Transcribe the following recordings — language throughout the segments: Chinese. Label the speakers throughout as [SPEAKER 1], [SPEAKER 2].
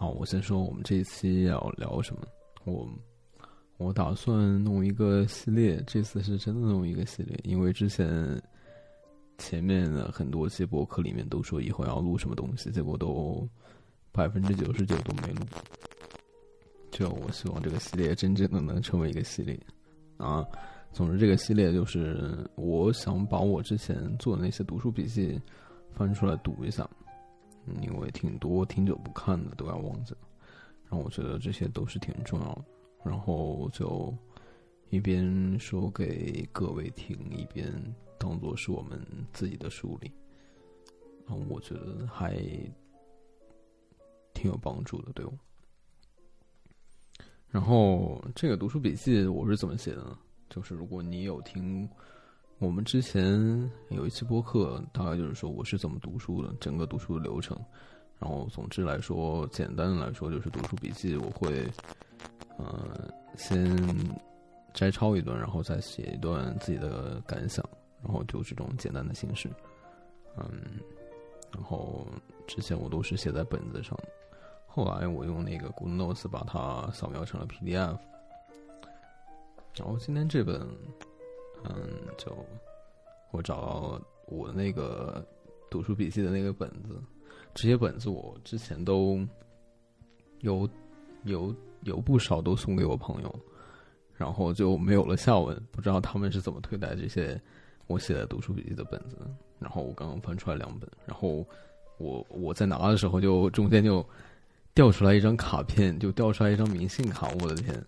[SPEAKER 1] 好，我先说我们这一期要聊什么。我我打算弄一个系列，这次是真的弄一个系列，因为之前前面的很多期博客里面都说以后要录什么东西，结果都百分之九十九都没录。就我希望这个系列真正的能成为一个系列啊。总之，这个系列就是我想把我之前做的那些读书笔记翻出来读一下。因为挺多挺久不看的都要忘记了，然后我觉得这些都是挺重要的，然后就一边说给各位听，一边当做是我们自己的梳理，然后我觉得还挺有帮助的，对我。然后这个读书笔记我是怎么写的呢？就是如果你有听。我们之前有一期播客，大概就是说我是怎么读书的，整个读书的流程。然后总之来说，简单的来说就是读书笔记，我会，呃，先摘抄一段，然后再写一段自己的感想，然后就这种简单的形式。嗯，然后之前我都是写在本子上，后来我用那个 Good Notes 把它扫描成了 PDF。然后今天这本。嗯，就我找我那个读书笔记的那个本子，这些本子我之前都有有有不少都送给我朋友，然后就没有了下文，不知道他们是怎么对待这些我写的读书笔记的本子。然后我刚刚翻出来两本，然后我我在拿的时候就中间就掉出来一张卡片，就掉出来一张明信卡，我的天！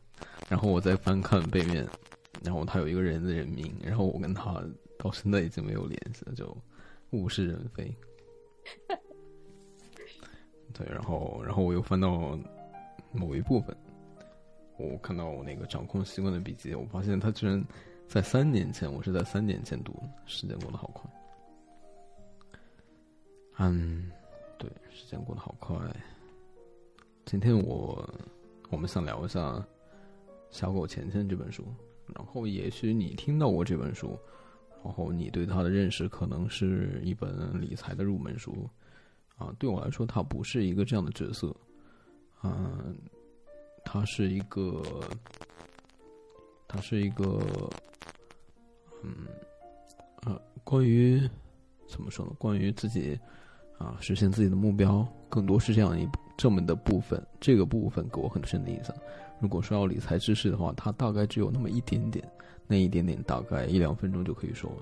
[SPEAKER 1] 然后我再翻看背面。然后他有一个人的人名，然后我跟他到现在已经没有联系了，就物是人非。对，然后，然后我又翻到某一部分，我看到我那个掌控习惯的笔记，我发现他居然在三年前，我是在三年前读的，时间过得好快。嗯，对，时间过得好快。今天我我们想聊一下《小狗钱钱》这本书。然后，也许你听到过这本书，然后你对它的认识可能是一本理财的入门书，啊，对我来说，它不是一个这样的角色，嗯，它是一个，它是一个，嗯，呃，关于怎么说呢？关于自己啊，实现自己的目标，更多是这样一这么的部分，这个部分给我很深的印象。如果说要理财知识的话，它大概只有那么一点点，那一点点大概一两分钟就可以说完。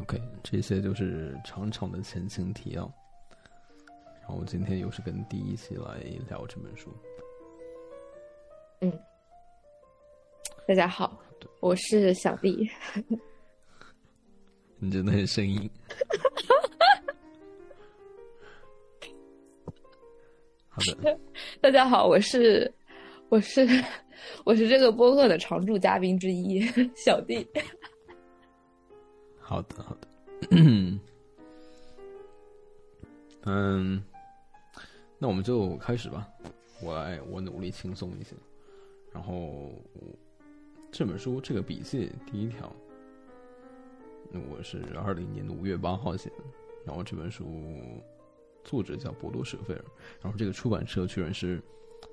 [SPEAKER 1] OK，这些就是长长的前情提要。然后今天又是跟第一期来聊这本书。
[SPEAKER 2] 嗯，大家好，我是小弟。
[SPEAKER 1] 你真的很生硬。好的，
[SPEAKER 2] 大家好，我是。我是我是这个播客的常驻嘉宾之一，小弟。
[SPEAKER 1] 好的，好的。嗯，那我们就开始吧。我来，我努力轻松一些。然后，这本书这个笔记第一条，我是二零年的五月八号写的。然后这本书作者叫博多舍菲尔，然后这个出版社居然是。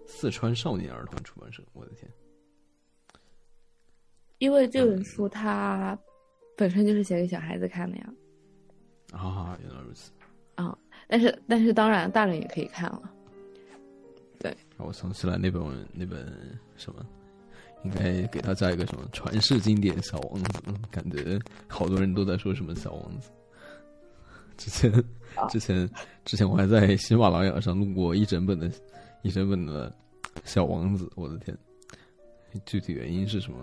[SPEAKER 1] 四川少年儿童出版社，我的天！
[SPEAKER 2] 因为这本书它本身就是写给小孩子看的呀。
[SPEAKER 1] 啊，原来如此。
[SPEAKER 2] 啊，但是但是当然，大人也可以看了。对。
[SPEAKER 1] 让我想起来那本那本什么，应该给他加一个什么传世经典《小王子》，感觉好多人都在说什么《小王子》。之前之前之前我还在喜马拉雅上录过一整本的。一整本的小王子，我的天！具体原因是什么？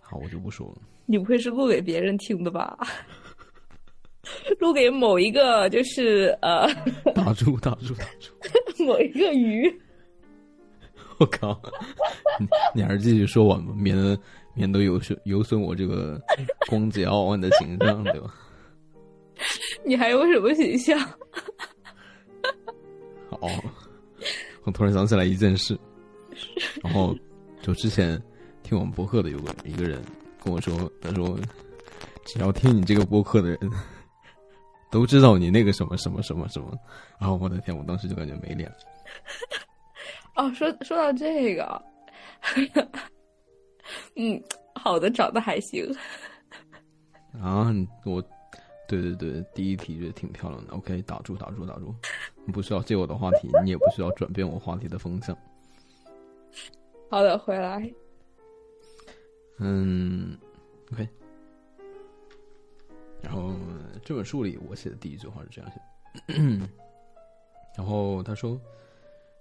[SPEAKER 1] 好，我就不说了。
[SPEAKER 2] 你不会是录给别人听的吧？录给某一个，就是呃，
[SPEAKER 1] 打住，打住，打住！
[SPEAKER 2] 某一个鱼。
[SPEAKER 1] 我靠！你你还是继续说完吧，免得免得有损有损我这个光洁傲慢的形象，对吧？
[SPEAKER 2] 你还有什么形象？
[SPEAKER 1] 好。我突然想起来一件事，然后就之前听我们播客的有个一个人跟我说，他说只要听你这个播客的人，都知道你那个什么什么什么什么，然后我的天，我当时就感觉没脸。
[SPEAKER 2] 哦，说说到这个，嗯，好的，长得还行。
[SPEAKER 1] 啊，我，对对对，第一题觉得挺漂亮的。OK，打住打住打住，你不需要借我的话题，你也不需要转变我话题的方向。
[SPEAKER 2] 好的，回来。
[SPEAKER 1] 嗯，OK。然后这本书里我写的第一句话是这样写的，然后他说：“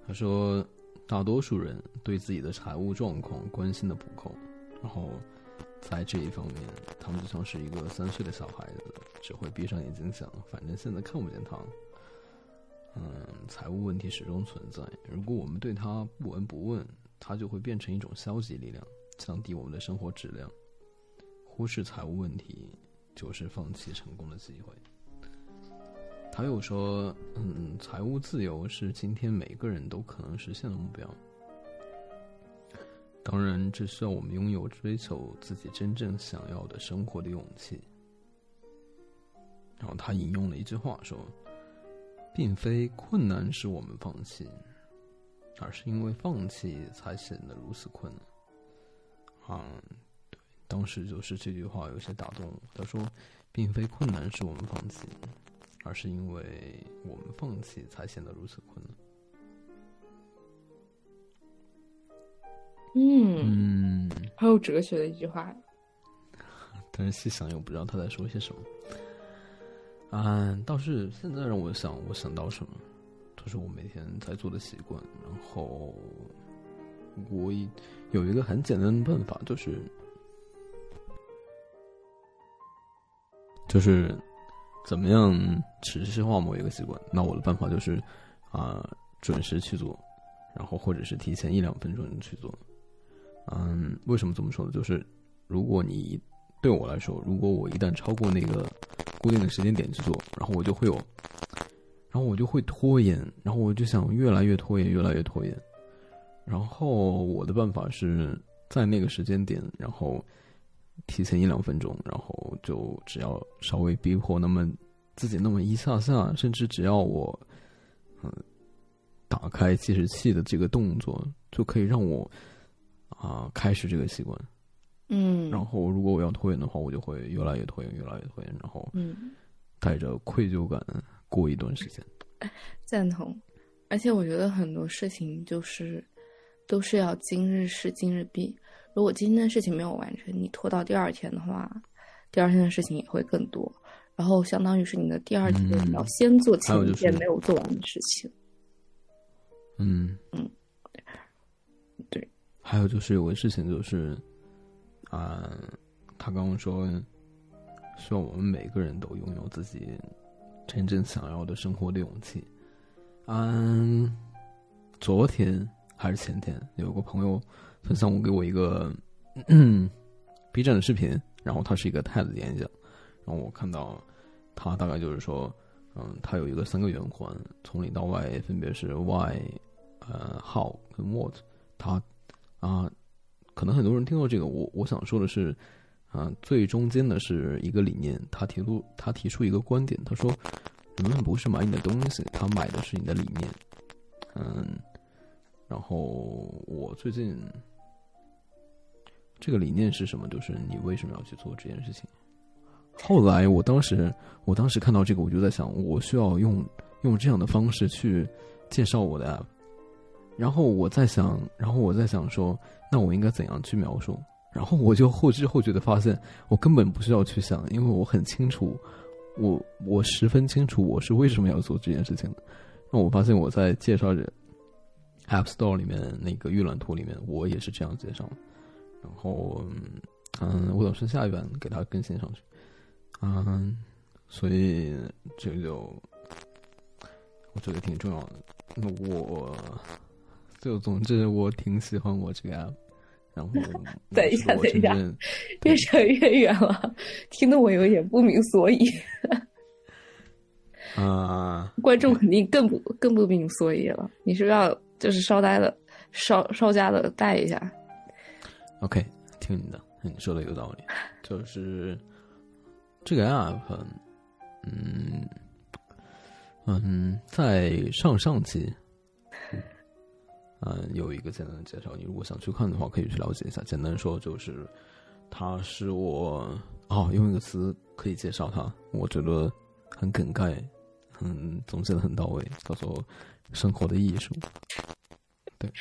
[SPEAKER 1] 他说大多数人对自己的财务状况关心的不够，然后在这一方面，他们就像是一个三岁的小孩子，只会闭上眼睛想，反正现在看不见他。嗯，财务问题始终存在，如果我们对他不闻不问，他就会变成一种消极力量，降低我们的生活质量，忽视财务问题。”就是放弃成功的机会。他又说：“嗯，财务自由是今天每个人都可能实现的目标。当然，这需要我们拥有追求自己真正想要的生活的勇气。”然后他引用了一句话说：“并非困难使我们放弃，而是因为放弃才显得如此困难。”啊。当时就是这句话有些打动我。他说：“并非困难使我们放弃，而是因为我们放弃才显得如此困难。”
[SPEAKER 2] 嗯嗯，很有哲学的一句话。
[SPEAKER 1] 但是细想又不知道他在说些什么。啊，倒是现在让我想，我想到什么，就是我每天在做的习惯。然后我有一个很简单的办法，就是。就是怎么样持续化某一个习惯？那我的办法就是啊，准时去做，然后或者是提前一两分钟去做。嗯，为什么这么说呢？就是如果你对我来说，如果我一旦超过那个固定的时间点去做，然后我就会有，然后我就会拖延，然后我就想越来越拖延，越来越拖延。然后我的办法是在那个时间点，然后。提前一两分钟，然后就只要稍微逼迫那么自己那么一下下，甚至只要我嗯打开计时器的这个动作，就可以让我啊开始这个习惯。
[SPEAKER 2] 嗯，
[SPEAKER 1] 然后如果我要拖延的话，我就会越来越拖延，越来越拖延，然后嗯带着愧疚感过一段时间。
[SPEAKER 2] 赞同，而且我觉得很多事情就是都是要今日事今日毕。如果今天的事情没有完成，你拖到第二天的话，第二天的事情也会更多。然后相当于是你的第二天你要先做前一天没有做完的事情。
[SPEAKER 1] 嗯
[SPEAKER 2] 嗯，对。
[SPEAKER 1] 还有就是有个事情就是，啊，他刚刚说，希望我们每个人都拥有自己真正想要的生活的勇气。嗯，昨天还是前天，有个朋友。分享我给我一个嗯 B 站的视频，然后他是一个 TED 的演讲，然后我看到他大概就是说，嗯，他有一个三个圆环，从里到外分别是 Why、呃 How 跟 What，他啊，可能很多人听到这个，我我想说的是，啊，最中间的是一个理念，他提出他提出一个观点，他说，人们不是买你的东西，他买的是你的理念，嗯，然后我最近。这个理念是什么？就是你为什么要去做这件事情？后来，我当时，我当时看到这个，我就在想，我需要用用这样的方式去介绍我的。然后我在想，然后我在想说，那我应该怎样去描述？然后我就后知后觉的发现，我根本不需要去想，因为我很清楚，我我十分清楚我是为什么要做这件事情的。那我发现我在介绍着 App Store 里面那个预览图里面，我也是这样介绍。然后，嗯，我等剩下一版给它更新上去，嗯，所以这个就我觉得挺重要的。那我就总之我挺喜欢我这个 app。然后，
[SPEAKER 2] 等一下，等一下，越扯越远了，听得我有点不明所以。
[SPEAKER 1] 啊，
[SPEAKER 2] 观众肯定更不更不明所以了。你是不是要就是稍带的稍稍加的带一下
[SPEAKER 1] ？OK，听你的，你说的有道理，就是这个 app，嗯，嗯，在上上期，嗯，有一个简单的介绍，你如果想去看的话，可以去了解一下。简单说就是，他是我哦，用一个词可以介绍他，我觉得很梗概，很总结的很到位，叫做生活的艺术。对，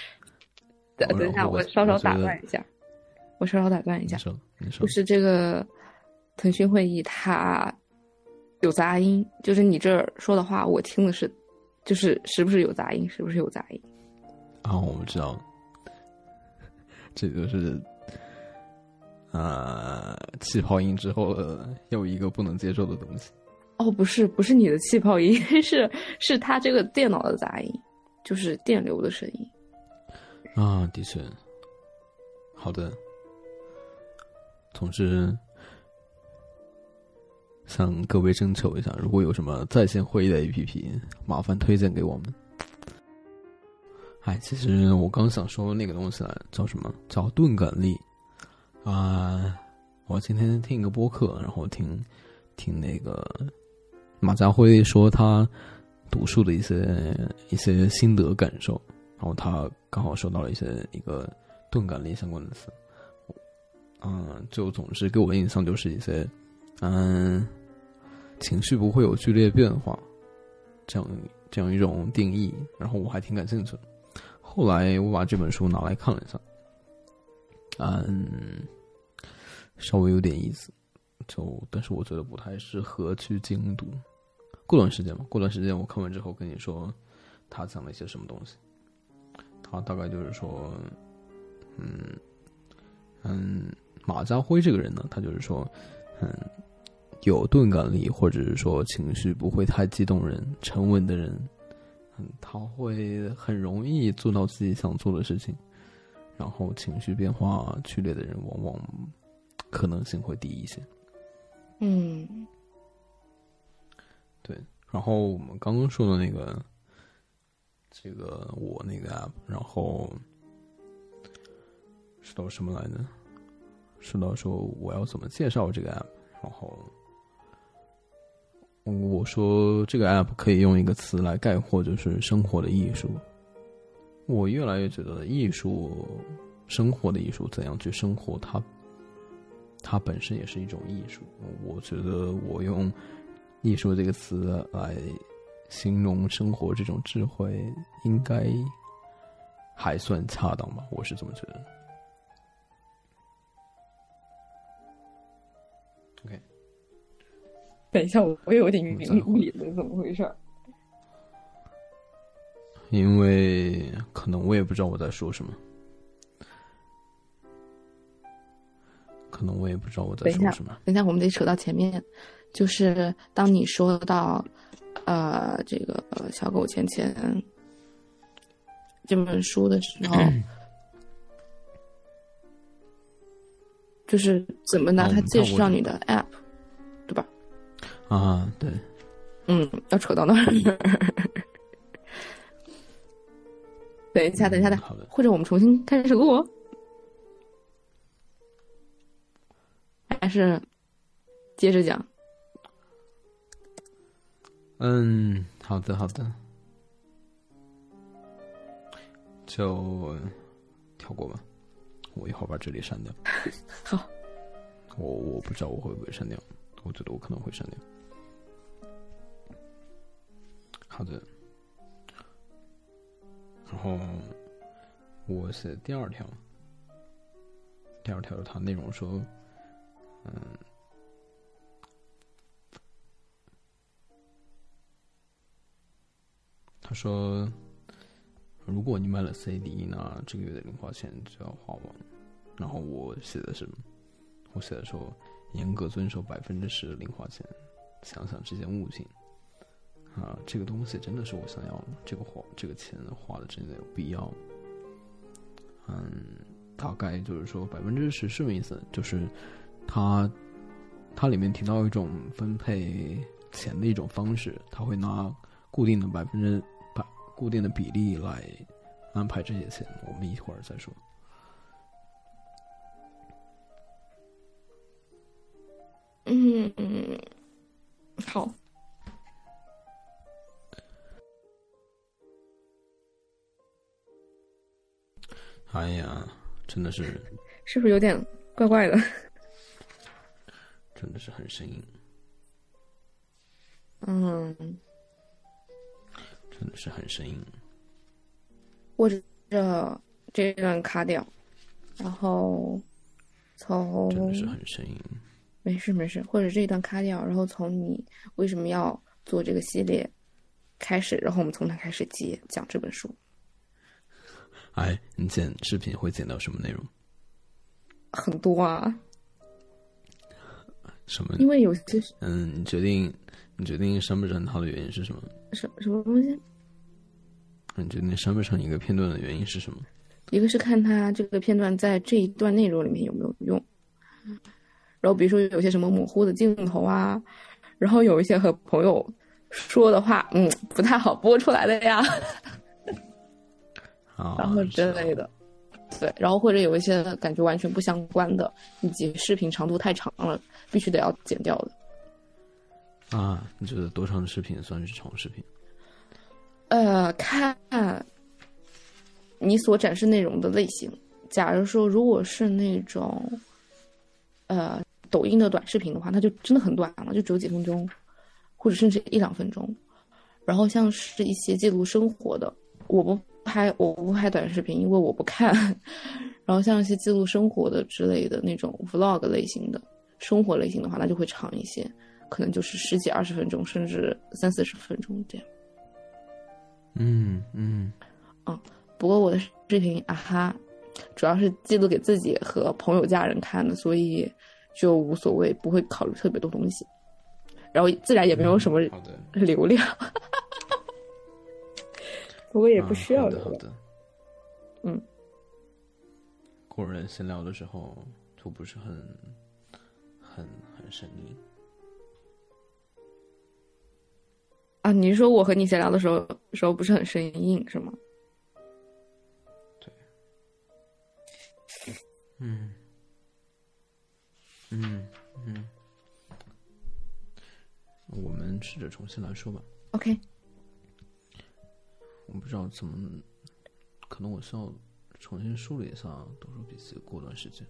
[SPEAKER 2] 等一下，我稍稍打断一下，我稍稍打断一下，就是这个腾讯会议它。有杂音，就是你这儿说的话，我听的是，就是是不是有杂音？是不是有杂音？
[SPEAKER 1] 啊，我们知道，这就是啊，气泡音之后又一个不能接受的东西。
[SPEAKER 2] 哦，不是，不是你的气泡音，是是他这个电脑的杂音，就是电流的声音。
[SPEAKER 1] 啊，的确，好的，总之。向各位征求一下，如果有什么在线会议的 APP，麻烦推荐给我们。哎，其实我刚想说那个东西来，叫什么？叫钝感力啊！我今天听一个播客，然后听听那个马家辉说他读书的一些一些心得感受，然后他刚好说到了一些一个钝感力相关的词，嗯，就总是给我的印象就是一些嗯。情绪不会有剧烈变化，这样这样一种定义，然后我还挺感兴趣的。后来我把这本书拿来看了一下，嗯，稍微有点意思，就但是我觉得不太适合去精读。过段时间吧，过段时间我看完之后跟你说，他讲了一些什么东西。他大概就是说，嗯嗯，马家辉这个人呢，他就是说，嗯。有钝感力，或者是说情绪不会太激动人、沉稳的人，他会很容易做到自己想做的事情。然后情绪变化剧烈的人，往往可能性会低一些。
[SPEAKER 2] 嗯，
[SPEAKER 1] 对。然后我们刚刚说的那个，这个我那个 app，然后说到什么来着？说到说我要怎么介绍这个 app，然后。我说这个 app 可以用一个词来概括，就是生活的艺术。我越来越觉得艺术，生活的艺术，怎样去生活，它它本身也是一种艺术。我觉得我用艺术这个词来形容生活这种智慧，应该还算恰当吧？我是这么觉得。
[SPEAKER 2] 等一下，我我有点晕晕了，怎么回事？
[SPEAKER 1] 因为可能我也不知道我在说什么，可能我也不知道我在说什么。
[SPEAKER 2] 等一下，我们得扯到前面，就是当你说到呃这个小狗钱钱这本书的时候，就是怎么拿它介绍你的 app。
[SPEAKER 1] 啊，对，
[SPEAKER 2] 嗯，要扯到那儿。等一下，等一下，等，或者我们重新开始录，还是接着讲？
[SPEAKER 1] 嗯，好的，好的，就跳过吧。我一会儿把这里删掉。
[SPEAKER 2] 好，
[SPEAKER 1] 我我不知道我会不会删掉，我觉得我可能会删掉。好的，然后我写第二条，第二条它内容说，嗯，他说，如果你买了 CD，那这个月的零花钱就要花完。然后我写的是，我写的说，严格遵守百分之十的零花钱，想想这件物品。啊，这个东西真的是我想要的，这个花这个钱花的真的有必要？嗯，大概就是说百分之十什么意思？就是它它里面提到一种分配钱的一种方式，他会拿固定的百分之百固定的比例来安排这些钱。我们一会儿再说。
[SPEAKER 2] 嗯，好。
[SPEAKER 1] 哎呀，真的是，
[SPEAKER 2] 是不是有点怪怪的？
[SPEAKER 1] 真的是很生硬，
[SPEAKER 2] 嗯，
[SPEAKER 1] 真的是很生硬。
[SPEAKER 2] 或者这一段卡掉，然后从
[SPEAKER 1] 真的是很生硬。
[SPEAKER 2] 没事没事，或者这一段卡掉，然后从你为什么要做这个系列开始，然后我们从它开始接讲这本书。
[SPEAKER 1] 哎，你剪视频会剪到什么内容？
[SPEAKER 2] 很多啊，
[SPEAKER 1] 什么？
[SPEAKER 2] 因为有些
[SPEAKER 1] 嗯，你决定你决定删不删它的原因是什么？
[SPEAKER 2] 什什么东西？
[SPEAKER 1] 你决定删不成一个片段的原因是什么？
[SPEAKER 2] 一个是看它这个片段在这一段内容里面有没有用，然后比如说有些什么模糊的镜头啊，然后有一些和朋友说的话，嗯，不太好播出来的呀，
[SPEAKER 1] 啊，
[SPEAKER 2] 然后之类的，对，然后或者有一些感觉完全不相关的，以及视频长度太长了，必须得要剪掉的。
[SPEAKER 1] 啊，你觉得多长的视频算是长视频？
[SPEAKER 2] 呃，看你所展示内容的类型。假如说，如果是那种呃抖音的短视频的话，那就真的很短了，就只有几分钟，或者甚至一两分钟。然后像是一些记录生活的，我不拍，我不拍短视频，因为我不看。然后像一些记录生活的之类的那种 vlog 类型的生活类型的话，那就会长一些，可能就是十几二十分钟，甚至三四十分钟这样。
[SPEAKER 1] 嗯嗯，啊
[SPEAKER 2] 不过我的视频啊哈，主要是记录给自己和朋友家人看的，所以就无所谓，不会考虑特别多东西，然后自然也没有什么流量。不过也不需要。
[SPEAKER 1] 的好的，
[SPEAKER 2] 嗯，
[SPEAKER 1] 果然闲聊的时候就不是很很很生硬。
[SPEAKER 2] 啊，你是说我和你闲聊的时候时候不是很生硬是吗？
[SPEAKER 1] 对嗯嗯嗯，我们试着重新来说吧。
[SPEAKER 2] OK，
[SPEAKER 1] 我不知道怎么，可能我需要重新梳理一下读书笔记。过段时间，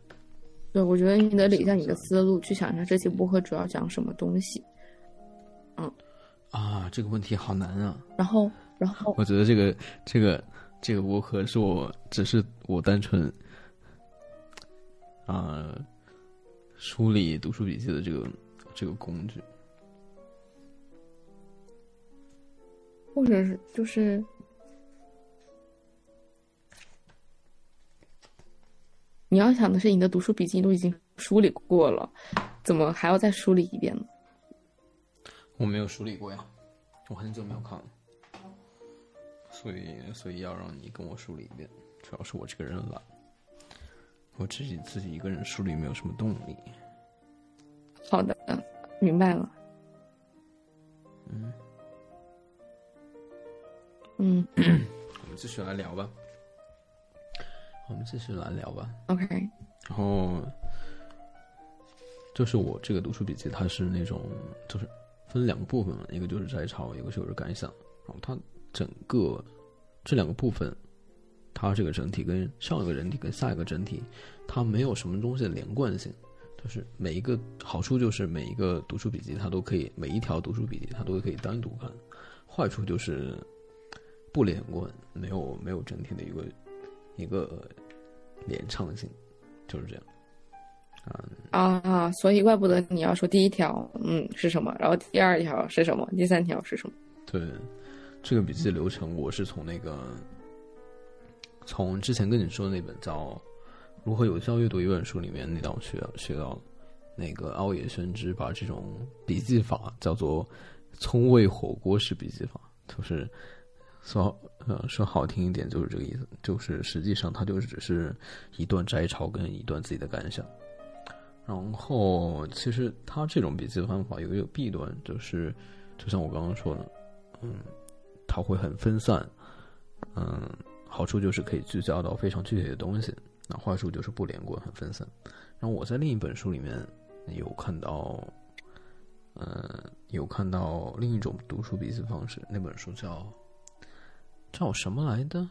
[SPEAKER 2] 对，我觉得你得理一下你的思路，去想一下这期播客主要讲什么东西，嗯
[SPEAKER 1] 啊，这个问题好难啊！
[SPEAKER 2] 然后，然后
[SPEAKER 1] 我觉得这个这个这个播客是我只是我单纯啊、梳理读书笔记的这个这个工具。
[SPEAKER 2] 或者是就是，你要想的是你的读书笔记都已经梳理过了，怎么还要再梳理一遍呢？
[SPEAKER 1] 我没有梳理过呀，我很久没有看了，所以所以要让你跟我梳理一遍。主要是我这个人懒，我自己自己一个人梳理没有什么动力。
[SPEAKER 2] 好的，明白了。嗯
[SPEAKER 1] 我们继续来聊吧，我们继续来聊吧。
[SPEAKER 2] ，OK，
[SPEAKER 1] 然后就是我这个读书笔记，它是那种就是分两个部分嘛，一个就是摘抄，一个就是感想。然后它整个这两个部分，它这个整体跟上一个整体跟下一个整体，它没有什么东西的连贯性。就是每一个好处就是每一个读书笔记它都可以，每一条读书笔记它都可以单独看。坏处就是不连贯，没有没有整体的一个一个连畅性，就是这样。
[SPEAKER 2] 啊啊，所以怪不得你要说第一条，嗯，是什么，然后第二条是什么，第三条是什么？
[SPEAKER 1] 对，这个笔记流程我是从那个从之前跟你说的那本叫《如何有效阅读一本书》里面那道学学到那个奥野宣之把这种笔记法叫做葱味火锅式笔记法，就是说呃说好听一点就是这个意思，就是实际上它就只是一段摘抄跟一段自己的感想。然后，其实它这种笔记的方法有一个弊端，就是就像我刚刚说的，嗯，它会很分散，嗯，好处就是可以聚焦到非常具体的东西，那坏处就是不连贯，很分散。然后我在另一本书里面有看到，嗯，有看到另一种读书笔记方式，那本书叫叫什么来的？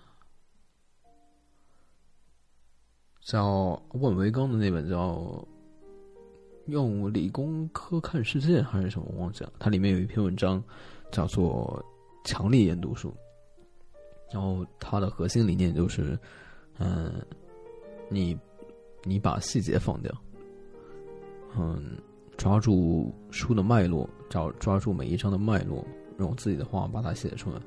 [SPEAKER 1] 叫万维钢的那本叫《用理工科看世界》还是什么，我忘记了。它里面有一篇文章叫做《强力研读术》，然后它的核心理念就是，嗯，你你把细节放掉，嗯，抓住书的脉络，找抓住每一章的脉络，用自己的话把它写出来。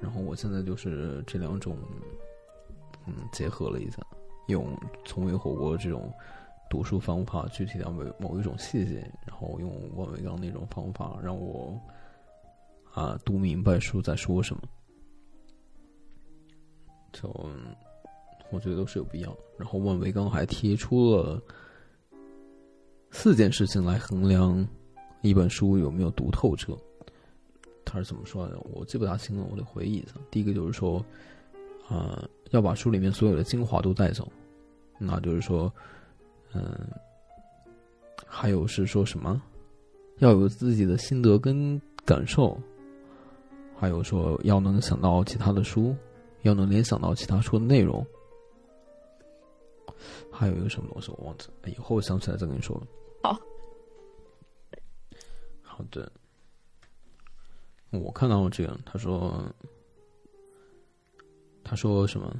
[SPEAKER 1] 然后我现在就是这两种，嗯，结合了一下。用从未火锅这种读书方法，具体到某某一种细节，然后用万维刚那种方法，让我啊读明白书在说什么。就我觉得都是有必要。然后万维刚还提出了四件事情来衡量一本书有没有读透彻。他是怎么说的？我记不大清了，我得回忆一下。第一个就是说，啊，要把书里面所有的精华都带走。那就是说，嗯，还有是说什么？要有自己的心得跟感受，还有说要能想到其他的书，要能联想到其他书的内容。还有一个什么东西我忘记了，以后想起来再跟你说。
[SPEAKER 2] 好，
[SPEAKER 1] 好的。我看到这个，他说，他说什么？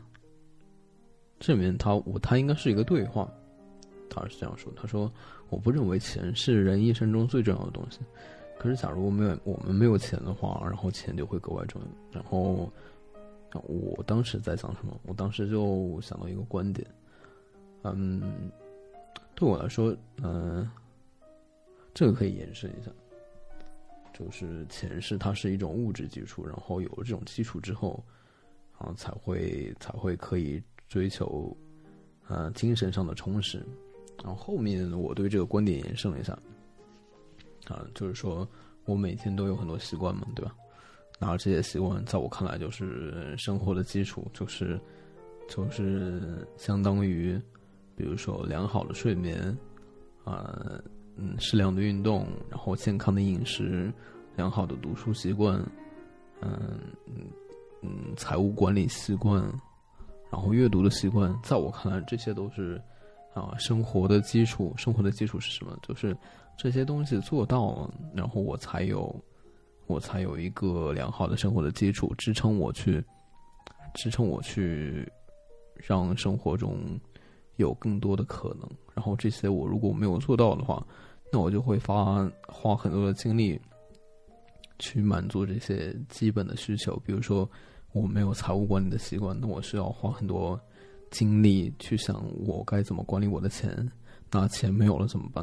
[SPEAKER 1] 这里面他我他应该是一个对话，他是这样说：“他说我不认为钱是人一生中最重要的东西，可是假如没有我们没有钱的话，然后钱就会格外重要。然后我当时在想什么？我当时就想到一个观点，嗯，对我来说，嗯，这个可以延伸一下，就是前世它是一种物质基础，然后有了这种基础之后，然后才会才会可以。”追求，呃，精神上的充实。然后后面我对这个观点延伸了一下，啊，就是说我每天都有很多习惯嘛，对吧？然后这些习惯在我看来就是生活的基础，就是就是相当于，比如说良好的睡眠，啊，嗯，适量的运动，然后健康的饮食，良好的读书习惯，嗯嗯，财务管理习惯。然后阅读的习惯，在我看来，这些都是啊生活的基础。生活的基础是什么？就是这些东西做到了，然后我才有，我才有一个良好的生活的基础，支撑我去，支撑我去，让生活中有更多的可能。然后这些我如果没有做到的话，那我就会花花很多的精力去满足这些基本的需求，比如说。我没有财务管理的习惯，那我需要花很多精力去想我该怎么管理我的钱。那钱没有了怎么办？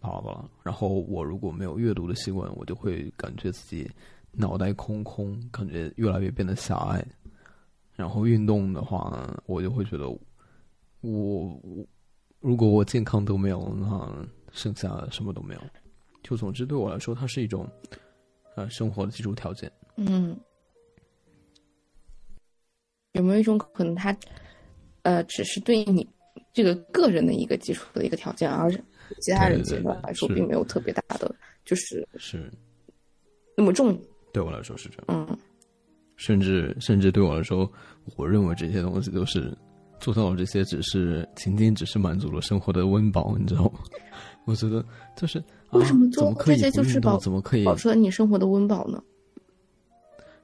[SPEAKER 1] 巴拉巴拉。然后我如果没有阅读的习惯，我就会感觉自己脑袋空空，感觉越来越变得狭隘。然后运动的话，我就会觉得我我如果我健康都没有，那剩下什么都没有。就总之对我来说，它是一种呃生活的基础条件。
[SPEAKER 2] 嗯。有没有一种可能，它，呃，只是对你这个个人的一个基础的一个条件，而其他人阶段来说，并没有特别大的，就是
[SPEAKER 1] 是
[SPEAKER 2] 那么重。
[SPEAKER 1] 对我来说是这样。
[SPEAKER 2] 嗯，
[SPEAKER 1] 甚至甚至对我来说，我认为这些东西都是做到了，这些只是仅仅只是满足了生活的温饱，你知道吗？我觉得就是
[SPEAKER 2] 为什么做
[SPEAKER 1] 这
[SPEAKER 2] 些就是保
[SPEAKER 1] 怎么可以
[SPEAKER 2] 保持了你生活的温饱呢？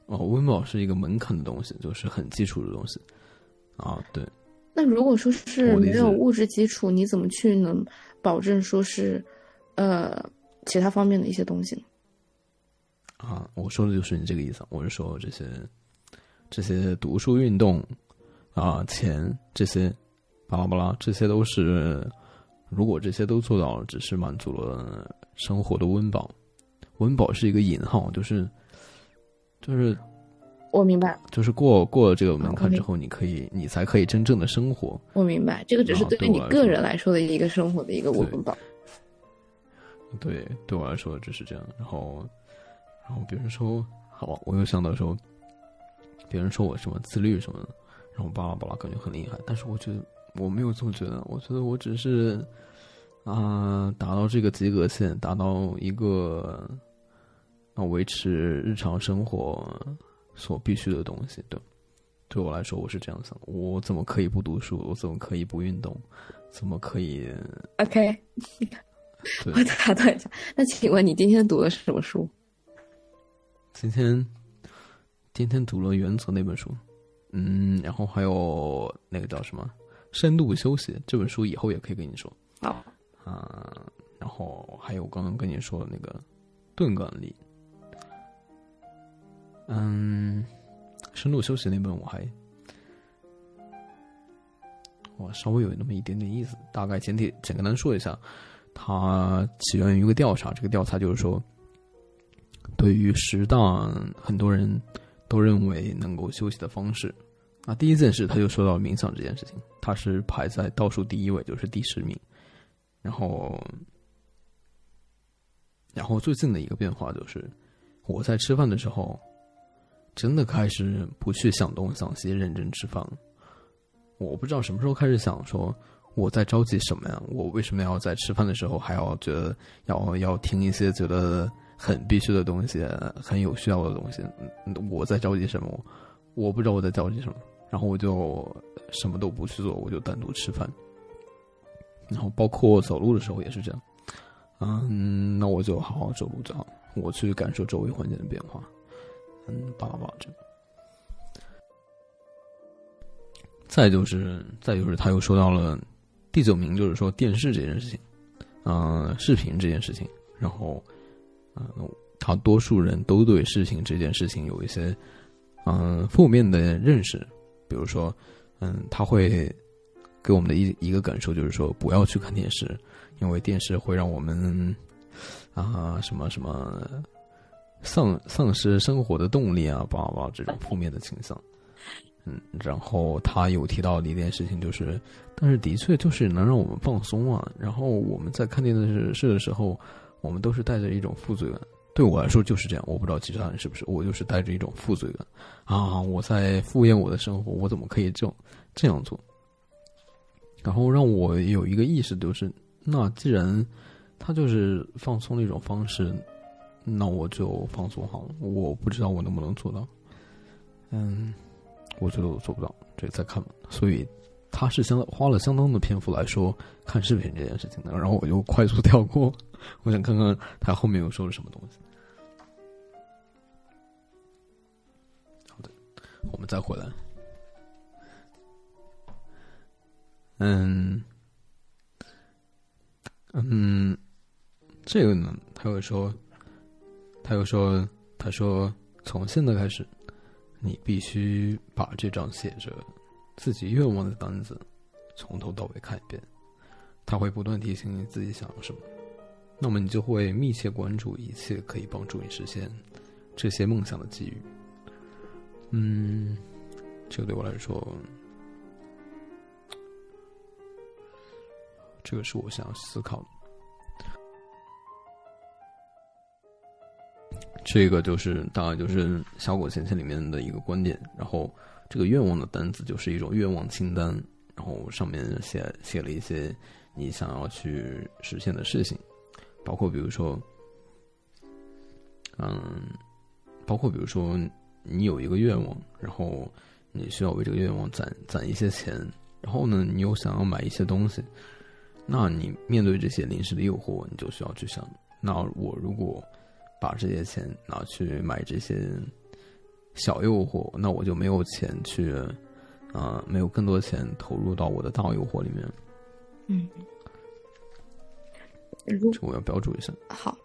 [SPEAKER 1] 哦，温饱是一个门槛的东西，就是很基础的东西，啊，对。
[SPEAKER 2] 那如果说是没有物质基础，你怎么去能保证说是，呃，其他方面的一些东西呢？
[SPEAKER 1] 啊，我说的就是你这个意思。我是说这些，这些读书运动，啊，钱这些，巴拉巴拉，这些都是，如果这些都做到了，只是满足了生活的温饱。温饱是一个引号，就是。就是
[SPEAKER 2] 我明白，
[SPEAKER 1] 就是过过了这个门槛之后，你可以，你才可以真正的生活。
[SPEAKER 2] 我明白，这个只是对于你个人来说的一个生活的一个温饱。
[SPEAKER 1] 对，对我来说就是这样。然后，然后别人说好，我又想到说，别人说我什么自律什么的，然后巴拉巴拉，感觉很厉害。但是我觉得我没有这么觉得，我觉得我只是啊，达到这个及格线，达到一个。要维持日常生活所必须的东西，对，对我来说，我是这样想：我怎么可以不读书？我怎么可以不运动？怎么可以
[SPEAKER 2] ？OK，我打断一下。那请问你今天读的是什么书？
[SPEAKER 1] 今天今天读了《原则》那本书，嗯，然后还有那个叫什么《深度休息》这本书，以后也可以跟你说。
[SPEAKER 2] 好
[SPEAKER 1] 啊，然后还有刚刚跟你说的那个钝感力。嗯，深度休息那本我还，我稍微有那么一点点意思。大概简体简单说一下，它起源于一个调查。这个调查就是说，对于十大很多人都认为能够休息的方式，啊，第一件事他就说到冥想这件事情，他是排在倒数第一位，就是第十名。然后，然后最近的一个变化就是，我在吃饭的时候。真的开始不去想东想西，认真吃饭。我不知道什么时候开始想说我在着急什么呀？我为什么要在吃饭的时候还要觉得要要听一些觉得很必须的东西，很有需要的东西？我在着急什么？我不知道我在着急什么。然后我就什么都不去做，我就单独吃饭。然后包括走路的时候也是这样。嗯，那我就好好走路就好，我去感受周围环境的变化。嗯，巴拉巴拉这。再就是，再就是，他又说到了第九名，就是说电视这件事情，嗯，视频这件事情。然后，嗯，他多数人都对视频这件事情有一些嗯负面的认识，比如说，嗯，他会给我们的一一个感受就是说，不要去看电视，因为电视会让我们啊什么什么。丧丧失生活的动力啊，叭叭这种负面的倾向，嗯，然后他有提到的一件事情就是，但是的确就是能让我们放松啊。然后我们在看电视的时候，我们都是带着一种负罪感。对我来说就是这样，我不知道其他人是不是，我就是带着一种负罪感啊，我在敷衍我的生活，我怎么可以这种这样做？然后让我有一个意识，就是那既然他就是放松的一种方式。那我就放松好了，我不知道我能不能做到。嗯，我觉得我做不到，这再看吧。所以他是相花了相当的篇幅来说看视频这件事情的，然后我就快速 跳过。我想看看他后面又说了什么东西。我们再回来。嗯嗯，这个呢，他会说。他又说：“他说，从现在开始，你必须把这张写着自己愿望的单子从头到尾看一遍。他会不断提醒你自己想要什么，那么你就会密切关注一切可以帮助你实现这些梦想的机遇。嗯，这个对我来说，这个是我想要思考的。”这个就是大概就是《小果钱钱》里面的一个观点，然后这个愿望的单子就是一种愿望清单，然后上面写写了一些你想要去实现的事情，包括比如说，嗯，包括比如说你有一个愿望，然后你需要为这个愿望攒攒一些钱，然后呢，你又想要买一些东西，那你面对这些临时的诱惑，你就需要去想，那我如果。把这些钱拿去买这些小诱惑，那我就没有钱去，啊，没有更多钱投入到我的大诱惑里面。
[SPEAKER 2] 嗯，
[SPEAKER 1] 这我要标注一下。
[SPEAKER 2] 好，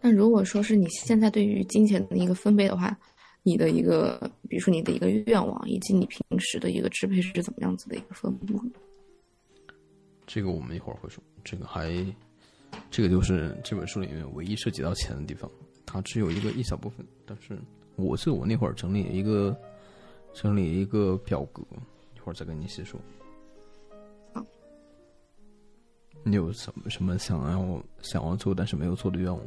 [SPEAKER 2] 那如果说是你现在对于金钱的一个分配的话，你的一个，比如说你的一个愿望，以及你平时的一个支配是怎么样子的一个分布？
[SPEAKER 1] 这个我们一会儿会说。这个还，这个就是这本书里面唯一涉及到钱的地方。它只有一个一小部分，但是我是我那会儿整理一个整理一个表格，一会儿再跟你细说。
[SPEAKER 2] 好，
[SPEAKER 1] 你有什么什么想要想要做但是没有做的愿望？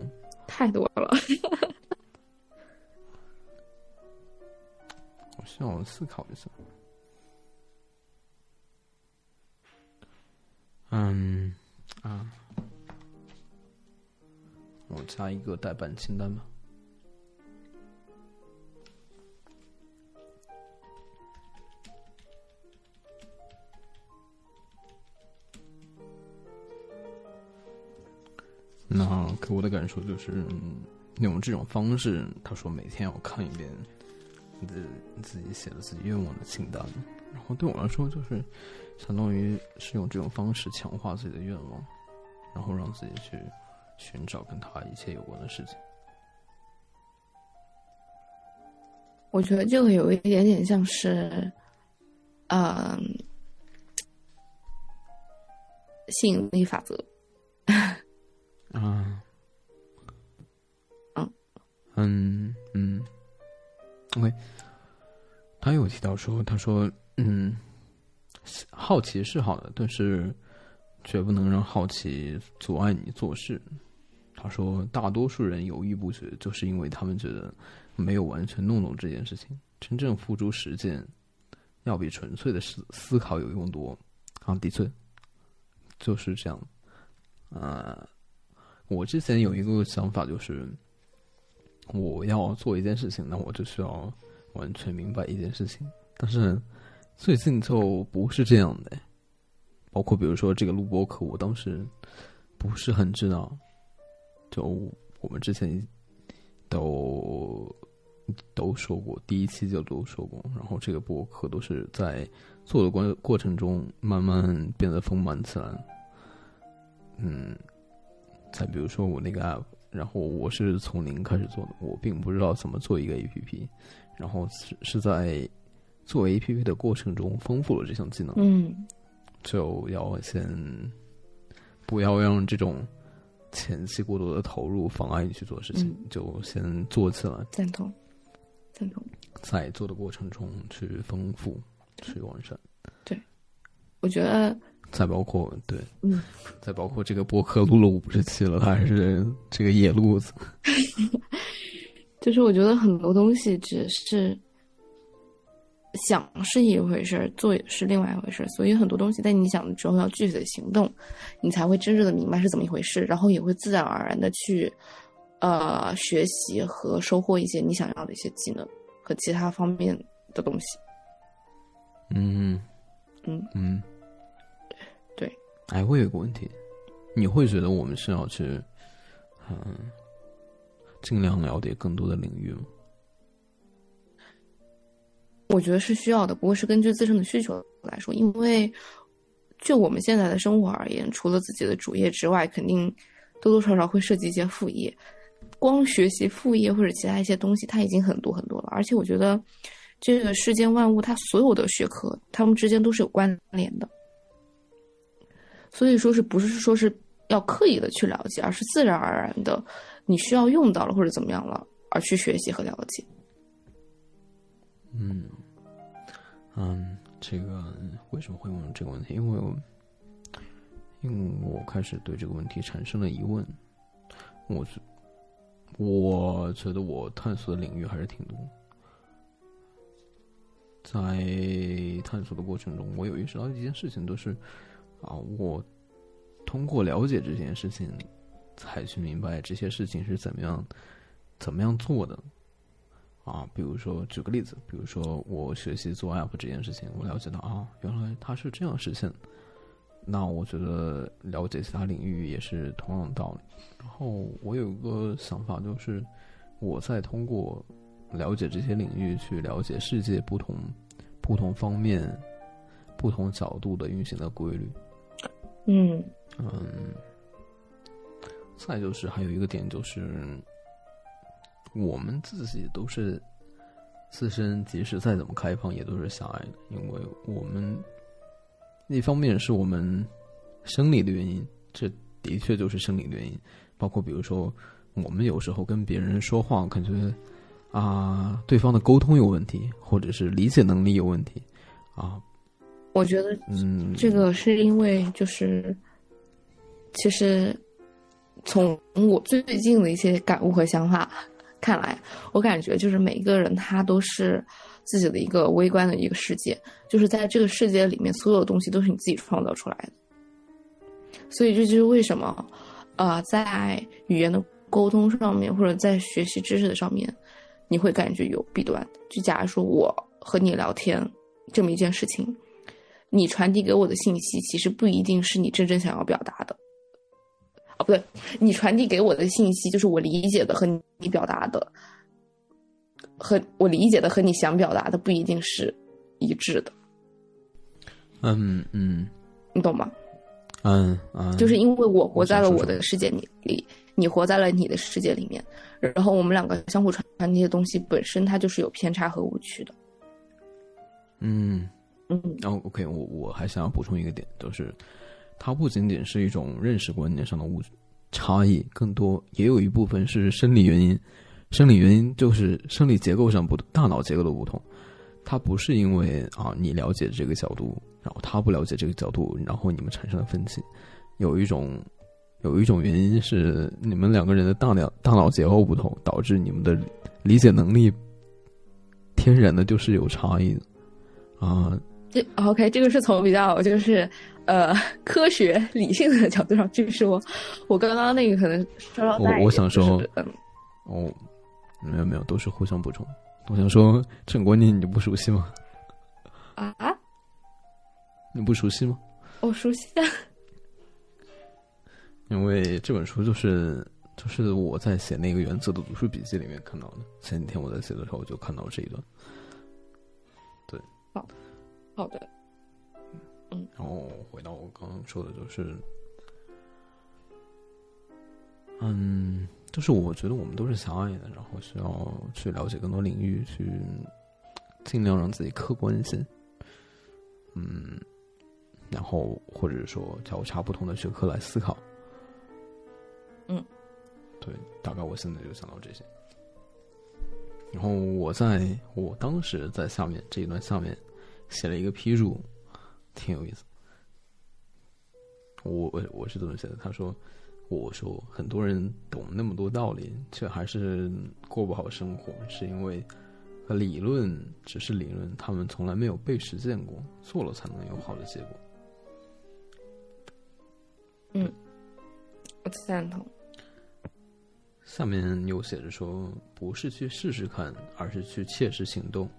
[SPEAKER 2] 太多了，
[SPEAKER 1] 需要思考一下。嗯，啊，我加一个待办清单吧。那给我的感受就是，用这种方式，他说每天要看一遍。的自己写的自己愿望的清单，然后对我来说就是相当于是用这种方式强化自己的愿望，然后让自己去寻找跟他一切有关的事情。
[SPEAKER 2] 我觉得这个有一点点像是，嗯、吸引力法则。
[SPEAKER 1] 啊，
[SPEAKER 2] 嗯
[SPEAKER 1] 嗯嗯，OK，他有提到说，他说，嗯，好奇是好的，但是绝不能让好奇阻碍你做事。他说，大多数人犹豫不决，就是因为他们觉得没有完全弄懂这件事情。真正付诸实践，要比纯粹的思思考有用多。啊，的确，就是这样。呃，我之前有一个想法，就是我要做一件事情，那我就需要完全明白一件事情。但是最近就不是这样的，包括比如说这个录播课，我当时不是很知道。就我们之前都都说过，第一期就都说过，然后这个播客都是在做的过过程中慢慢变得丰满起来。嗯，再比如说我那个 app，然后我是从零开始做的，我并不知道怎么做一个 app，然后是是在做 app 的过程中丰富了这项技能。
[SPEAKER 2] 嗯
[SPEAKER 1] 就要先不要让这种前期过多的投入妨碍你去做事情，
[SPEAKER 2] 嗯
[SPEAKER 1] 就先做起来，
[SPEAKER 2] 赞同，赞同。
[SPEAKER 1] 在做的过程中去丰富、去完善。
[SPEAKER 2] 对我觉得，
[SPEAKER 1] 再包括对，
[SPEAKER 2] 嗯，
[SPEAKER 1] 再包括这个博客录了五十期了，他还是这个野路子。
[SPEAKER 2] 就是我觉得很多东西只是想是一回事儿，做也是另外一回事儿。所以很多东西在你想了之后，要具体的行动，你才会真正的明白是怎么一回事，然后也会自然而然的去呃学习和收获一些你想要的一些技能和其他方面的东西。
[SPEAKER 1] 嗯
[SPEAKER 2] 嗯
[SPEAKER 1] 嗯，
[SPEAKER 2] 对。
[SPEAKER 1] 哎，我有一个问题，你会觉得我们是要去嗯尽量了解更多的领域吗？
[SPEAKER 2] 我觉得是需要的，不过是根据自身的需求来说，因为就我们现在的生活而言，除了自己的主业之外，肯定多多少少会涉及一些副业。光学习副业或者其他一些东西，它已经很多很多了。而且我觉得，这个世间万物，它所有的学科，它们之间都是有关联的。所以说是不是说是要刻意的去了解，而是自然而然的，你需要用到了或者怎么样了，而去学习和了解。
[SPEAKER 1] 嗯，嗯，这个为什么会问这个问题？因为我，因为我开始对这个问题产生了疑问。我觉，我觉得我探索的领域还是挺多。在探索的过程中，我有意识到一件事情，都是啊，我通过了解这件事情，才去明白这些事情是怎么样怎么样做的。啊，比如说举个例子，比如说我学习做 app 这件事情，我了解到啊，原来它是这样实现。那我觉得了解其他领域也是同样的道理。然后我有一个想法，就是我在通过了解这些领域去了解世界不同不同方面、不同角度的运行的规律。
[SPEAKER 2] 嗯。
[SPEAKER 1] 嗯，再就是还有一个点就是，我们自己都是自身，即使再怎么开放，也都是狭隘的，因为我们一方面是我们生理的原因，这的确就是生理的原因，包括比如说我们有时候跟别人说话，感觉啊对方的沟通有问题，或者是理解能力有问题，啊，
[SPEAKER 2] 我觉得
[SPEAKER 1] 嗯，
[SPEAKER 2] 这个是因为就是，其实从我最近的一些感悟和想法看来，我感觉就是每一个人他都是自己的一个微观的一个世界，就是在这个世界里面，所有的东西都是你自己创造出来的。所以这就是为什么，呃，在语言的沟通上面，或者在学习知识的上面，你会感觉有弊端。就假如说我和你聊天这么一件事情，你传递给我的信息，其实不一定是你真正想要表达的。哦，不对，你传递给我的信息就是我理解的和你表达的，和我理解的和你想表达的不一定是一致的。
[SPEAKER 1] 嗯嗯，
[SPEAKER 2] 你懂吗？
[SPEAKER 1] 嗯嗯，
[SPEAKER 2] 就是因为我活在了
[SPEAKER 1] 我
[SPEAKER 2] 的世界里里，你活在了你的世界里面，然后我们两个相互传传递的东西本身它就是有偏差和误区的。
[SPEAKER 1] 嗯。
[SPEAKER 2] 嗯
[SPEAKER 1] 哦，OK，我我还想要补充一个点，就是它不仅仅是一种认识观念上的误差异，更多也有一部分是生理原因。生理原因就是生理结构上不大脑结构的不同，它不是因为啊你了解这个角度，然后他不了解这个角度，然后你们产生了分歧。有一种有一种原因是你们两个人的大脑大脑结构不同，导致你们的理解能力天然的就是有差异的啊。
[SPEAKER 2] 这 OK，这个是从比较就是呃 科学理性的角度上去说，我刚刚那个可能稍稍
[SPEAKER 1] 我想说
[SPEAKER 2] 嗯，
[SPEAKER 1] 哦，没有没有，都是互相补充。我想说，这种观念你就不熟悉吗？
[SPEAKER 2] 啊，
[SPEAKER 1] 你不熟悉吗？
[SPEAKER 2] 我熟悉啊，
[SPEAKER 1] 因为这本书就是就是我在写那个原则的读书笔记里面看到的。前几天我在写的时候我就看到这一段，对
[SPEAKER 2] 好的，嗯。
[SPEAKER 1] 然后回到我刚刚说的，就是，嗯，就是我觉得我们都是狭隘的，然后需要去了解更多领域，去尽量让自己客观一些，嗯，然后或者说交叉不同的学科来思考，
[SPEAKER 2] 嗯，
[SPEAKER 1] 对，大概我现在就想到这些。然后我在我当时在下面这一段下面写了一个批注，挺有意思。我我我是这么写的，他说：“我说很多人懂那么多道理，却还是过不好生活，是因为理论只是理论，他们从来没有被实践过，做了才能有好的结果。
[SPEAKER 2] 嗯我赞同。
[SPEAKER 1] 下面又写着说，不是去试试看，而是去切实行动。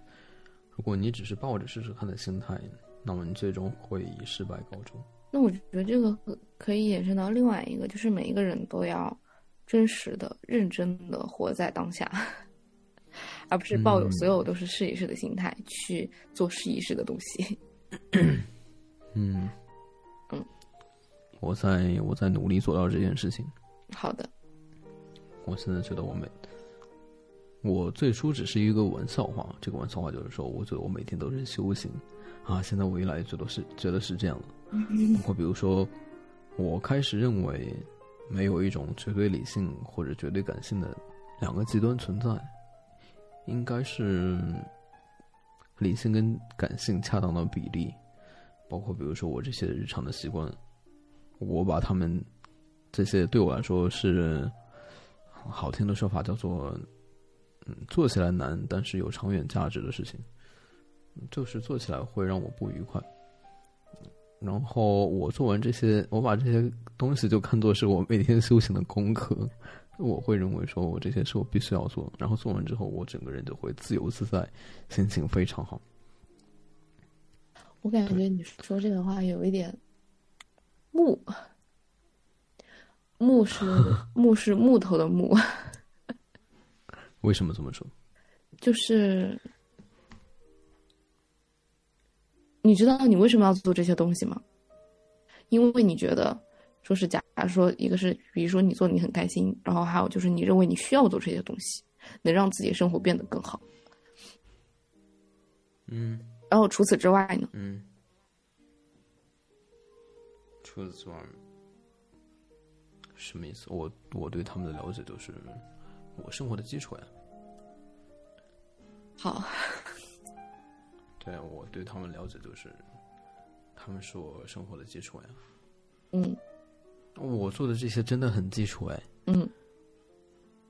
[SPEAKER 1] 如果你只是抱着试试看的心态，那么你最终会以失败告终。
[SPEAKER 2] 那我觉得这个可以延伸到另外一个，就是每一个人都要真实的、认真的活在当下，而不是抱有所有都是试一试的心态、去做试一试的东西。
[SPEAKER 1] 嗯
[SPEAKER 2] 嗯，
[SPEAKER 1] 我在我在努力做到这件事情。
[SPEAKER 2] 好的，
[SPEAKER 1] 我现在觉得我每，我最初只是一个玩笑话，这个玩笑话就是说，我觉得我每天都是修行啊。现在我越来越觉得是觉得是这样了。包括比如说，我开始认为没有一种绝对理性或者绝对感性的两个极端存在，应该是理性跟感性恰当的比例。包括比如说我这些日常的习惯，我把他们这些对我来说是好听的说法叫做，嗯，做起来难，但是有长远价值的事情，就是做起来会让我不愉快。然后我做完这些，我把这些东西就看作是我每天修行的功课。我会认为说我这些是我必须要做，然后做完之后，我整个人就会自由自在，心情非常好。
[SPEAKER 2] 我感觉你说这个话有一点木，木是 木是木头的木，
[SPEAKER 1] 为什么这么说？
[SPEAKER 2] 就是你知道你为什么要做这些东西吗？因为你觉得，说是假如说一个是，比如说你做你很开心，然后还有就是你认为你需要做这些东西，能让自己的生活变得更好。
[SPEAKER 1] 嗯
[SPEAKER 2] 然后除此之外呢？
[SPEAKER 1] 嗯。除此之外，什么意思？我我对他们的了解就是我生活的基础呀。
[SPEAKER 2] 好，
[SPEAKER 1] 对我对他们了解就是他们是我生活的基础呀。
[SPEAKER 2] 嗯
[SPEAKER 1] 我做的这些真的很基础哎，
[SPEAKER 2] 嗯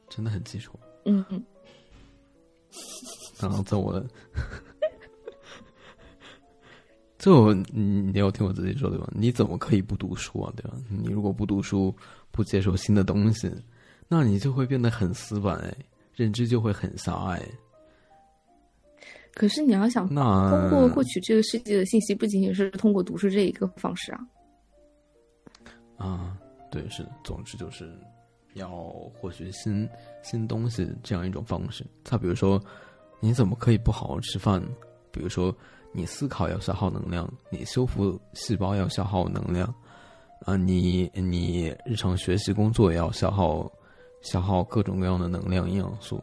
[SPEAKER 1] 真的很基础。
[SPEAKER 2] 嗯嗯，
[SPEAKER 1] 然后在我的，就你你要听我自己说对吧？你怎么可以不读书啊？对吧？你如果不读书，不接受新的东西，那你就会变得很死板哎，认知就会很狭隘。
[SPEAKER 2] 可是你要想
[SPEAKER 1] 那
[SPEAKER 2] 通过获取这个世界的信息，不仅仅是通过读书这一个方式啊。
[SPEAKER 1] 啊，对，是的，总之就是要获取新新东西这样一种方式。再比如说，你怎么可以不好好吃饭？比如说，你思考要消耗能量，你修复细胞要消耗能量，啊，你你日常学习工作也要消耗消耗各种各样的能量营养素，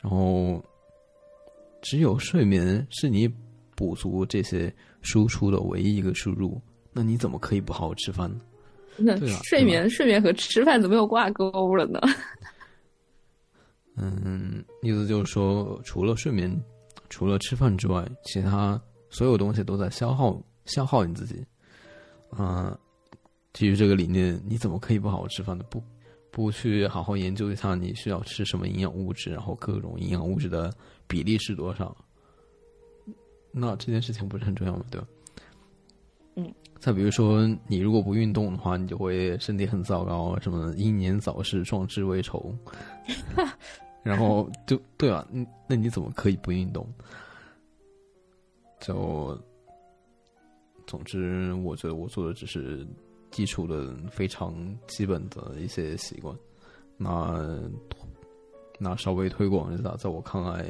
[SPEAKER 1] 然后只有睡眠是你补足这些输出的唯一一个输入，那你怎么可以不好好吃饭呢？
[SPEAKER 2] 那
[SPEAKER 1] 对啊
[SPEAKER 2] 睡眠睡眠和吃饭怎么又挂钩了呢？
[SPEAKER 1] 嗯，意思就是说，除了睡眠、除了吃饭之外，其他所有东西都在消耗消耗你自己。啊、基于这个理念，你怎么可以不好好吃饭呢？不不去好好研究一下你需要吃什么营养物质，然后各种营养物质的比例是多少？那这件事情不是很重要吗？对吧？
[SPEAKER 2] 嗯。
[SPEAKER 1] 再比如说，你如果不运动的话，你就会身体很糟糕，什么英年早逝、壮志未酬。然后就对啊，嗯，那你怎么可以不运动？就，总之，我觉得我做的只是基础的非常基本的一些习惯。那那稍微推广一下，在我看来，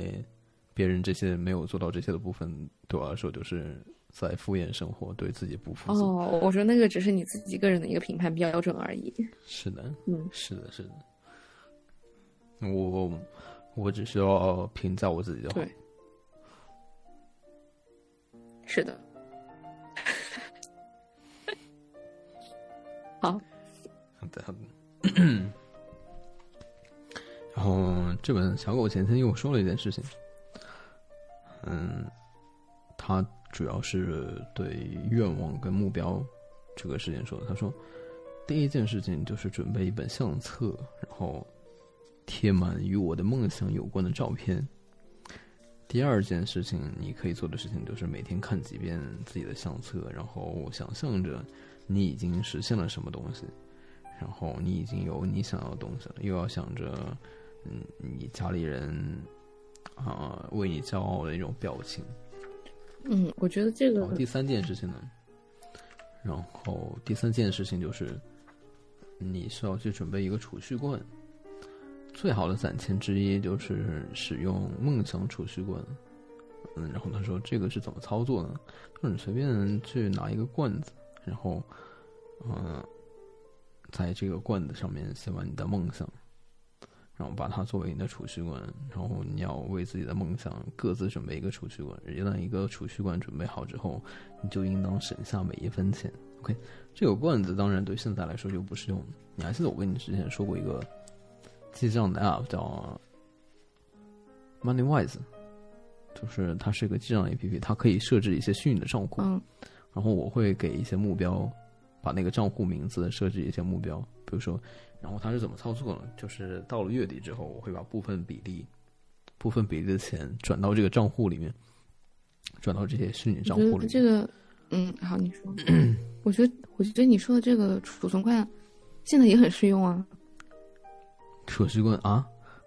[SPEAKER 1] 别人这些没有做到这些的部分，对我来说就是在敷衍生活，对自己不负责。
[SPEAKER 2] 哦，我说那个只是你自己个人的一个评判标准而已。
[SPEAKER 1] 是的，
[SPEAKER 2] 嗯，
[SPEAKER 1] 是的，是的。我我只需要评价我自己就好。
[SPEAKER 2] 对，是的。好，
[SPEAKER 1] 好的，好的。然后这本小狗前天又说了一件事情，嗯，他主要是对愿望跟目标这个事情说的。他说，第一件事情就是准备一本相册，然后贴满与我的梦想有关的照片。第二件事情，你可以做的事情就是每天看几遍自己的相册，然后想象着你已经实现了什么东西，然后你已经有你想要的东西了，又要想着，嗯，你家里人啊、为你骄傲的一种表情。
[SPEAKER 2] 嗯，我觉得这个
[SPEAKER 1] 然后第三件事情呢，然后第三件事情就是，你需要去准备一个储蓄罐。最好的攒钱之一就是使用梦想储蓄罐。嗯，然后他说这个是怎么操作呢？就是你随便去拿一个罐子，然后，嗯、在这个罐子上面写完你的梦想，然后把它作为你的储蓄罐，然后你要为自己的梦想各自准备一个储蓄罐。一旦一个储蓄罐准备好之后，你就应当省下每一分钱。OK，这个罐子当然对现在来说就不适用了。你还记得我跟你之前说过一个记账的 App 叫 MoneyWise，就是它是一个记账 APP，它可以设置一些虚拟的账户。
[SPEAKER 2] 嗯
[SPEAKER 1] 然后我会给一些目标，把那个账户名字设置一些目标，比如说，然后它是怎么操作呢？就是到了月底之后，我会把部分比例、部分比例的钱转到这个账户里面，转到这些虚拟账户里
[SPEAKER 2] 这个，嗯，好，你说。我觉得，我觉得你说的这个储存罐现在也很适用啊。
[SPEAKER 1] 储蓄罐啊，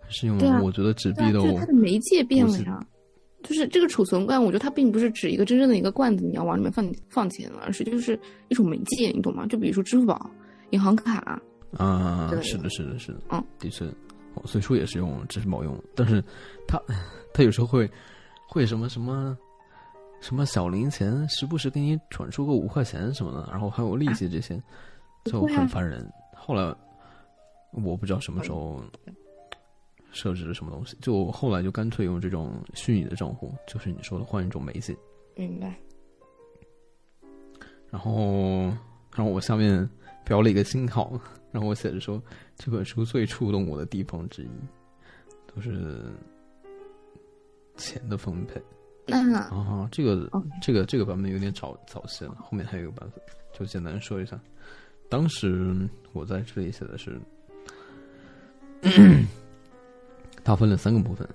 [SPEAKER 1] 适用
[SPEAKER 2] 对啊
[SPEAKER 1] 我觉得纸币的我
[SPEAKER 2] 就是它的媒介变了呀。就是这个储存罐，我觉得它并不是指一个真正的一个罐子，你要往里面放放钱，而是就是一种媒介，你懂吗？就比如说支付宝、银行卡，
[SPEAKER 1] 啊，是的，是的，是的，
[SPEAKER 2] 嗯，
[SPEAKER 1] 的确，我最初也是用支付宝用，但是他他有时候会会什么什么什么小零钱，时不时给你转出个五块钱什么的，然后还有利息这些，就很烦人。后来我不知道什么时候设置了什么东西，就后来就干脆用这种虚拟的账户，就是你说的换一种媒介。
[SPEAKER 2] 明白？
[SPEAKER 1] 然后，然后我下面标了一个星号，然后我写着说这本书最触动我的地方之一，都是钱的分配
[SPEAKER 2] 那
[SPEAKER 1] 啊。这个这个这个版本有点早早些了，后面还有一个版本，就简单说一下。当时我在这里写的是，它分了三个部分，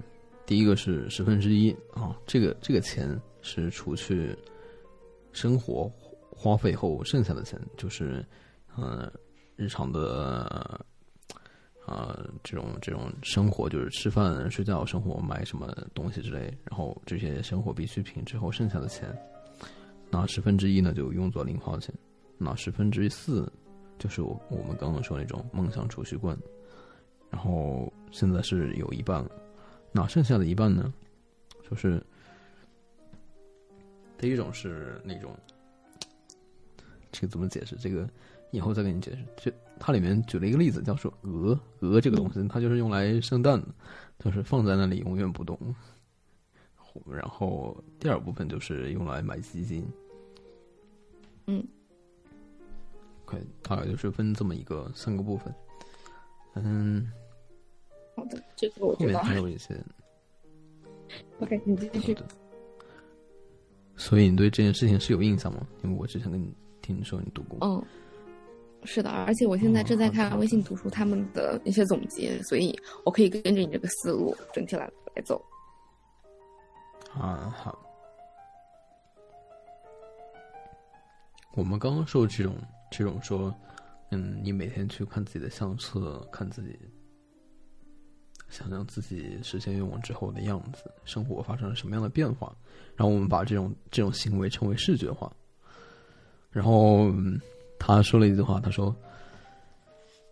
[SPEAKER 1] 第一个是十分之一啊，这个这个钱是除去生活花费后剩下的钱，就是呃日常的呃这种这种生活，就是吃饭、睡觉、生活、买什么东西之类，然后这些生活必需品之后剩下的钱，那十分之一呢就用作零花钱，那十分之四就是我我们刚刚说那种梦想储蓄罐，然后现在是有一半了，那剩下的一半呢，就是第一种是那种，这个怎么解释？这个以后再给你解释。就它里面举了一个例子，叫做鹅，鹅这个东西，它就是用来生蛋的，就是放在那里永远不动。然后第二部分就是用来买基金。
[SPEAKER 2] 嗯，
[SPEAKER 1] 可以，大概就是分这么一个三个部分。嗯，
[SPEAKER 2] 好的，这个我
[SPEAKER 1] 后面还有一些。
[SPEAKER 2] OK，你继续。
[SPEAKER 1] 所以你对这件事情是有印象吗？因为我之前跟你听你说你读过。
[SPEAKER 2] 嗯，是的，而且我现在正在看微信读书他们的一些总结，所以我可以跟着你这个思路整体来来走。
[SPEAKER 1] 啊，好。我们刚刚说这种这种说，嗯，你每天去看自己的相册，看自己，想象自己实现愿望之后的样子，生活发生了什么样的变化，然后我们把这种这种行为称为视觉化。然后、嗯他说了一句话，他说：“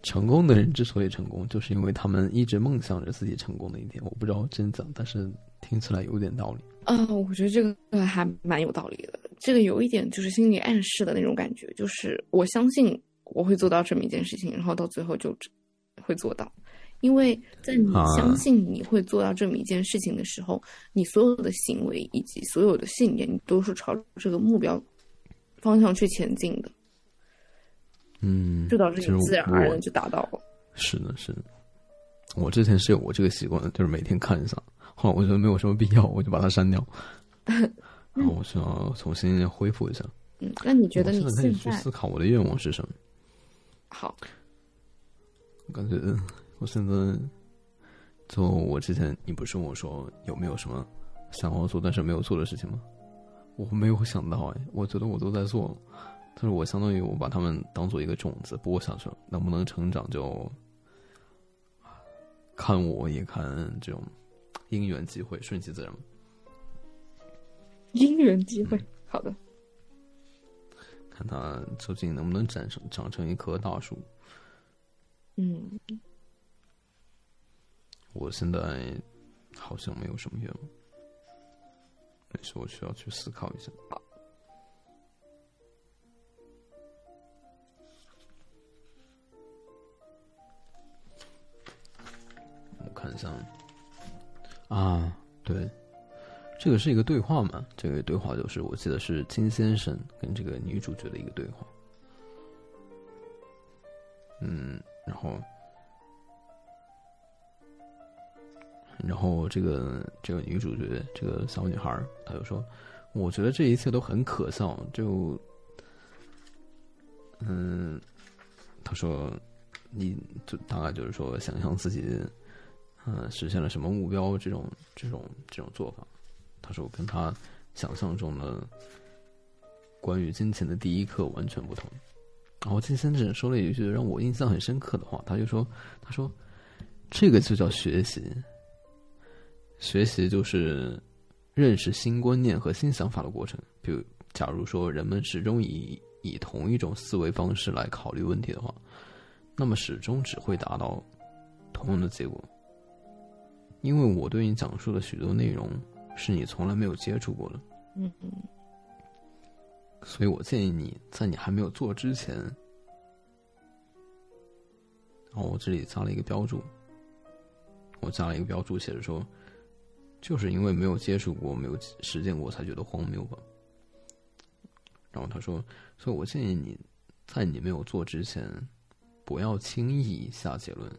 [SPEAKER 1] 成功的人之所以成功，就是因为他们一直梦想着自己成功的一天。”我不知道真假，但是听起来有点道理。
[SPEAKER 2] 啊、我觉得这个还蛮有道理的。这个有一点就是心理暗示的那种感觉，就是我相信我会做到这么一件事情，然后到最后就会做到。因为在你
[SPEAKER 1] 啊
[SPEAKER 2] 相信你会做到这么一件事情的时候，你所有的行为以及所有的信念，你都是朝着这个目标方向去前进的，
[SPEAKER 1] 嗯，
[SPEAKER 2] 就导致
[SPEAKER 1] 就是
[SPEAKER 2] 你自然而然就达到了。
[SPEAKER 1] 是的，是的。我之前是有过这个习惯的，就是每天看一下，后来我觉得没有什么必要，我就把它删掉，然后我想要重新恢复一下。
[SPEAKER 2] 嗯，那你觉得你
[SPEAKER 1] 我现在
[SPEAKER 2] 现在
[SPEAKER 1] 去思考我的愿望是什么？
[SPEAKER 2] 好？
[SPEAKER 1] 我感觉我现在，就我之前你不是问我说有没有什么想要做但是没有做的事情吗？我没有想到哎，我觉得我都在做，但是我相当于我把它们当做一个种子播下去了，能不能成长就看我也看这种因缘机会，顺其自然。
[SPEAKER 2] 因缘机会，好的。
[SPEAKER 1] 看它究竟能不能长成长成一棵大树。
[SPEAKER 2] 嗯，
[SPEAKER 1] 我现在好像没有什么愿望，但是我需要去思考一下。看一下啊，对，这个是一个对话嘛？这个对话就是我记得是金先生跟这个女主角的一个对话。嗯，然后。然后这个这个女主角，这个小女孩，她就说：“我觉得这一切都很可笑。”就，嗯，她说：“你就大概就是说，想象自己，嗯、实现了什么目标，这种这种这种做法。”他说我：“跟他想象中的关于金钱的第一课完全不同。”然后金先生说了一句让我印象很深刻的话，他就说：“他说，这个就叫学习。”学习就是认识新观念和新想法的过程。比如，假如说人们始终以以同一种思维方式来考虑问题的话，那么始终只会达到同样的结果。因为我对你讲述的许多内容是你从来没有接触过的，
[SPEAKER 2] 嗯嗯
[SPEAKER 1] 所以我建议你在你还没有做之前，然后我这里加了一个标注，我加了一个标注，写着说。就是因为没有接触过、没有实践过，才觉得荒谬吧。然后他说：“所以我建议你在你没有做之前，不要轻易下结论。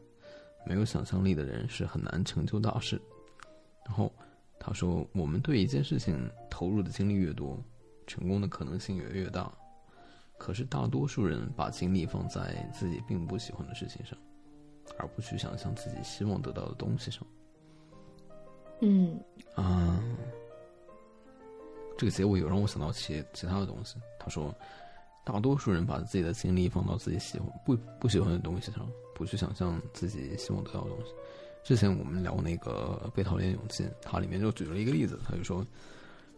[SPEAKER 1] 没有想象力的人是很难成就大事。”然后他说：“我们对一件事情投入的精力越多，成功的可能性也越大。可是大多数人把精力放在自己并不喜欢的事情上，而不去想象自己希望得到的东西上。”
[SPEAKER 2] 嗯
[SPEAKER 1] 啊，这个结尾有让我想到其其他的东西。他说，大多数人把自己的精力放到自己喜欢不不喜欢的东西上，不去想象自己希望得到的东西。之前我们聊那个《被讨厌勇气》，它里面就举了一个例子，他就说，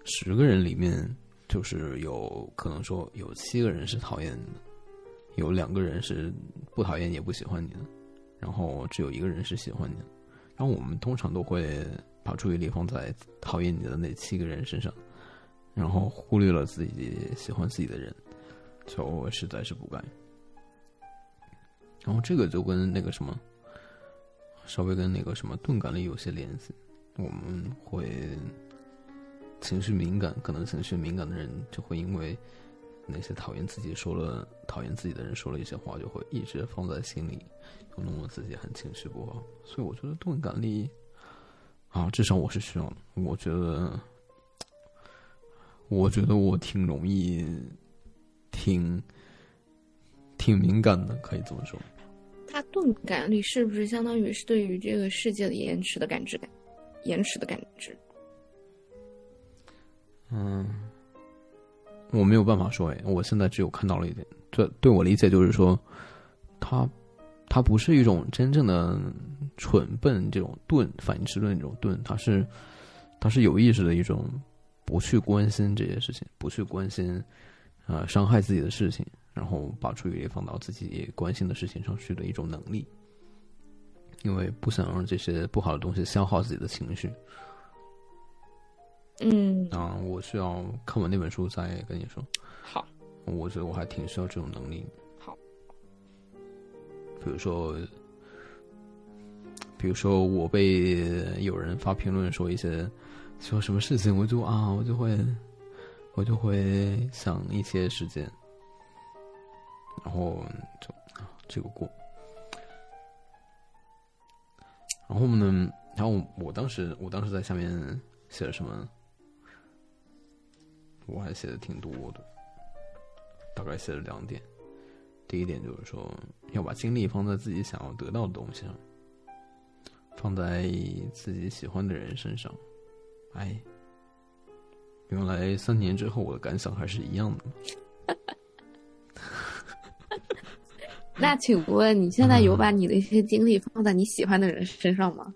[SPEAKER 1] 十个人里面就是有可能说有七个人是讨厌你的，有两个人是不讨厌也不喜欢你的，然后只有一个人是喜欢你的，然后我们通常都会把注意力放在讨厌你的那七个人身上，然后忽略了自己喜欢自己的人，就实在是不该。然后这个就跟那个什么，稍微跟那个什么钝感力有些联系，我们会情绪敏感，可能情绪敏感的人就会因为。那些讨厌自己说了讨厌自己的人说了一些话，就会一直放在心里，弄得自己很情绪不好。所以我觉得钝感力啊，至少我是需要的。我觉得，我觉得我挺容易，挺挺敏感的，可以这么说。
[SPEAKER 2] 他钝感力是不是相当于是对于这个世界的延迟的感知感，延迟的感知？
[SPEAKER 1] 嗯。我没有办法说哎，我现在只有看到了一点，这对我理解就是说，他，他不是一种真正的蠢笨这种钝反应迟钝这种钝，他是，他是有意识的一种不去关心这些事情，不去关心，呃，伤害自己的事情，然后把注意力放到自己关心的事情上去的一种能力，因为不想让这些不好的东西消耗自己的情绪。
[SPEAKER 2] 嗯
[SPEAKER 1] 啊，我需要看完那本书再跟你说。
[SPEAKER 2] 好，
[SPEAKER 1] 我觉得我还挺需要这种能力。
[SPEAKER 2] 好，
[SPEAKER 1] 比如说，比如说我被有人发评论说一些说什么事情，我就啊，我就会，我就会想一些时间，然后就啊这个过，然后呢，然后我当时我当时在下面写了什么？我还写的挺多的，大概写了两点。第一点就是说，要把精力放在自己想要得到的东西上，放在自己喜欢的人身上。哎，原来三年之后我的感想还是一样的。
[SPEAKER 2] 那请问你现在有把你的一些精力放在你喜欢的人身上吗？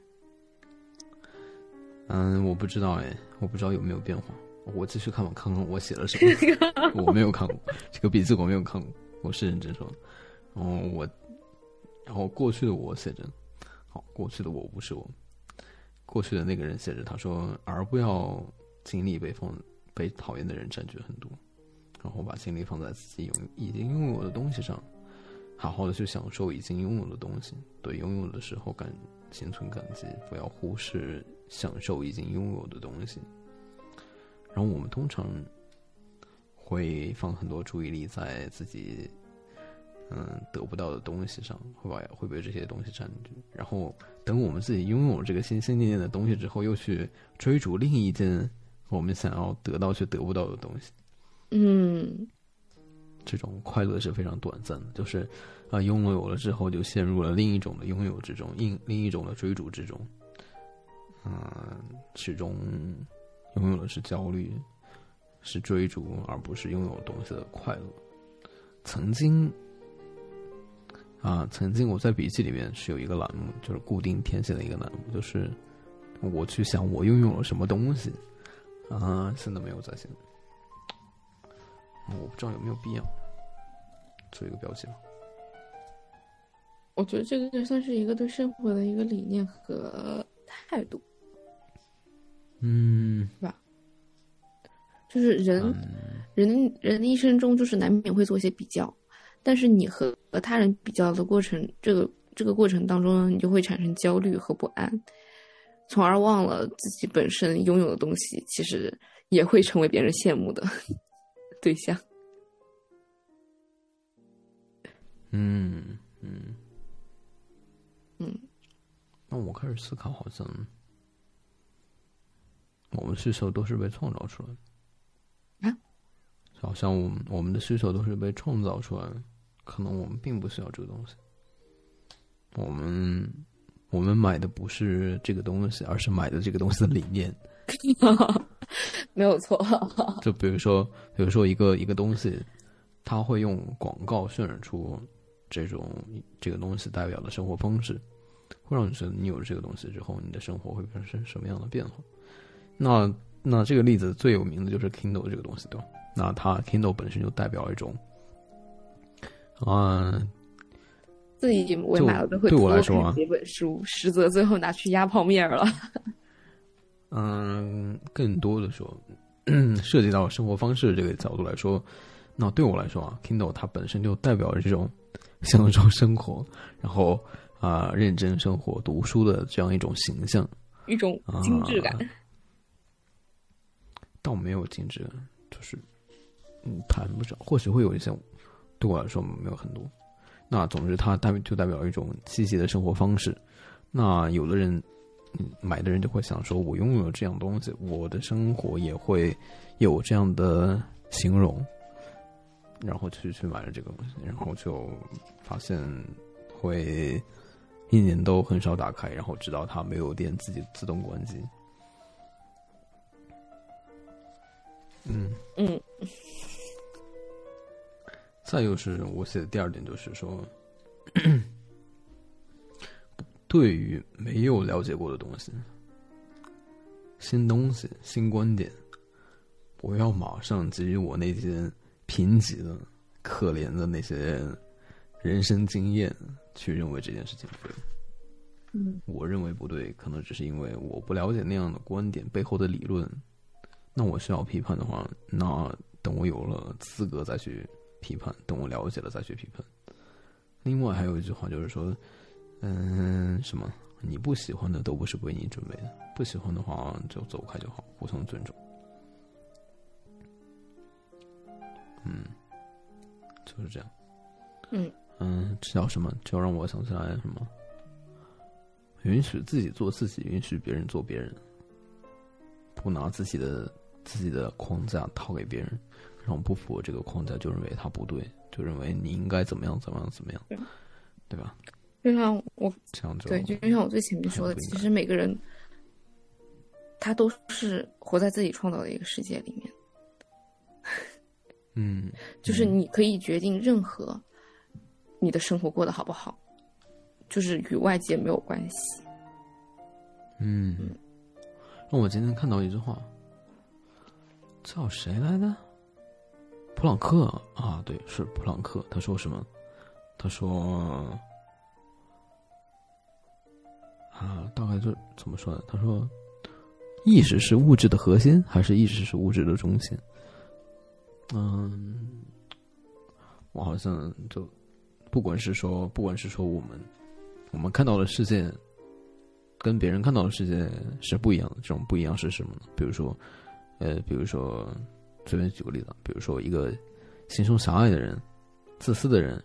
[SPEAKER 1] 嗯，我不知道哎，我不知道有没有变化。我继续看吧，看看我写了什么。我没有看过这个笔记，我没有看过。我是认真说。然后我，然后过去的我写着，好，过去的我不是我，过去的那个人写着，他说，而不要精力被放被讨厌的人占据很多，然后把精力放在自己拥已经拥有的东西上，好好的去享受已经拥有的东西。对拥有的时候感心存感激，不要忽视享受已经拥有的东西。然后我们通常会放很多注意力在自己嗯得不到的东西上，会把会被这些东西占据。然后等我们自己拥有这个心心念念的东西之后，又去追逐另一件我们想要得到却得不到的东西。
[SPEAKER 2] 嗯，
[SPEAKER 1] 这种快乐是非常短暂的，就是啊拥有了之后就陷入了另一种的拥有之中，另另一种的追逐之中，嗯，始终。拥有的是焦虑，是追逐，而不是拥有东西的快乐。曾经，啊，曾经我在笔记里面是有一个栏目，就是固定填写的一个栏目，就是我去想我拥有了什么东西。啊，现在没有在写，我不知道有没有必要做一个标记吧。
[SPEAKER 2] 我觉得这个算是一个对生活的一个理念和态度。
[SPEAKER 1] 嗯，
[SPEAKER 2] 是吧？就是人，人人的一生中，就是难免会做一些比较，但是你和和他人比较的过程，这个这个过程当中呢，你就会产生焦虑和不安，从而忘了自己本身拥有的东西，其实也会成为别人羡慕的对象。
[SPEAKER 1] 嗯嗯
[SPEAKER 2] 嗯，
[SPEAKER 1] 那我开始思考，好像。我们需求都是被创造出来
[SPEAKER 2] 的，啊，
[SPEAKER 1] 好像我们我们的需求都是被创造出来的，可能我们并不需要这个东西。我们我们买的不是这个东西，而是买的这个东西的理念。
[SPEAKER 2] 没有错。
[SPEAKER 1] 就比如说，比如说一个一个东西，他会用广告渲染出这种这个东西代表的生活方式，会让你觉得你有了这个东西之后，你的生活会发生什么样的变化。那那这个例子最有名的就是 Kindle 这个东西，对吧？那它 Kindle 本身就代表一种啊，
[SPEAKER 2] 自己我也买了都会
[SPEAKER 1] 对我来
[SPEAKER 2] 多
[SPEAKER 1] 说啊
[SPEAKER 2] 看几本书，实则最后拿去压泡面了。
[SPEAKER 1] 嗯，更多的说，涉及到生活方式这个角度来说，那对我来说啊，Kindle 它本身就代表着这种享受生活，然后啊、认真生活、读书的这样一种形象。
[SPEAKER 2] 一种精致感。
[SPEAKER 1] 啊倒没有精致感，就是嗯，谈不上，或许会有一些，对我来说没有很多。那总之，它代就代表一种积极的生活方式。那有的人，嗯，买的人就会想说，我拥有这样东西，我的生活也会有这样的形容，然后去去买了这个东西，然后就发现会一年都很少打开，然后直到它没有电自己自动关机。嗯，
[SPEAKER 2] 嗯，
[SPEAKER 1] 再就是我写的第二点，就是说，对于没有了解过的东西、新东西、新观点，不要马上给予我那些贫瘠的、可怜的那些人生经验，去认为这件事情对。
[SPEAKER 2] 嗯，
[SPEAKER 1] 我认为不对，可能只是因为我不了解那样的观点背后的理论。那我需要批判的话，那等我有了资格再去批判，等我了解了再去批判。另外还有一句话就是说，嗯，什么你不喜欢的都不是为你准备的，不喜欢的话就走开就好，互相尊重。嗯，就是这样。
[SPEAKER 2] 嗯
[SPEAKER 1] 嗯，这叫什么？就让我想起来什么？允许自己做自己，允许别人做别人，不拿自己的自己的框架套给别人，然后不符合这个框架就认为他不对，就认为你应该怎么样怎么样怎么样，
[SPEAKER 2] 对
[SPEAKER 1] 对吧？
[SPEAKER 2] 就像我对，就像我最前面说的，其实每个人他都是活在自己创造的一个世界里面，
[SPEAKER 1] 嗯，
[SPEAKER 2] 就是你可以决定任何你的生活过得好不好，就是与外界没有关系。
[SPEAKER 1] 嗯，让我今天看到一句话，叫谁来的？普朗克啊，对，是普朗克。他说什么？他说啊，大概就怎么说呢？他说，意识是物质的核心，还是意识是物质的中心？嗯，我好像就不管是说，不管是说我们我们看到的世界。跟别人看到的世界是不一样的。这种不一样是什么呢？比如说，呃，比如说，随便举个例子，比如说一个心胸狭隘的人、自私的人，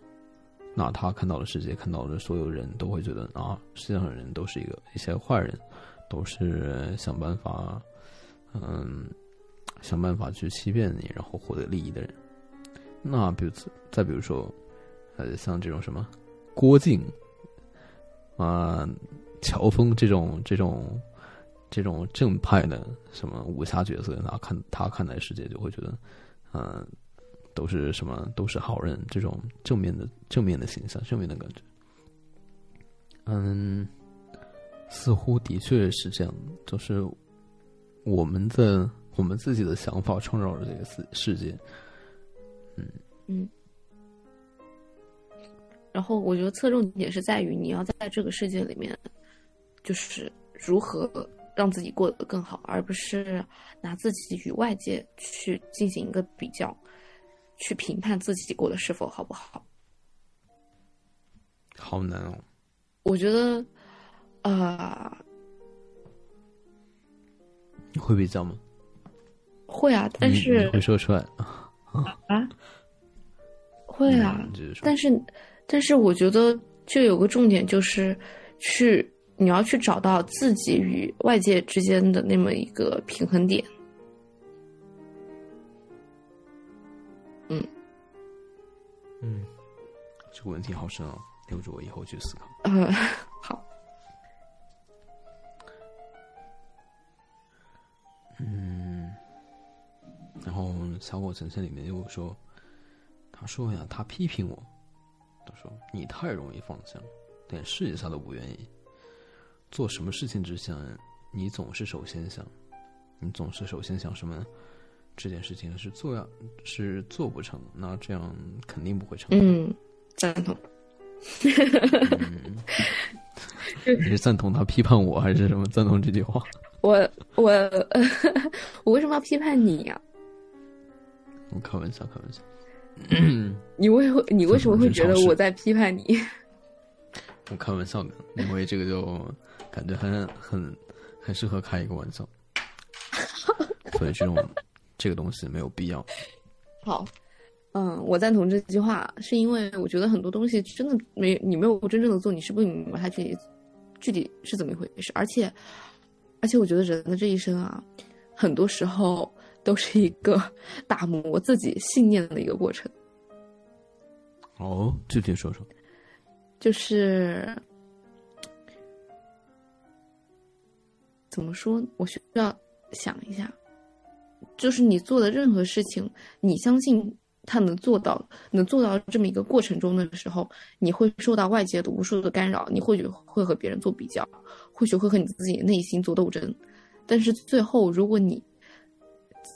[SPEAKER 1] 那他看到的世界，看到的所有人都会觉得啊，世界上的人都是一个一些坏人，都是想办法，嗯，想办法去欺骗你，然后获得利益的人。那比如再比如说，呃，像这种什么郭靖啊。乔峰这种这种这种正派的什么武侠角色，那看他看待世界就会觉得，嗯、都是什么都是好人，这种正面的正面的形象，正面的感觉。嗯，似乎的确是这样，就是我们的我们自己的想法创造了这个世世界。嗯
[SPEAKER 2] 嗯。然后我觉得侧重点是在于你要在这个世界里面。就是如何让自己过得更好，而不是拿自己与外界去进行一个比较，去评判自己过得是否好不好。
[SPEAKER 1] 好难哦！
[SPEAKER 2] 我觉得，呃，
[SPEAKER 1] 你会比较吗？
[SPEAKER 2] 会啊，但是
[SPEAKER 1] 会说出来
[SPEAKER 2] 啊？会啊，
[SPEAKER 1] 嗯、
[SPEAKER 2] 但是，但是我觉得就有个重点就是去。你要去找到自己与外界之间的那么一个平衡点。嗯，
[SPEAKER 1] 这个问题好深哦，留着我以后去思考。
[SPEAKER 2] 呃，好。
[SPEAKER 1] 嗯，然后小果晨晨里面又说，他说呀，他批评我，他说你太容易放下了，连试一下都不愿意。做什么事情之前，你总是首先想，你总是首先想什么呢？这件事情是做要是做不成，那这样肯定不会成。
[SPEAKER 2] 嗯，赞同。
[SPEAKER 1] 你是赞同他批判我，还是什么赞同这句话？
[SPEAKER 2] 我我 我为什么要批判你呀、
[SPEAKER 1] 我开玩笑，开玩笑。
[SPEAKER 2] 你为你为什么会觉得我在批判你？
[SPEAKER 1] 我开玩笑的，因为这个就感觉很很很适合开一个玩笑，所以这种这个东西没有必要。
[SPEAKER 2] 好，嗯，我赞同这句话，是因为我觉得很多东西真的没你没有真正的做，你是不明白它具体具体是怎么一回事。而且而且，我觉得人的这一生啊，很多时候都是一个 打磨自己信念的一个过程。
[SPEAKER 1] 哦，具体说说。
[SPEAKER 2] 就是怎么说？我需要想一下。就是你做的任何事情，你相信他能做到，能做到这么一个过程中的时候，你会受到外界的无数的干扰，你或许会和别人做比较，或许会和你自己内心做斗争。但是最后，如果你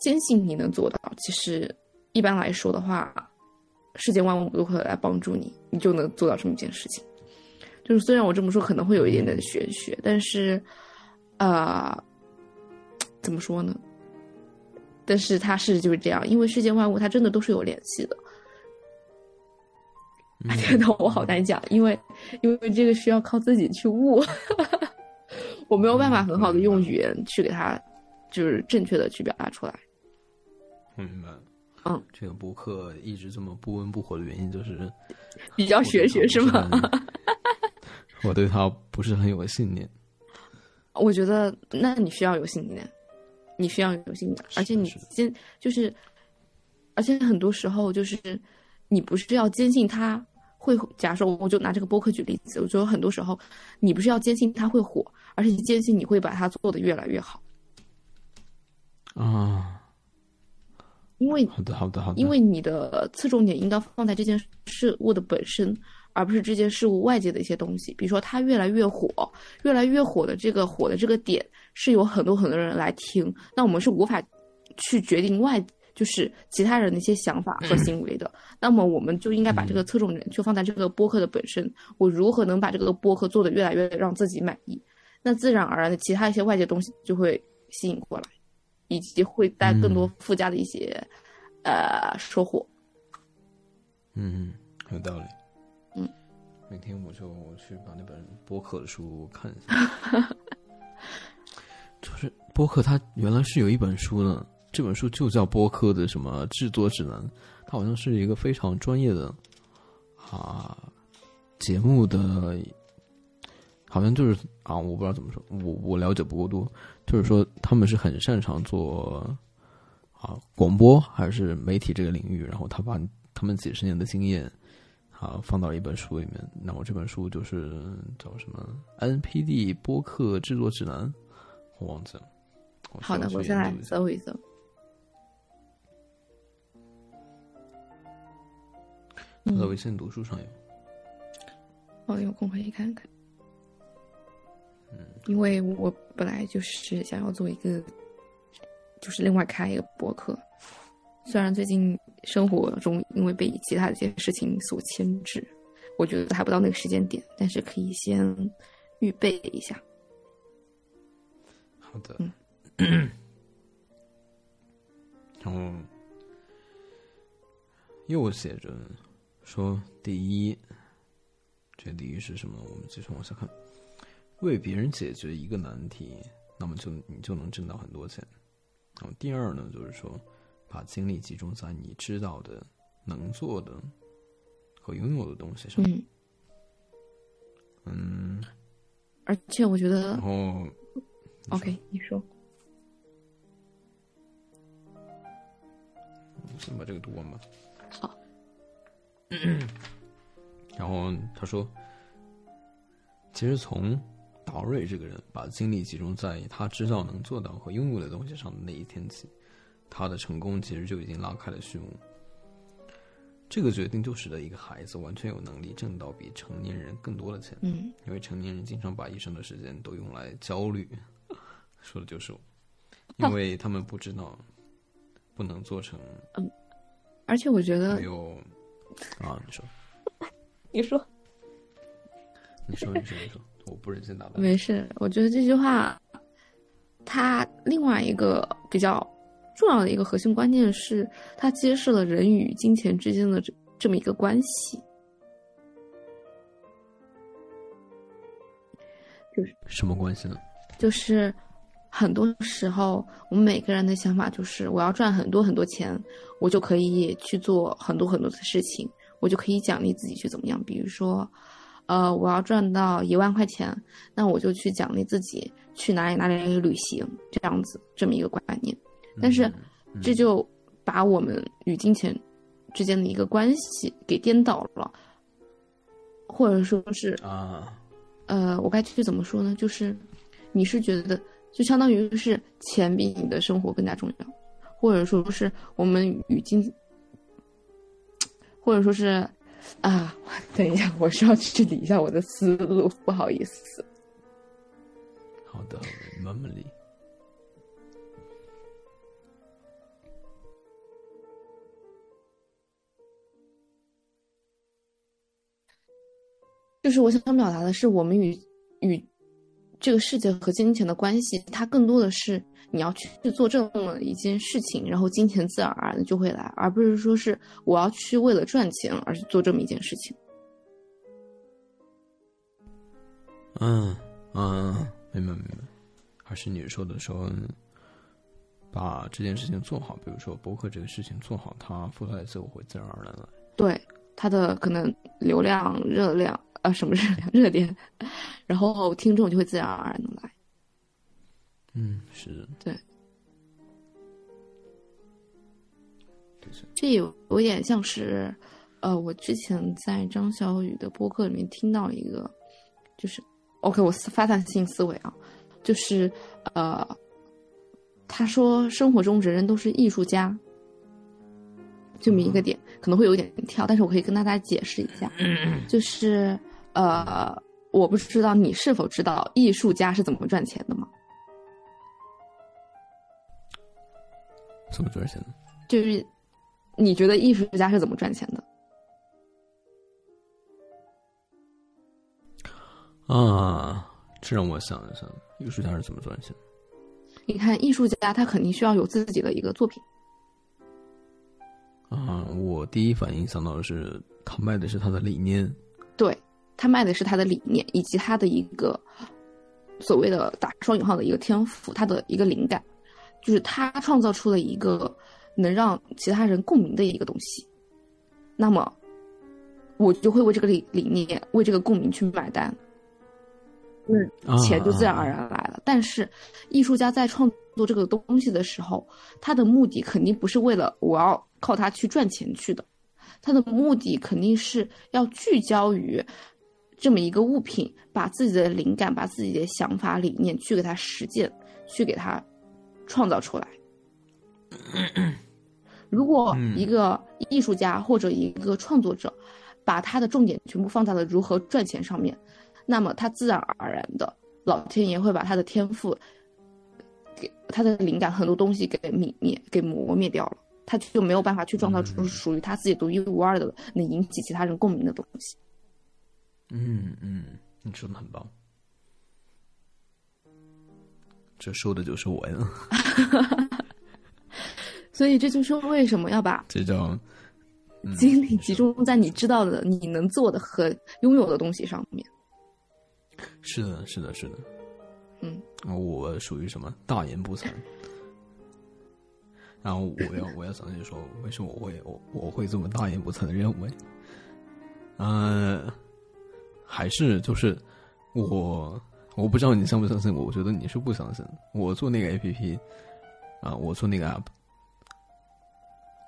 [SPEAKER 2] 坚信你能做到，其实一般来说的话。世界万物都会来帮助你，你就能做到这么一件事情。就是虽然我这么说可能会有一点点玄学，但是，啊、怎么说呢？但是它是就是这样，因为世间万物它真的都是有联系的。
[SPEAKER 1] 嗯
[SPEAKER 2] 天呐，我好难讲，因为因为这个需要靠自己去悟，我没有办法很好的用语言去给它就是正确的去表达出来。
[SPEAKER 1] 我明白了。
[SPEAKER 2] 嗯，
[SPEAKER 1] 这个博客一直这么不温不火的原因就是
[SPEAKER 2] 比较玄学是吗？
[SPEAKER 1] 我对他不是很有信念。
[SPEAKER 2] 我觉得，那你需要有信念，你需要有信念，而且你坚就是，而且很多时候就是，你不是要坚信他会，假如说我就拿这个播客举例子，我觉得很多时候你不是要坚信他会火，而是坚信你会把它做得越来越好，
[SPEAKER 1] 啊，
[SPEAKER 2] 因为
[SPEAKER 1] 好的，好的，好的。
[SPEAKER 2] 因为你的侧重点应该放在这件事物的本身，而不是这件事物外界的一些东西。比如说，它越来越火，越来越火的这个火的这个点是有很多很多人来听，那我们是无法去决定外就是其他人的一些想法和行为的。那么，我们就应该把这个侧重点就放在这个播客的本身，我如何能把这个播客做得越来越让自己满意？那自然而然的，其他一些外界东西就会吸引过来，以及会带更多附加的一些、呃收获。
[SPEAKER 1] 嗯，有道理。明天我就去把那本播客的书看一下。就是播客，它原来是有一本书的，这本书就叫《播客的什么制作指南》，它好像是一个非常专业的啊节目的，好像就是啊，我不知道怎么说，我我了解不够多，就是说他们是很擅长做啊广播还是媒体这个领域，然后他把他们几十年的经验啊放到了一本书里面。那我这本书就是叫什么 NPD 播客制作指南，我忘记了。
[SPEAKER 2] 好的，我先来搜一搜。
[SPEAKER 1] 我在微信读书上有。
[SPEAKER 2] 哦，有空可以看看。因为我本来就是想要做一个，就是另外开一个博客，虽然最近生活中因为被其他的一些事情所牵制，我觉得还不到那个时间点，但是可以先预备一下。
[SPEAKER 1] 好的。
[SPEAKER 2] 嗯
[SPEAKER 1] 然后又写着说，第一，这第一是什么？我们继续往下看。为别人解决一个难题，那么就你就能挣到很多钱。然后第二呢，就是说，把精力集中在你知道的、能做的和拥有的东西上。
[SPEAKER 2] 嗯，
[SPEAKER 1] 嗯，
[SPEAKER 2] 而且我觉得
[SPEAKER 1] 然后
[SPEAKER 2] ，OK，你说，
[SPEAKER 1] 先把这个读完吧。
[SPEAKER 2] 好。
[SPEAKER 1] 然后他说，其实从达瑞这个人把精力集中在他知道能做到和拥有的东西上的那一天起，他的成功其实就已经拉开了序幕。这个决定就使得一个孩子完全有能力挣到比成年人更多的钱，
[SPEAKER 2] 嗯。
[SPEAKER 1] 因为成年人经常把一生的时间都用来焦虑，说的就是。我，因为他们不知道不能做成嗯。
[SPEAKER 2] 而且我觉得
[SPEAKER 1] 没有。啊，你说。
[SPEAKER 2] 你说，
[SPEAKER 1] 你说，你说，你说，我不忍心打断。
[SPEAKER 2] 没事，我觉得这句话，他另外一个比较重要的一个核心观念是，它揭示了人与金钱之间的这这么一个关系。就是
[SPEAKER 1] 什么关系呢？
[SPEAKER 2] 就是很多时候，我们每个人的想法就是，我要赚很多很多钱，我就可以去做很多很多的事情，我就可以奖励自己去怎么样。比如说，呃，我要赚到一万块钱，那我就去奖励自己去哪里哪里旅行，这样子这么一个观念。但是，这就把我们与金钱之间的一个关系给颠倒了，或者说是
[SPEAKER 1] 啊，
[SPEAKER 2] 呃，我该去怎么说呢？就是你是觉得，就相当于是钱比你的生活更加重要，或者说是我们与金，或者说是啊，等一下，我需要去理一下我的思路，不好意思。
[SPEAKER 1] 好的，你慢慢理。
[SPEAKER 2] 就是我想表达的是，我们与与这个世界和金钱的关系，它更多的是你要去做这么一件事情，然后金钱自然而然的就会来，而不是说是我要去为了赚钱而去做这么一件事情。
[SPEAKER 1] 嗯嗯，明白明白。还是你说的说，把这件事情做好，比如说博客这个事情做好，它付出来之后会自然而然来。
[SPEAKER 2] 对，它的可能流量、热量。啊，什么热量、热点，然后听众就会自然而然的来。
[SPEAKER 1] 嗯，是的。
[SPEAKER 2] 对。这有有点像是，呃，我之前在张小雨的播客里面听到一个，就是，OK，我发散性思维啊，就是呃，他说生活中人人都是艺术家，这么一个点可能会有一点跳，但是我可以跟大家解释一下，就是。呃，我不知道你是否知道艺术家是怎么赚钱的吗？
[SPEAKER 1] 怎么赚钱的？
[SPEAKER 2] 就是你觉得艺术家是怎么赚钱的？
[SPEAKER 1] 啊，这让我想一想，艺术家是怎么赚钱？
[SPEAKER 2] 你看，艺术家他肯定需要有自己的一个作品。
[SPEAKER 1] 啊，我第一反应想到的是，他卖的是他的理念。
[SPEAKER 2] 对。他卖的是他的理念，以及他的一个所谓的打双引号的一个天赋，他的一个灵感，就是他创造出了一个能让其他人共鸣的一个东西。那么，我就会为这个理理念、为这个共鸣去买单，嗯，钱就自然而然来了。但是，艺术家在创作这个东西的时候，他的目的肯定不是为了我要靠它去赚钱去的，他的目的肯定是要聚焦于。这么一个物品，把自己的灵感、把自己的想法、理念去给它实践，去给它创造出来。如果一个艺术家或者一个创作者，把他的重点全部放在了如何赚钱上面，那么他自然而然的，老天爷会把他的天赋、给他的灵感很多东西给泯灭、给磨灭掉了，他就没有办法去创造出属于他自己独一无二的、能引起其他人共鸣的东西。
[SPEAKER 1] 嗯嗯，你说的很棒，这说的就是我呀。
[SPEAKER 2] 所以这就是为什么要把
[SPEAKER 1] 这种
[SPEAKER 2] 精力集中在你知道的、你能做的和拥有的东西上面。
[SPEAKER 1] 是的，是的，是的。
[SPEAKER 2] 嗯，
[SPEAKER 1] 我属于什么大言不惭？然后我要我要详细说为什么我会我我会这么大言不惭的认为，嗯。还是就是我，我不知道你相不相信我。我觉得你是不相信。我做那个 A P P，啊，我做那个 App，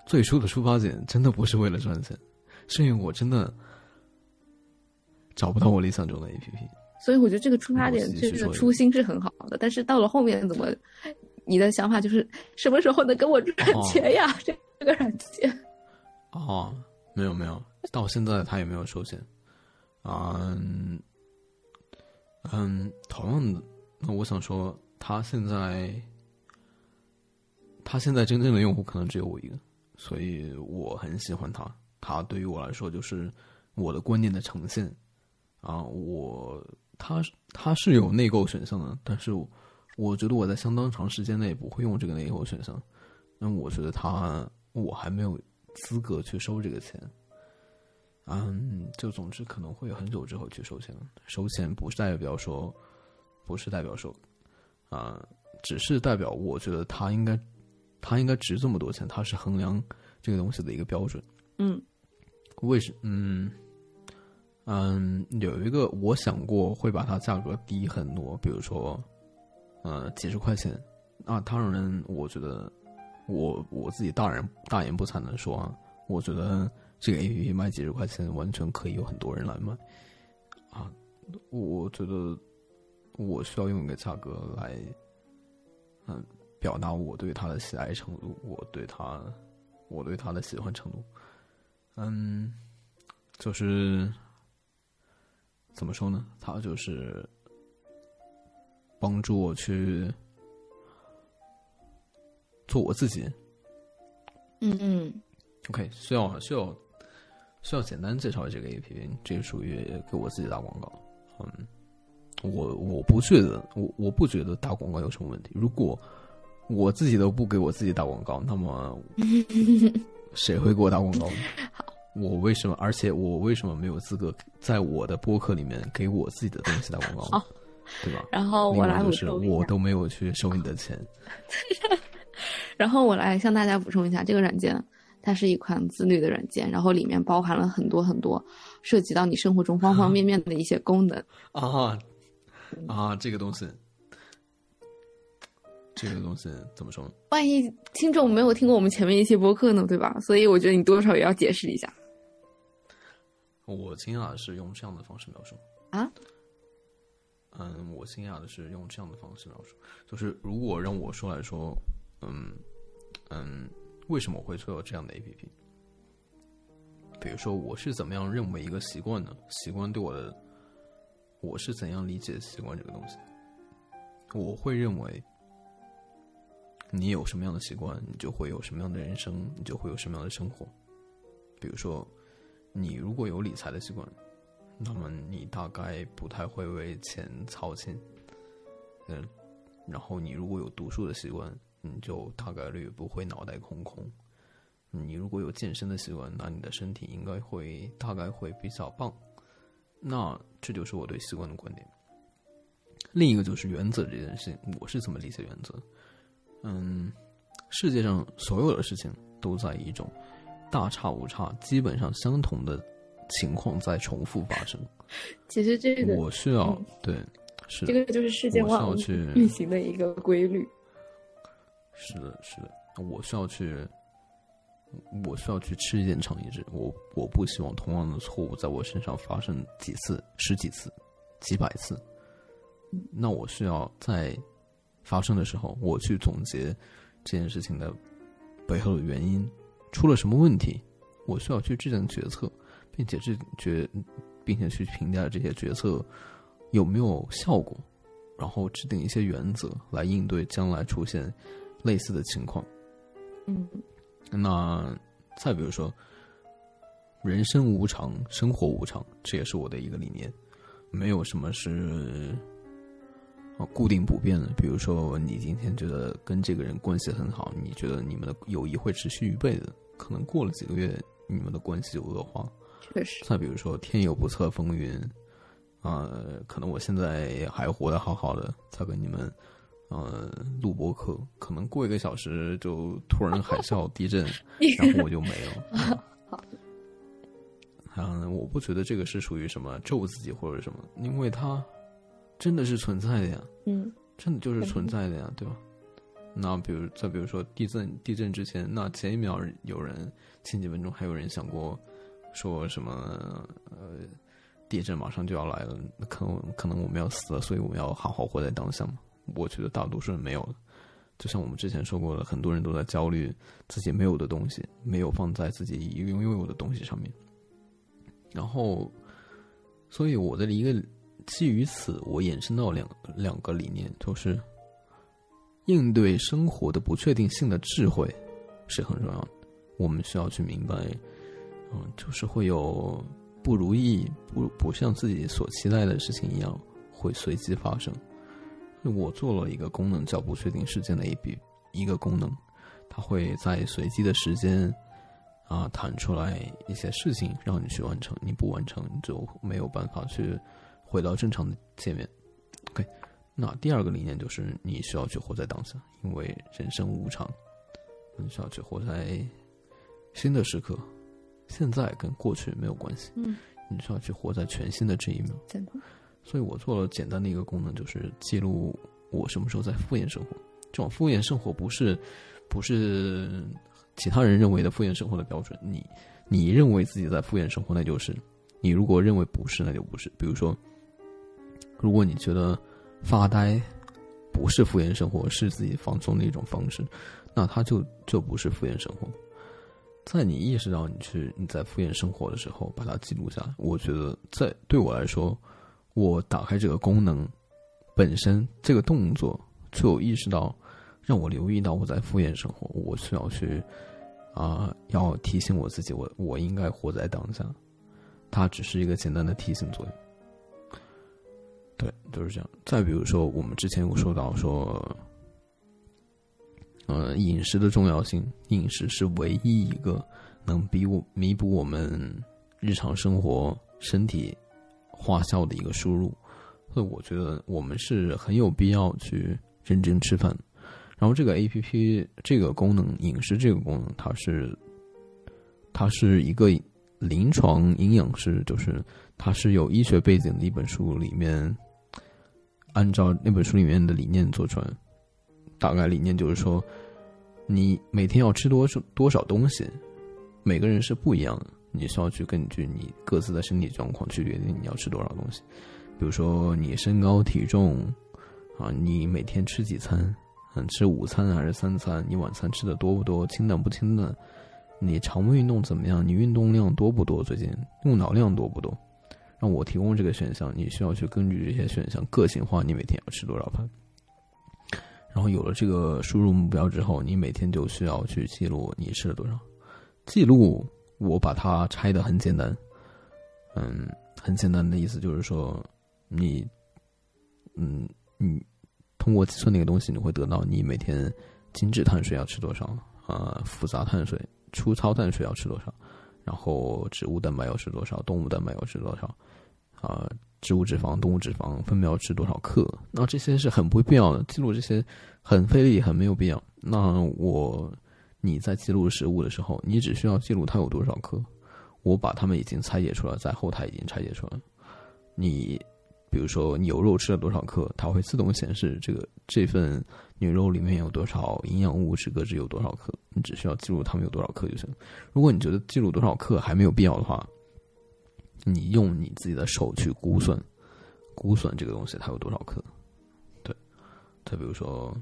[SPEAKER 1] 最初的出发点真的不是为了赚钱，是因为我真的找不到我理想中的 A P P。
[SPEAKER 2] 所以我觉得这个出发点，这个初心是很好的。但是到了后面，怎么你的想法就是什么时候能给我赚钱呀？这 这个软件？
[SPEAKER 1] 哦，没有没有，到现在他也没有收钱。嗯嗯，同样的，那我想说，他现在，他现在真正的用户可能只有我一个，所以我很喜欢他。他对于我来说，就是我的观念的呈现啊，我他他是有内购选项的，但是我觉得我在相当长时间内不会用这个内购选项，那我觉得他我还没有资格去收这个钱。嗯，就总之可能会很久之后去收钱，收钱不是代表说，不是代表说，啊，只是代表我觉得他应该，他应该值这么多钱，他是衡量这个东西的一个标准。
[SPEAKER 2] 嗯，
[SPEAKER 1] 为什嗯嗯有一个我想过会把它价格低很多，比如说，呃几十块钱啊，当然我觉得我我自己大人大言不惭的说啊，我觉得。这个 A P P 卖几十块钱，完全可以有很多人来买，啊，我觉得我需要用一个价格来，嗯，表达我对它的喜爱程度，我对它，我对它的喜欢程度，嗯，就是怎么说呢？它就是帮助我去做我自己。
[SPEAKER 2] 嗯嗯
[SPEAKER 1] ，OK，需要需要。需要简单介绍这个 A P P，这个属于给我自己打广告。嗯，我我不觉得，我我不觉得打广告有什么问题。如果我自己都不给我自己打广告，那么 谁会给我打广告呢？我为什么？而且我为什么没有资格在我的播客里面给我自己的东西打广告？
[SPEAKER 2] 好，
[SPEAKER 1] 对吧？
[SPEAKER 2] 然后我来
[SPEAKER 1] 补充我都没有去收你的钱。
[SPEAKER 2] 然后我来向大家补充一下这个软件。它是一款自律的软件，然后里面包含了很多很多涉及到你生活中方方面面的一些功能
[SPEAKER 1] 啊啊！这个东西，这个东西怎么说？
[SPEAKER 2] 万一听众没有听过我们前面一期播客呢，对吧？所以我觉得你多少也要解释一下。
[SPEAKER 1] 我惊讶的是用这样的方式描述
[SPEAKER 2] 啊？
[SPEAKER 1] 嗯，我惊讶的是用这样的方式描述，就是如果让我说来说，嗯嗯。为什么会会有这样的 A P P？比如说，我是怎么样认为一个习惯呢？习惯对我的，我是怎样理解习惯这个东西？我会认为，你有什么样的习惯，你就会有什么样的人生，你就会有什么样的生活。比如说，你如果有理财的习惯，那么你大概不太会为钱操心。嗯，然后你如果有读书的习惯。你就大概率不会脑袋空空。你如果有健身的习惯，那你的身体应该会大概会比较棒。那这就是我对习惯的观点。另一个就是原则这件事情，我是怎么理解原则？嗯，世界上所有的事情都在一种大差无差、基本上相同的情况在重复发生。
[SPEAKER 2] 其实这个
[SPEAKER 1] 我需要对，是
[SPEAKER 2] 这个就是世界万物运行的一个规律。
[SPEAKER 1] 是的，是的，我需要去，我需要去吃一堑长一智。我我不希望同样的错误在我身上发生几次、十几次、几百次。那我需要在发生的时候，我去总结这件事情的背后的原因，出了什么问题，我需要去制定决策，并且制决，并且去评价这些决策有没有效果，然后制定一些原则来应对将来出现。类似的情况，
[SPEAKER 2] 嗯，
[SPEAKER 1] 那再比如说，人生无常，生活无常，这也是我的一个理念。没有什么是啊固定不变的。比如说，你今天觉得跟这个人关系很好，你觉得你们的友谊会持续一辈子，可能过了几个月，你们的关系就恶化。
[SPEAKER 2] 确实。
[SPEAKER 1] 再比如说，天有不测风云，啊，可能我现在还活得好好的，再跟你们。呃，录播课可能过一个小时就突然海啸、地震，然后我就没了。
[SPEAKER 2] 好，
[SPEAKER 1] 嗯，我不觉得这个是属于什么咒自己或者什么，因为它真的是存在的呀。
[SPEAKER 2] 嗯，
[SPEAKER 1] 真的就是存在的呀，对吧？那比如再比如说地震，地震之前，那前一秒有人前几分钟还有人想过说什么呃，地震马上就要来了，可能可能我们要死了，所以我们要好好活在当下嘛。我觉得大多数人没有的，就像我们之前说过的，很多人都在焦虑自己没有的东西，没有放在自己已拥拥有的东西上面。然后，所以我的一个基于此，我衍生到两两个理念，就是应对生活的不确定性的智慧是很重要的。我们需要去明白，嗯，就是会有不如意、不不像自己所期待的事情一样会随机发生。我做了一个功能叫不确定事件的一笔一个功能，它会在随机的时间啊弹出来一些事情让你去完成，你不完成你就没有办法去回到正常的界面。OK，那第二个理念就是你需要去活在当下，因为人生无常，你需要去活在新的时刻，现在跟过去没有关系，
[SPEAKER 2] 嗯，
[SPEAKER 1] 你需要去活在全新的这一秒。所以我做了简单的一个功能，就是记录我什么时候在敷衍生活。这种敷衍生活不是不是其他人认为的敷衍生活的标准。你你认为自己在敷衍生活，那就是；你如果认为不是，那就不是。比如说，如果你觉得发呆不是敷衍生活，是自己放松的一种方式，那它就就不是敷衍生活。在你意识到你去你在敷衍生活的时候，把它记录下来。我觉得在对我来说。我打开这个功能，本身这个动作就有意识到，让我留意到我在敷衍生活，我需要去啊，要提醒我自己，我我应该活在当下。它只是一个简单的提醒作用。对，就是这样。再比如说，我们之前有说到说，呃，饮食的重要性，饮食是唯一一个能比我弥补我们日常生活身体。花销的一个输入，所以我觉得我们是很有必要去认真吃饭。然后这个 A P P 这个功能饮食这个功能，它是它是一个临床营养师，就是它是有医学背景的一本书里面，按照那本书里面的理念做出来。大概理念就是说，你每天要吃多少多少东西，每个人是不一样的。你需要去根据你各自的身体状况去决定你要吃多少东西，比如说你身高体重，啊，你每天吃几餐，嗯，吃午餐还是三餐？你晚餐吃的多不多？清淡不清淡？你常规运动怎么样？你运动量多不多？最近用脑量多不多？让我提供这个选项，你需要去根据这些选项个性化，你每天要吃多少饭？然后有了这个输入目标之后，你每天就需要去记录你吃了多少，记录。我把它拆的很简单，嗯，很简单的意思就是说，你，嗯，你通过计算那个东西，你会得到你每天精致碳水要吃多少，啊，复杂碳水、粗糙碳水要吃多少，然后植物蛋白要吃多少，动物蛋白要吃多少，啊，植物脂肪、动物脂肪分别要吃多少克？那这些是很不必要的，记录这些很费力，很没有必要。那我。你在记录食物的时候，你只需要记录它有多少克。我把它们已经拆解出来，在后台已经拆解出来。你比如说牛肉吃了多少克，它会自动显示这个这份牛肉里面有多少营养物质，各自有多少克。你只需要记录它们有多少克就行。如果你觉得记录多少克还没有必要的话，你用你自己的手去估算，估算这个东西它有多少克。对，再比如说。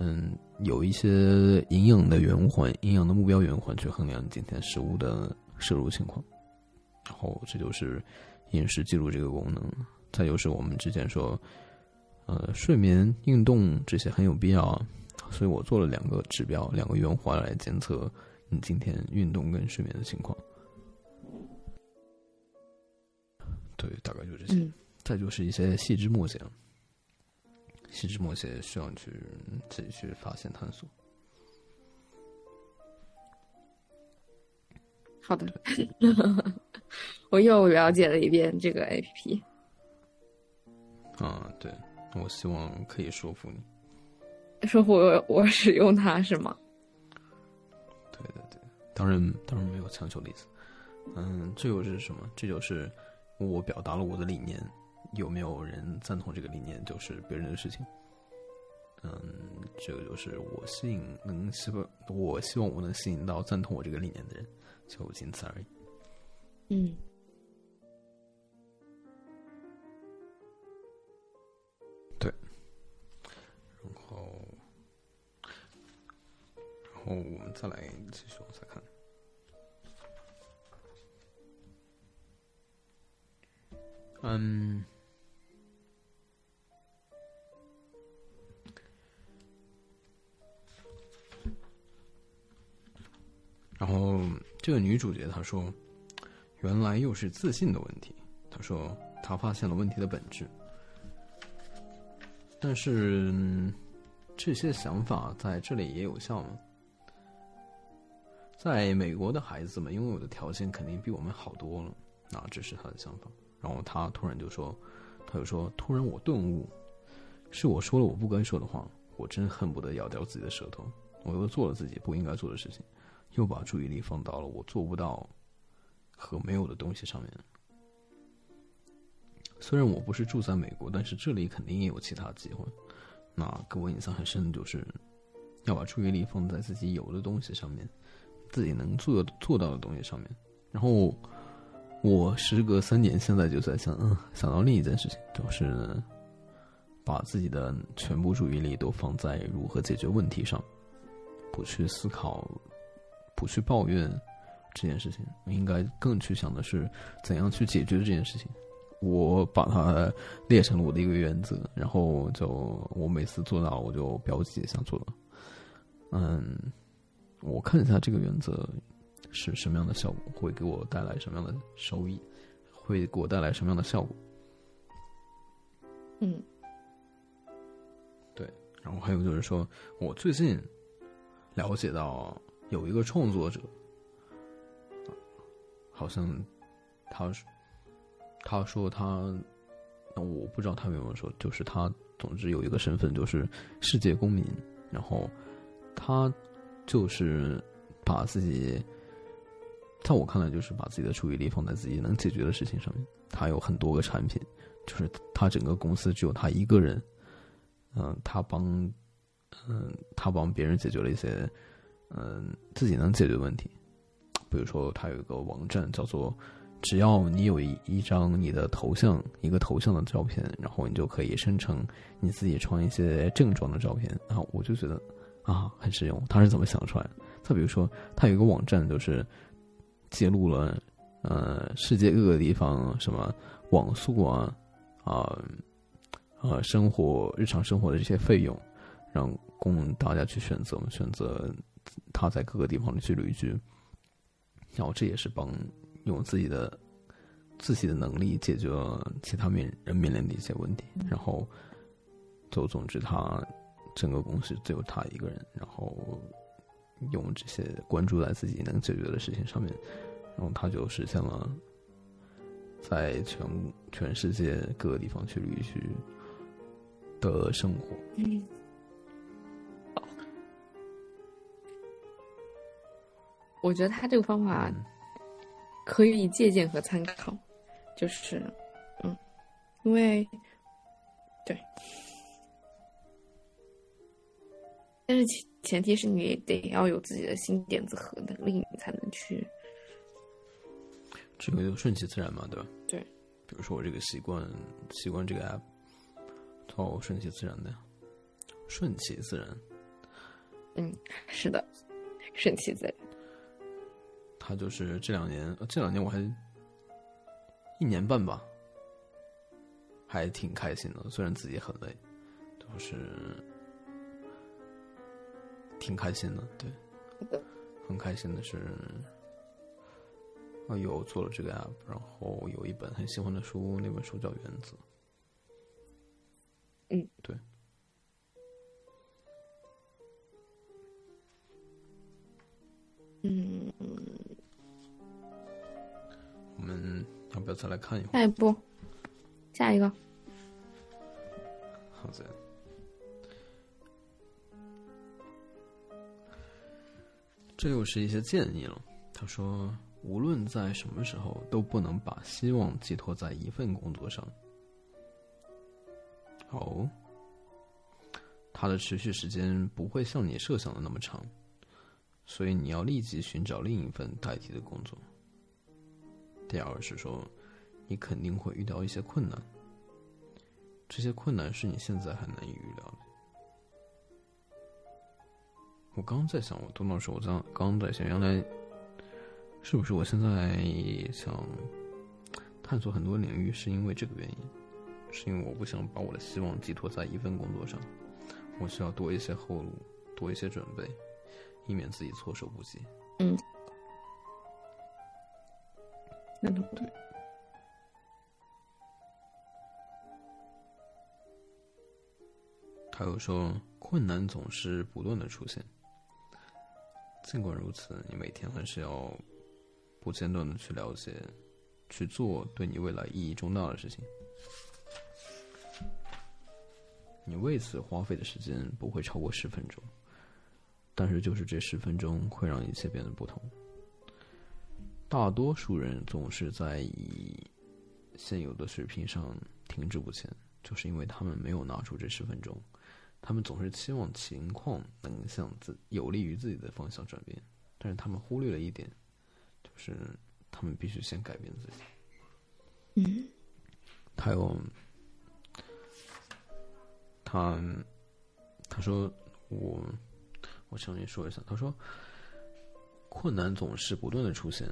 [SPEAKER 1] 嗯，有一些营养的圆环、营养的目标圆环去衡量今天食物的摄入情况，然后这就是饮食记录这个功能。再就是我们之前说，呃，睡眠、运动这些很有必要啊，所以我做了两个指标、两个圆环来监测你今天运动跟睡眠的情况。对，大概就这些。再就是一些细枝末节。细枝末节需要去自己去发现探索。
[SPEAKER 2] 好的，我又了解了一遍这个 A P P。
[SPEAKER 1] 啊，对，我希望可以说服你。
[SPEAKER 2] 说服我，我使用它是吗？
[SPEAKER 1] 对对对，当然当然没有强求的意思。嗯，这就是什么？这就是我表达了我的理念。有没有人赞同这个理念，就是别人的事情。嗯，这个就是我吸引能希望，我希望我能吸引到赞同我这个理念的人，就仅此而已。
[SPEAKER 2] 嗯。
[SPEAKER 1] 对。然后，然后我们再来继续往下看。嗯。然后，这个女主角她说：“原来又是自信的问题。她说她发现了问题的本质，但是这些想法在这里也有效吗？在美国的孩子们拥有的条件肯定比我们好多了，啊，这是他的想法。然后他突然就说，他就说，突然我顿悟，是我说了我不该说的话，我真恨不得咬掉自己的舌头。我又做了自己不应该做的事情，又把注意力放到了我做不到和没有的东西上面。虽然我不是住在美国，但是这里肯定也有其他机会。那给我印象很深的就是，要把注意力放在自己有的东西上面。自己能做做到的东西上面，然后我时隔三年，现在就在想，嗯，想到另一件事情，就是把自己的全部注意力都放在如何解决问题上，不去思考，不去抱怨这件事情，应该更去想的是怎样去解决这件事情。我把它列成了我的一个原则，然后就我每次做到，我就标记一下做到，嗯。我看一下这个原则是什么样的效果，会给我带来什么样的收益，会给我带来什么样的效果。
[SPEAKER 2] 嗯，
[SPEAKER 1] 对。然后还有就是说，我最近了解到有一个创作者，好像他他说他，我不知道他有没有说，就是他总之有一个身份就是世界公民，然后他。就是把自己，在我看来，就是把自己的注意力放在自己能解决的事情上面。他有很多个产品，就是他整个公司只有他一个人，嗯，他帮，嗯，他帮别人解决了一些，嗯，自己能解决问题。比如说，他有一个网站叫做“只要你有一一张你的头像，一个头像的照片，然后你就可以生成你自己穿一些正装的照片。”然后我就觉得。啊，很实用。他是怎么想出来的？再比如说，他有一个网站，就是记录了呃世界各个地方什么网速啊啊呃生活日常生活的这些费用，让供大家去选择，选择他在各个地方去旅居。然后这也是帮用自己的自己的能力解决了其他面人面临的一些问题。然后，就总之他。整个公司只有他一个人，然后用这些关注在自己能解决的事情上面，然后他就实现了在全全世界各个地方去旅居的生活。
[SPEAKER 2] 嗯，我觉得他这个方法可以借鉴和参考，就是嗯，因为对。但是前前提是你得要有自己的新点子和能力，你才能去。
[SPEAKER 1] 这个就顺其自然嘛，对吧？
[SPEAKER 2] 对。
[SPEAKER 1] 比如说我这个习惯，习惯这个 app，哦，顺其自然的，顺其自然。
[SPEAKER 2] 嗯，是的，顺其自然。
[SPEAKER 1] 他就是这两年，这两年我还一年半吧，还挺开心的，虽然自己很累，就是。挺开心的，对，很开心的是，啊，有做了这个 app，然后有一本很喜欢的书，那本书叫《原子》。
[SPEAKER 2] 嗯，
[SPEAKER 1] 对。
[SPEAKER 2] 嗯，
[SPEAKER 1] 我们要不要再来看一会
[SPEAKER 2] 下一步，下一个。
[SPEAKER 1] 好的。这又是一些建议了。他说：“无论在什么时候，都不能把希望寄托在一份工作上。”哦，它的持续时间不会像你设想的那么长，所以你要立即寻找另一份代替的工作。第二是说，你肯定会遇到一些困难，这些困难是你现在很难以预料的。我刚在想，我读到时候，我刚刚在想，原来是不是我现在想探索很多领域，是因为这个原因，是因为我不想把我的希望寄托在一份工作上，我需要多一些后路，多一些准备，以免自己措手不及。
[SPEAKER 2] 嗯，认同对。
[SPEAKER 1] 还有说，困难总是不断的出现。尽管如此，你每天还是要不间断的去了解、去做对你未来意义重大的事情。你为此花费的时间不会超过十分钟，但是就是这十分钟会让一切变得不同。大多数人总是在以现有的水平上停滞不前，就是因为他们没有拿出这十分钟。他们总是期望情况能向自有利于自己的方向转变，但是他们忽略了一点，就是他们必须先改变自己。
[SPEAKER 2] 嗯，
[SPEAKER 1] 他有他他说我我向你说一下，他说困难总是不断的出现。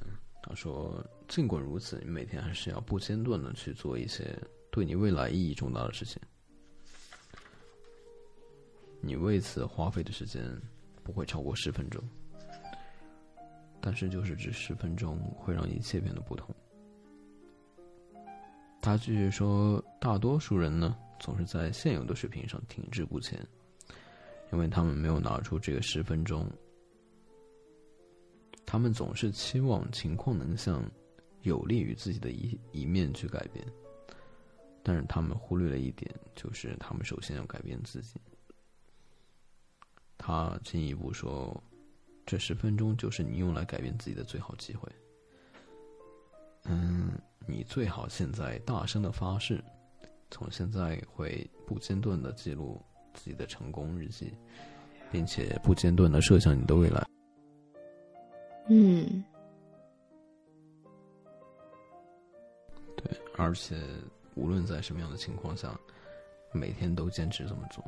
[SPEAKER 1] 他说尽管如此，你每天还是要不间断的去做一些对你未来意义重大的事情。你为此花费的时间不会超过十分钟，但是就是这十分钟会让一切变得不同。他继续说，大多数人呢总是在现有的水平上停滞不前，因为他们没有拿出这个十分钟。他们总是期望情况能向有利于自己的一一面去改变，但是他们忽略了一点，就是他们首先要改变自己。他进一步说：“这十分钟就是你用来改变自己的最好机会。嗯，你最好现在大声的发誓，从现在会不间断的记录自己的成功日记，并且不间断的设想你的未来。”
[SPEAKER 2] 嗯，
[SPEAKER 1] 对，而且无论在什么样的情况下，每天都坚持这么做。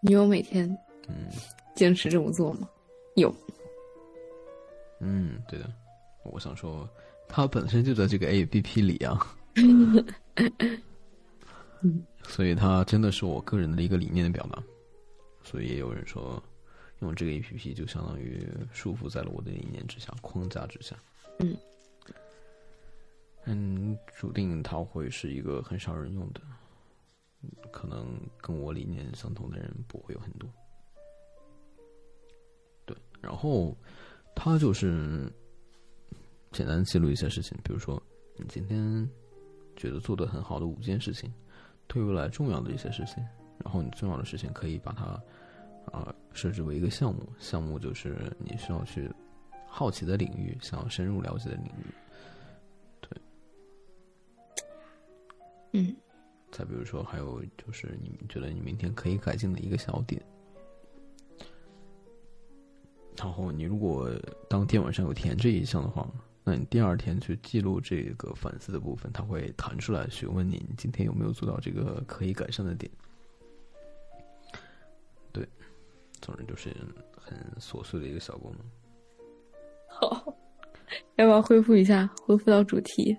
[SPEAKER 2] 你有每天
[SPEAKER 1] 嗯
[SPEAKER 2] 坚持这么做吗？有。
[SPEAKER 1] 嗯，对的。我想说，它本身就在这个 A P P 里啊。
[SPEAKER 2] 嗯，
[SPEAKER 1] 所以它真的是我个人的一个理念的表达。所以也有人说，用这个 A P P 就相当于束缚在了我的理念之下、框架之下。
[SPEAKER 2] 嗯。
[SPEAKER 1] 嗯，注定它会是一个很少人用的。可能跟我理念相同的人不会有很多，对。然后它就是简单记录一些事情，比如说你今天觉得做的很好的五件事情，对未来重要的一些事情，然后你重要的事情可以把它啊设置为一个项目，项目就是你需要去好奇的领域，想要深入了解的领域，对，
[SPEAKER 2] 嗯。
[SPEAKER 1] 再比如说，还有就是你觉得你明天可以改进的一个小点，然后你如果当天晚上有填这一项的话，那你第二天去记录这个反思的部分，它会弹出来询问你，你今天有没有做到这个可以改善的点。总之就是很琐碎的一个小功能。
[SPEAKER 2] 好，要不要恢复一下？恢复到主题。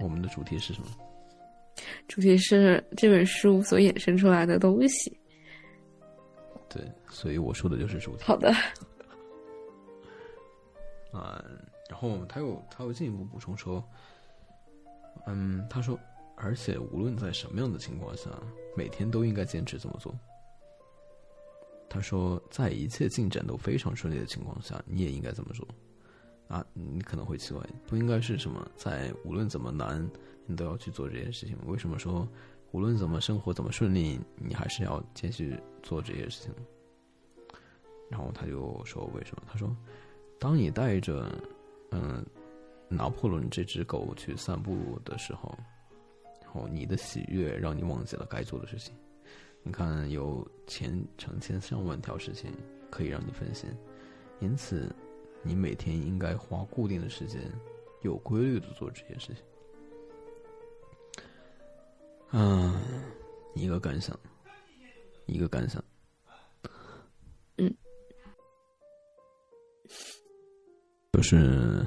[SPEAKER 1] 我们的主题是什么？
[SPEAKER 2] 主题是这本书所衍生出来的东西。
[SPEAKER 1] 对，所以我说的就是主题。
[SPEAKER 2] 好的。
[SPEAKER 1] 啊，然后他又他又进一步补充说，嗯，他说，而且无论在什么样的情况下，每天都应该坚持这么做。他说，在一切进展都非常顺利的情况下，你也应该这么做。啊，你可能会奇怪，不应该是什么？在无论怎么难，你都要去做这件事情为什么说无论怎么生活怎么顺利，你还是要继续做这些事情？然后他就说为什么？他说，当你带着嗯拿破仑这只狗去散步的时候，然后你的喜悦让你忘记了该做的事情。你看，有千成千上万条事情可以让你分心，因此。你每天应该花固定的时间，有规律的做这些事情。嗯，一个感想，一个感想。
[SPEAKER 2] 嗯，
[SPEAKER 1] 就是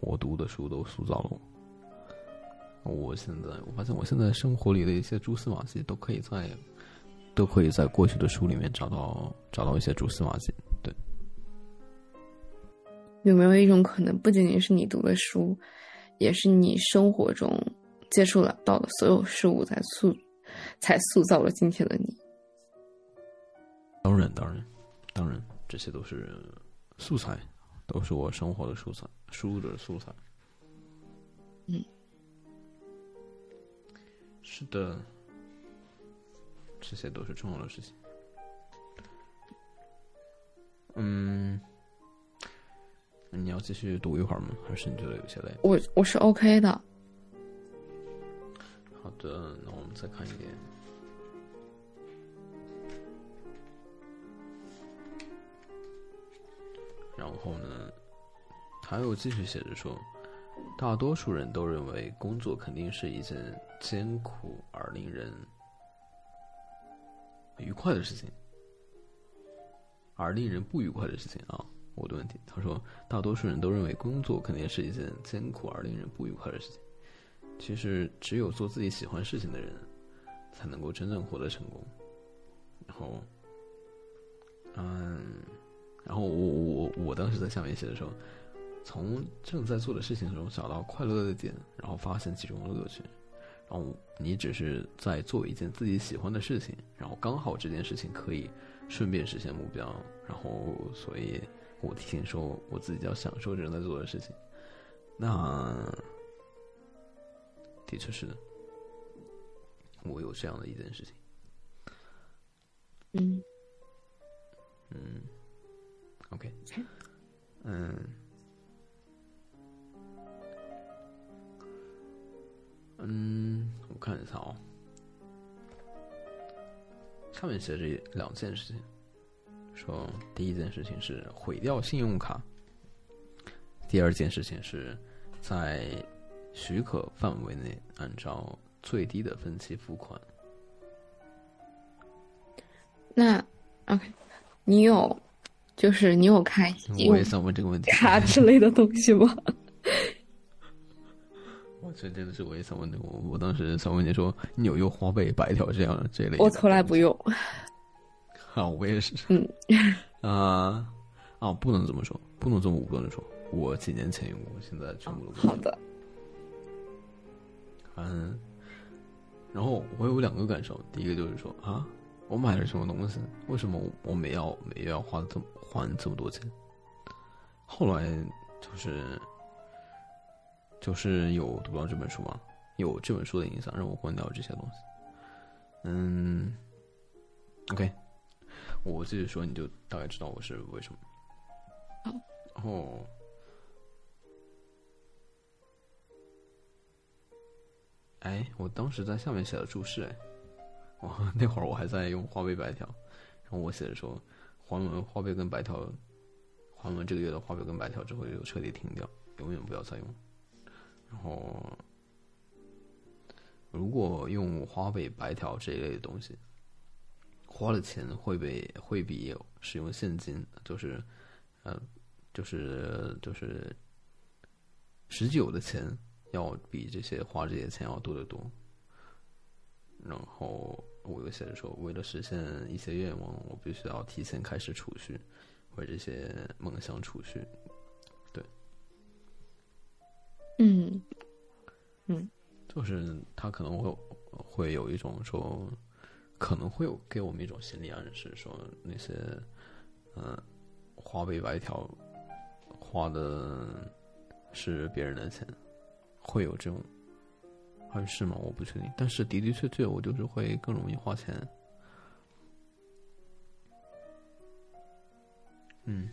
[SPEAKER 1] 我读的书都塑造了我。我现在我发现，我现在生活里的一些蛛丝马迹，都可以在都可以在过去的书里面找到找到一些蛛丝马迹。对。
[SPEAKER 2] 有没有一种可能，不仅仅是你读的书，也是你生活中接触了到的所有事物，才塑才塑造了今天的你？
[SPEAKER 1] 当然，当然，当然，这些都是素材，都是我生活的素材，输入的素材。是的，这些都是重要的事情。嗯，你要继续读一会儿吗？还是你觉得有些累？
[SPEAKER 2] 我我是 OK 的。
[SPEAKER 1] 好的，那我们再看一点。然后呢，他又继续写着说，大多数人都认为工作肯定是一件艰苦而令人愉快的事情，而令人不愉快的事情啊。我的问题，他说，大多数人都认为工作肯定是一件艰苦而令人不愉快的事情。其实，只有做自己喜欢事情的人，才能够真正获得成功。然后，嗯。然后我我我当时在下面写的时候，从正在做的事情中找到快乐的点，然后发现其中的乐趣。然后你只是在做一件自己喜欢的事情，然后刚好这件事情可以顺便实现目标。然后所以我提醒说，我自己要享受正在做的事情。那的确是的，我有这样的一件事情。
[SPEAKER 2] 嗯
[SPEAKER 1] 嗯。OK，嗯，嗯，我看一下哦。上面写着两件事情，说第一件事情是毁掉信用卡，第二件事情是在许可范围内按照最低的分期付款。
[SPEAKER 2] 那 OK，你有？就是你有开
[SPEAKER 1] 我也想问这个问题
[SPEAKER 2] 卡之类的东西吗？
[SPEAKER 1] 我这真的是我也想问的。我我当时想问你说，你有用花呗、白条这样的这类？
[SPEAKER 2] 我从来不用。
[SPEAKER 1] 啊，我也是。
[SPEAKER 2] 嗯。
[SPEAKER 1] 啊啊，不能这么说，不能这么武断的说。我几年前用过，现在全部都
[SPEAKER 2] 好的。
[SPEAKER 1] 嗯。然后我有两个感受，第一个就是说啊，我买了什么东西？为什么我每要每月要花这么？还这么多钱，后来就是就是有读到这本书嘛，有这本书的影响，让我关掉这些东西。嗯，OK，我自己说，你就大概知道我是为什么。然后，哎，我当时在下面写了注释，哎，我 那会儿我还在用花呗白条，然后我写的说。还完花呗跟白条，还完这个月的花呗跟白条之后就彻底停掉，永远不要再用。然后，如果用花呗、白条这一类的东西，花的钱会被会比使用现金，就是，呃，就是就是实际有的钱要比这些花这些钱要多得多。然后。我又写着说，为了实现一些愿望，我必须要提前开始储蓄，为这些梦想储蓄。对，
[SPEAKER 2] 嗯，嗯，
[SPEAKER 1] 就是他可能会会有一种说，可能会有给我们一种心理暗示，说那些嗯花呗白条花的是别人的钱，会有这种。暗示吗？我不确定，但是的的确确，我就是会更容易花钱。嗯，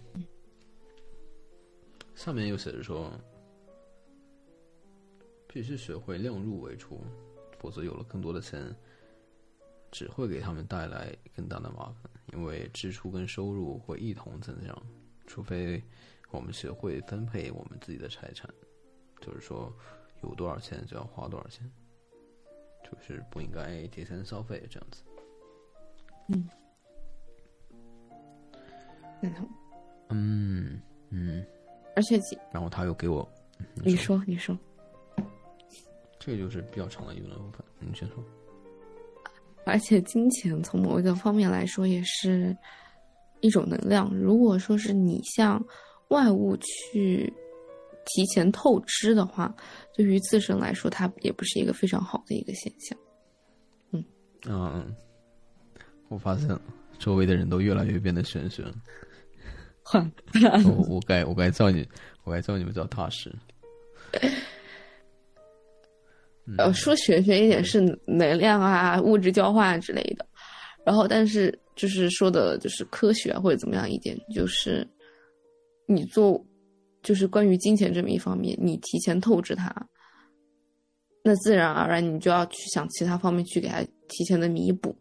[SPEAKER 1] 下面又写着说，必须学会量入为出，否则有了更多的钱，只会给他们带来更大的麻烦。因为支出跟收入会一同增长，除非我们学会分配我们自己的财产，就是说。有多少钱就要花多少钱，就是不应该提前消费这样子。
[SPEAKER 2] 嗯，
[SPEAKER 1] 嗯嗯，
[SPEAKER 2] 而且，
[SPEAKER 1] 然后他又给我，
[SPEAKER 2] 你说你说，
[SPEAKER 1] 这个就是比较长的一段部分，你先说。
[SPEAKER 2] 而且，金钱从某一个方面来说也是一种能量。如果说是你向外物去提前透支的话，对于自身来说，它也不是一个非常好的一个现象。
[SPEAKER 1] 嗯嗯，我发现，周围的人都越来越变得玄学 我我该我该叫你，我该叫你们叫大师。
[SPEAKER 2] 呃，说玄学一点是能量啊、物质交换啊之类的，然后但是就是说的就是科学啊或者怎么样一点，就是你做就是关于金钱这么一方面，你提前透支它，那自然而然你就要去想其他方面去给它提前的弥补。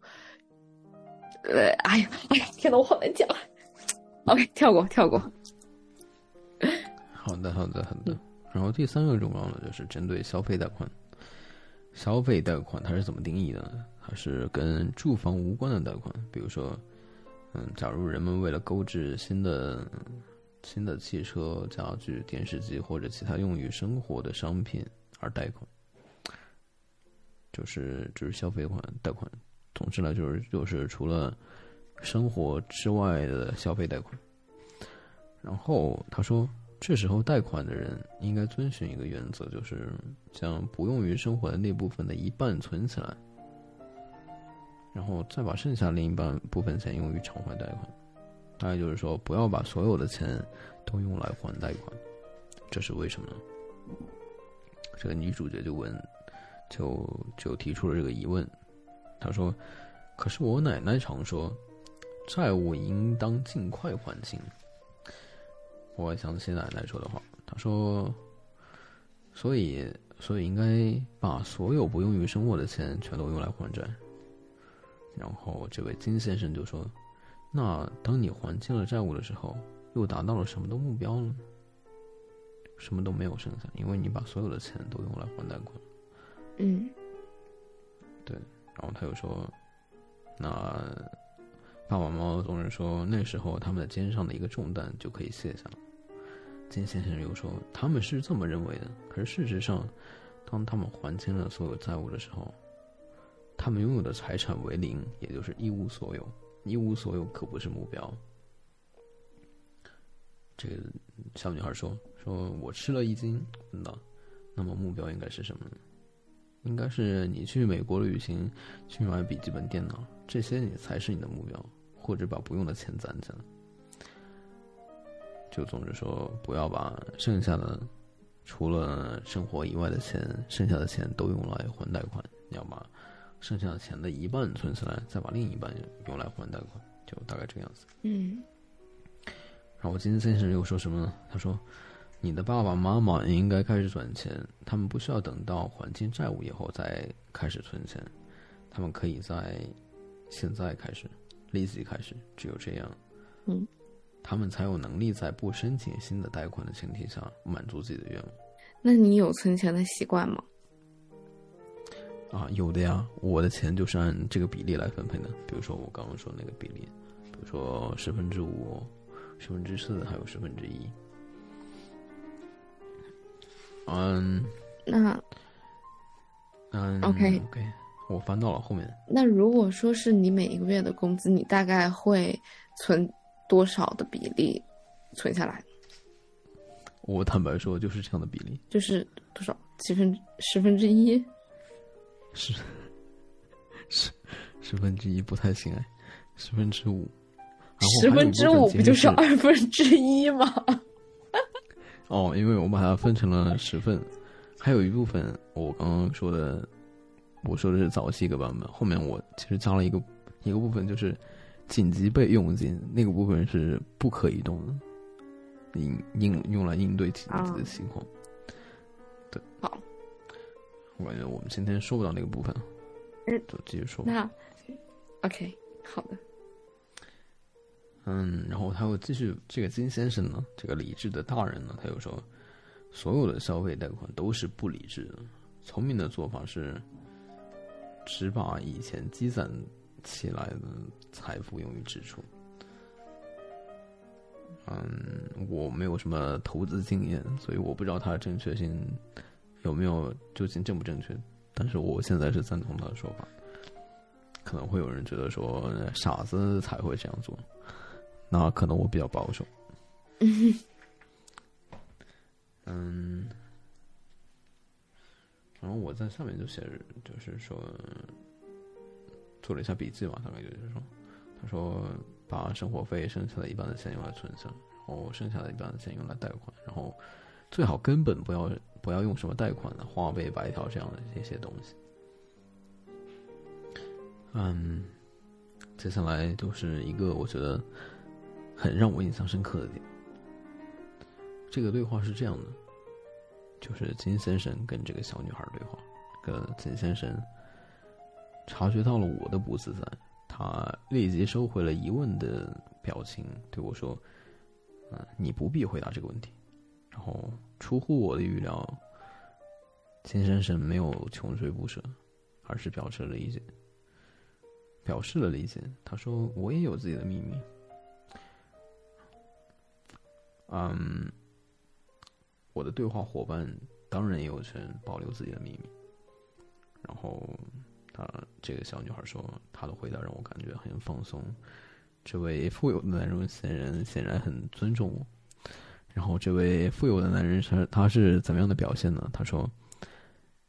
[SPEAKER 2] 呃，哎呀，哎呀，天呐，我好难讲。OK，跳过，跳过。
[SPEAKER 1] 好的，好的，好的。然后第三个重要的就是针对消费贷款。消费贷款它是怎么定义的呢？它是跟住房无关的贷款，比如说，嗯，假如人们为了购置新的、新的汽车、家具、电视机或者其他用于生活的商品而贷款，就是就是消费款贷款。总之呢，就是就是除了生活之外的消费贷款。然后他说。这时候贷款的人应该遵循一个原则，就是将不用于生活的那部分的一半存起来，然后再把剩下另一半部分钱用于偿还贷款。大概就是说，不要把所有的钱都用来还贷款。这是为什么？这个女主角就问，就就提出了这个疑问。她说：“可是我奶奶常说，债务应当尽快还清。”我想起奶奶说的话，她说：“所以，所以应该把所有不用于生活的钱全都用来还债。”然后这位金先生就说：“那当你还清了债务的时候，又达到了什么的目标呢？什么都没有剩下，因为你把所有的钱都用来还贷款。”
[SPEAKER 2] 嗯，
[SPEAKER 1] 对。然后他又说：“那爸爸妈妈总是说，那时候他们的肩上的一个重担就可以卸下了。”金先生又说：“他们是这么认为的，可是事实上，当他们还清了所有债务的时候，他们拥有的财产为零，也就是一无所有。一无所有可不是目标。”这个小女孩说：“说我吃了一惊，问道：那么目标应该是什么呢？应该是你去美国旅行，去买笔记本电脑，这些你才是你的目标，或者把不用的钱攒起来。”就总是说不要把剩下的，除了生活以外的钱，剩下的钱都用来还贷款。你要把剩下的钱的一半存起来，再把另一半用来还贷款，就大概这个样子。
[SPEAKER 2] 嗯。
[SPEAKER 1] 然后金先生又说什么呢？他说：“你的爸爸妈妈应该开始赚钱，他们不需要等到还清债务以后再开始存钱，他们可以在现在开始，立即开始。只有这样，
[SPEAKER 2] 嗯。”
[SPEAKER 1] 他们才有能力在不申请新的贷款的前提下满足自己的愿望。
[SPEAKER 2] 那你有存钱的习惯吗？
[SPEAKER 1] 啊，有的呀，我的钱就是按这个比例来分配的。比如说我刚刚说那个比例，比如说十分之五、十分之四，还有十分之一。嗯，
[SPEAKER 2] 那
[SPEAKER 1] 嗯
[SPEAKER 2] ，OK
[SPEAKER 1] OK，我翻到了后面。
[SPEAKER 2] 那如果说是你每一个月的工资，你大概会存？多少的比例存下来？
[SPEAKER 1] 我坦白说，就是这样的比例，
[SPEAKER 2] 就是 多少七分十分之一，
[SPEAKER 1] 十十十分之一不太行哎，十分之五，
[SPEAKER 2] 十分之五不就是二分之一吗？
[SPEAKER 1] 哦，因为我把它分成了十份，还有一部分我刚刚说的，我说的是早期一个版本，后面我其实加了一个一个部分，就是。紧急备用金那个部分是不可移动的，应应用来应对紧急的情况。对，
[SPEAKER 2] 好，
[SPEAKER 1] 我感觉我们今天说不到那个部分，
[SPEAKER 2] 嗯，
[SPEAKER 1] 就继续说。
[SPEAKER 2] 那，OK，好的。
[SPEAKER 1] 嗯，然后他又继续，这个金先生呢，这个理智的大人呢，他又说，所有的消费贷款都是不理智的，聪明的做法是，只把以前积攒。起来的财富用于支出。嗯，我没有什么投资经验，所以我不知道它的正确性有没有究竟正不正确。但是我现在是赞同他的说法。可能会有人觉得说傻子才会这样做，那可能我比较保守。嗯，然后我在下面就写着，就是说做了一下笔记吧，大概就是说，他说把生活费剩下的一半的钱用来存下，然后剩下的一半的钱用来贷款，然后最好根本不要不要用什么贷款的花呗、白条这样的这些东西。嗯，接下来就是一个我觉得很让我印象深刻的点。这个对话是这样的，就是金先生跟这个小女孩对话。跟金先生察觉到了我的不自在，他立即收回了疑问的表情，对我说：“嗯，你不必回答这个问题。”然后出乎我的预料，金先生没有穷追不舍，而是表示了理解。表示了理解，他说：“我也有自己的秘密。”嗯，我的对话伙伴当然也有权保留自己的秘密。然后，他这个小女孩说：“她的回答让我感觉很放松。”这位富有的男人显然显然很尊重我。然后，这位富有的男人是他是怎么样的表现呢？他说。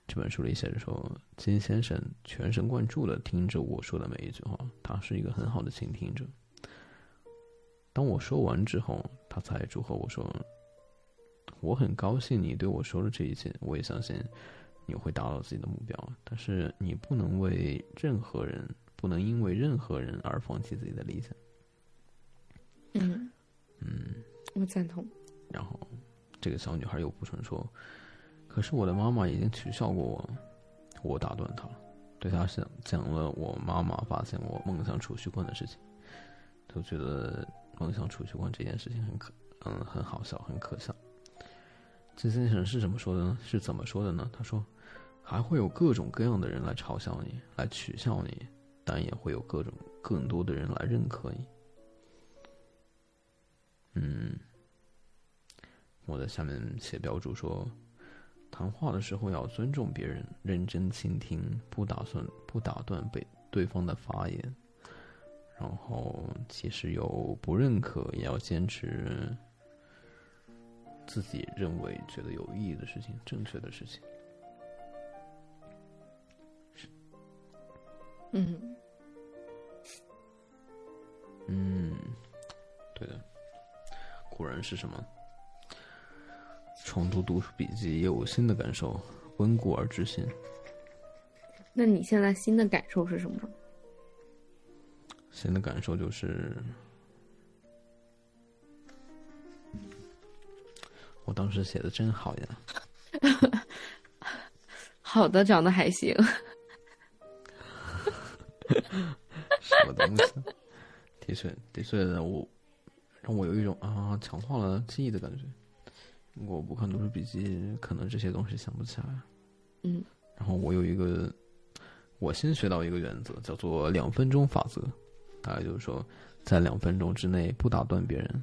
[SPEAKER 1] 这本书里写着说，金先生全神贯注的听着我说的每一句话，他是一个很好的倾听者。当我说完之后，他才祝贺我说：“我很高兴你对我说了这一切，我也相信你会达到自己的目标。但是你不能为任何人，不能因为任何人而放弃自己的理想。”
[SPEAKER 2] 嗯
[SPEAKER 1] 嗯，
[SPEAKER 2] 我赞同。
[SPEAKER 1] 然后，这个小女孩又补充说。可是我的妈妈已经取笑过我，我打断她了，对她讲讲了我妈妈发现我梦想储蓄罐的事情，都觉得梦想储蓄罐这件事情很可，嗯，很好笑，很可笑。金先生是怎么说的呢？是怎么说的呢？他说，还会有各种各样的人来嘲笑你，来取笑你，但也会有各种更多的人来认可你。嗯，我在下面写标注说。谈话的时候要尊重别人，认真倾听，不打算不打断被对方的发言。然后，即使有不认可，也要坚持自己认为觉得有意义的事情，正确的事情。
[SPEAKER 2] 嗯，
[SPEAKER 1] 嗯，对的，果然是什么？重读读书笔记，也有新的感受，温故而知新。
[SPEAKER 2] 那你现在新的感受是什么？
[SPEAKER 1] 新的感受就是，我当时写的真好呀。
[SPEAKER 2] 好的，长得还行。
[SPEAKER 1] 什么东西？的确，的确，我让我有一种啊，强化了记忆的感觉。如果不看读书笔记，可能这些东西想不起来。
[SPEAKER 2] 嗯，
[SPEAKER 1] 然后我有一个，我新学到一个原则，叫做两分钟法则。大概就是说，在两分钟之内不打断别人。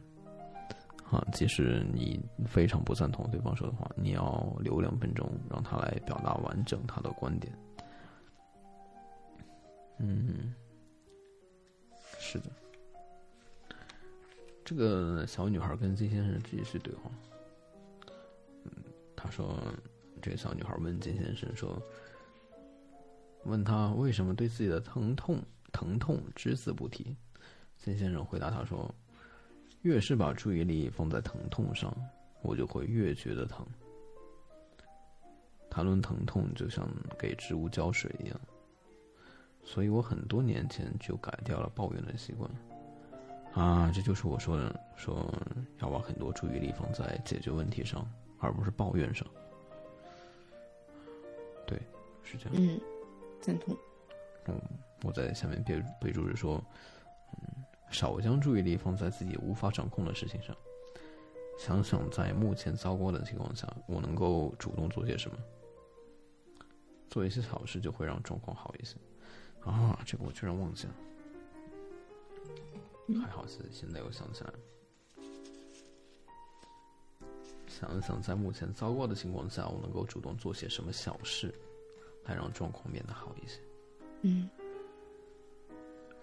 [SPEAKER 1] 啊，即使你非常不赞同对方说的话，你要留两分钟，让他来表达完整他的观点。嗯，是的。这个小女孩跟金先生继续对话。他说：“这个小女孩问金先生说，问他为什么对自己的疼痛疼痛只字不提。金先生回答他说：越是把注意力放在疼痛上，我就会越觉得疼。谈论疼痛就像给植物浇水一样，所以我很多年前就改掉了抱怨的习惯。啊，这就是我说的，说要把很多注意力放在解决问题上。”而不是抱怨上，对，是这样。
[SPEAKER 2] 嗯，赞同。
[SPEAKER 1] 嗯，我在下面备备注着说，嗯，少将注意力放在自己无法掌控的事情上，想想在目前糟糕的情况下，我能够主动做些什么，做一些小事就会让状况好一些。啊，这个我居然忘记了，还好是现在又想起来了。想一想，在目前糟糕的情况下，我能够主动做些什么小事，来让状况变得好一些。
[SPEAKER 2] 嗯，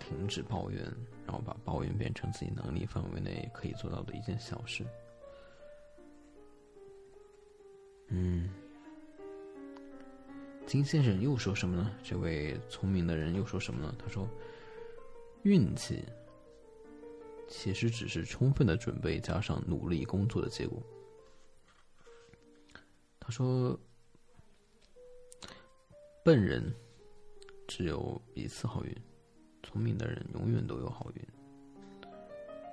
[SPEAKER 1] 停止抱怨，然后把抱怨变成自己能力范围内可以做到的一件小事。嗯，金先生又说什么呢？这位聪明的人又说什么呢？他说：“运气其实只是充分的准备加上努力工作的结果。”他说：“笨人只有一次好运，聪明的人永远都有好运。”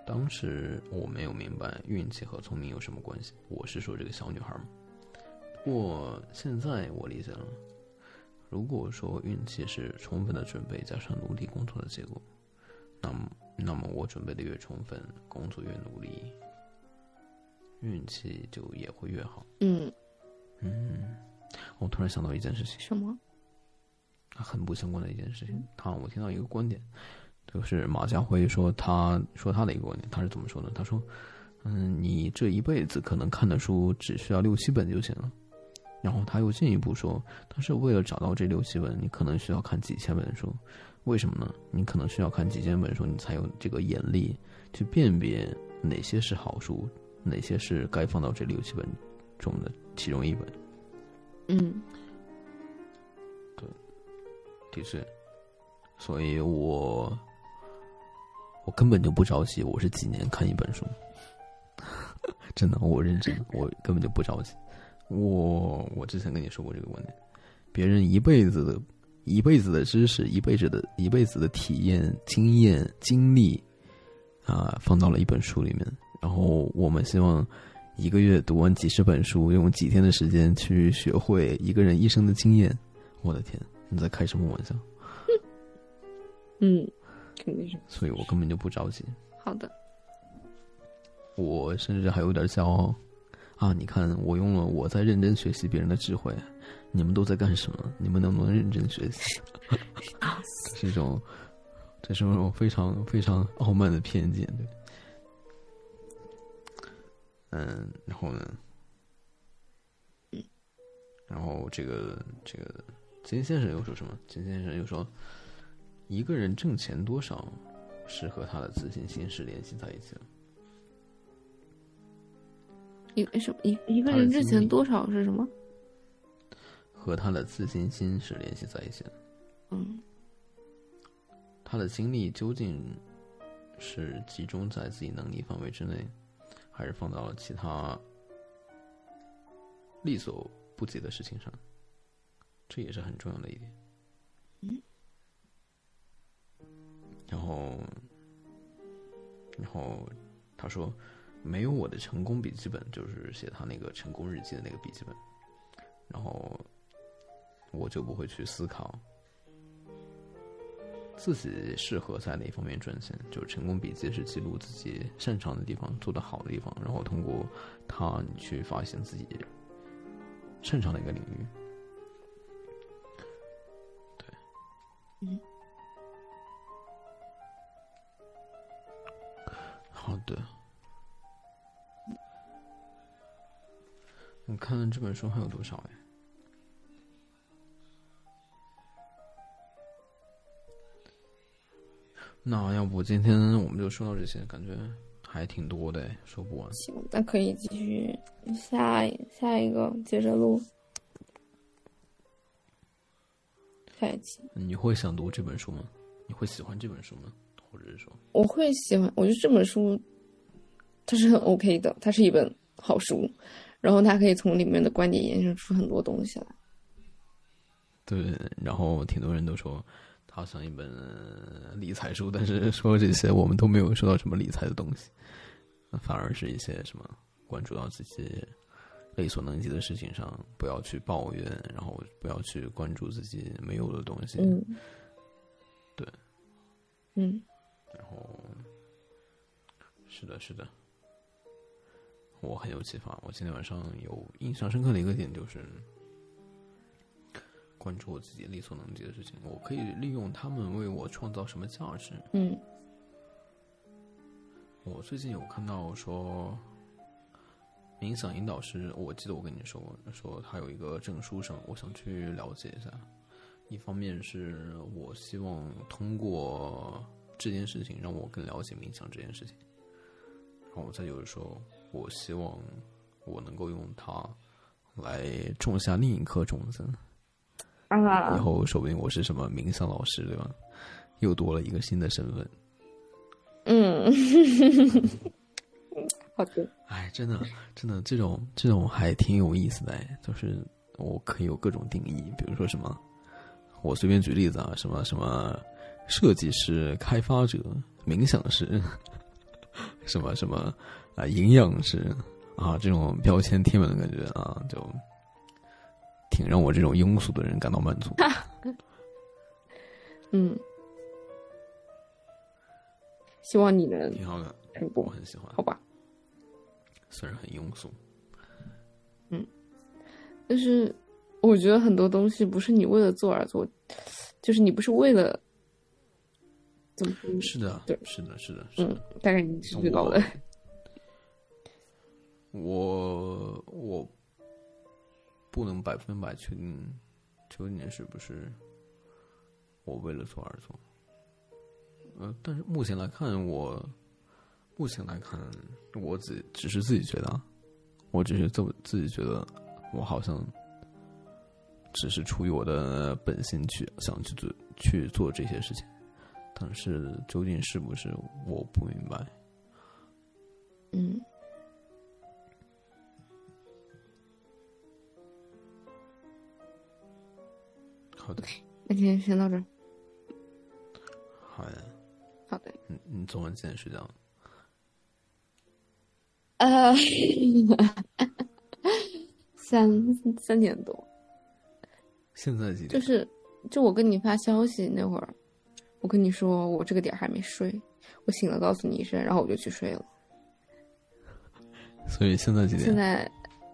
[SPEAKER 1] 当时我没有明白运气和聪明有什么关系。我是说这个小女孩嘛。不过现在我理解了，如果说运气是充分的准备加上努力工作的结果，那么那么我准备的越充分，工作越努力，运气就也会越好。
[SPEAKER 2] 嗯，
[SPEAKER 1] 嗯，我突然想到一件事情，
[SPEAKER 2] 什么？
[SPEAKER 1] 很不相关的一件事情。他我听到一个观点。就是马家辉说，他说他的一个观点，他是怎么说的？他说：“嗯，你这一辈子可能看的书只需要六七本就行了。”然后他又进一步说：“他是为了找到这六七本，你可能需要看几千本书。为什么呢？你可能需要看几千本书，你才有这个眼力去辨别哪些是好书，哪些是该放到这六七本中的其中一本。”
[SPEAKER 2] 嗯，
[SPEAKER 1] 对，的确，所以我。我根本就不着急，我是几年看一本书，真的，我认真，我根本就不着急。我我之前跟你说过这个观点，别人一辈子的一辈子的知识，一辈子的一辈子的体验、经验、经历，啊，放到了一本书里面。然后我们希望一个月读完几十本书，用几天的时间去学会一个人一生的经验。我的天，你在开什么玩笑？
[SPEAKER 2] 嗯。肯定是，
[SPEAKER 1] 所以我根本就不着急。
[SPEAKER 2] 好的，
[SPEAKER 1] 我甚至还有点骄傲啊！你看，我用了我在认真学习别人的智慧，你们都在干什么？你们能不能认真学习？这种，这是一种非常非常傲慢的偏见，对。嗯，然后呢？然后这个这个金先生又说什么？金先生又说。一个人挣钱多少，是和他的自信心是联系在一起的。
[SPEAKER 2] 一什么一一个人挣钱多少是什么？
[SPEAKER 1] 和他的自信心是联系在一起的。
[SPEAKER 2] 嗯。
[SPEAKER 1] 他的精力究竟是集中在自己能力范围之内，还是放到了其他力所不及的事情上？这也是很重要的一点。
[SPEAKER 2] 嗯。
[SPEAKER 1] 然后，然后他说：“没有我的成功笔记本，就是写他那个成功日记的那个笔记本。然后我就不会去思考自己适合在哪方面赚钱。就是成功笔记是记录自己擅长的地方、做得好的地方，然后通过它你去发现自己擅长的一个领域。
[SPEAKER 2] 嗯。”
[SPEAKER 1] 好的，我看这本书还有多少哎？那要不今天我们就说到这些，感觉还挺多的，说不完。
[SPEAKER 2] 行，那可以继续下下一个接着录，下一起。
[SPEAKER 1] 你会想读这本书吗？你会喜欢这本书吗？或者是说，
[SPEAKER 2] 我会喜欢。我觉得这本书，它是很 OK 的，它是一本好书，然后它可以从里面的观点延伸出很多东西来。
[SPEAKER 1] 对，然后挺多人都说它像一本理财书，但是说这些我们都没有说到什么理财的东西，反而是一些什么关注到自己力所能及的事情上，不要去抱怨，然后不要去关注自己没有的东西。
[SPEAKER 2] 嗯，
[SPEAKER 1] 对，
[SPEAKER 2] 嗯。
[SPEAKER 1] 然后，是的，是的，我很有启发。我今天晚上有印象深刻的一个点就是，关注我自己力所能及的事情，我可以利用他们为我创造什么价值。
[SPEAKER 2] 嗯，
[SPEAKER 1] 我最近有看到说，冥想引导师，我记得我跟你说过，说他有一个证书上，我想去了解一下。一方面是我希望通过。这件事情让我更了解冥想这件事情，然后再就是说，我希望我能够用它来种下另一颗种子。
[SPEAKER 2] 啊
[SPEAKER 1] 以后说不定我是什么冥想老师，对吧？又多了一个新的身份。
[SPEAKER 2] 嗯，好的，
[SPEAKER 1] 哎，真的，真的，这种这种还挺有意思的，哎，就是我可以有各种定义，比如说什么，我随便举例子啊，什么什么设计师、开发者、冥想师，什么什么啊、营养师啊，这种标签贴满的感觉啊，就挺让我这种庸俗的人感到满足。
[SPEAKER 2] 嗯，希望你能
[SPEAKER 1] 挺好的，我很喜欢
[SPEAKER 2] 好，吧？
[SPEAKER 1] 虽然很庸俗。
[SPEAKER 2] 嗯但是我觉得很多东西不是你为了做而做，就是你不是为了怎么说呢
[SPEAKER 1] 是的，
[SPEAKER 2] 对
[SPEAKER 1] 是的，是的，是的。
[SPEAKER 2] 嗯，大概你是知道的。
[SPEAKER 1] 我我不能百分百确定九年是不是我为了做而做。呃，但是目前来看，我目前来看，我只只是自己觉得啊，我只是这么自己觉得，我好像只是出于我的本心去想去做去做这些事情，但是究竟是不是我不明白。
[SPEAKER 2] 嗯，
[SPEAKER 1] 好的，
[SPEAKER 2] 那今天先到这儿。
[SPEAKER 1] 好的，
[SPEAKER 2] 好的。
[SPEAKER 1] 你你昨晚几点睡觉？
[SPEAKER 2] 呃，三三点多，
[SPEAKER 1] 现在几点？
[SPEAKER 2] 就是就我跟你发消息那会儿，我跟你说我这个点儿还没睡，我醒了告诉你一声，然后我就去睡了。
[SPEAKER 1] 所以现在几点？
[SPEAKER 2] 现在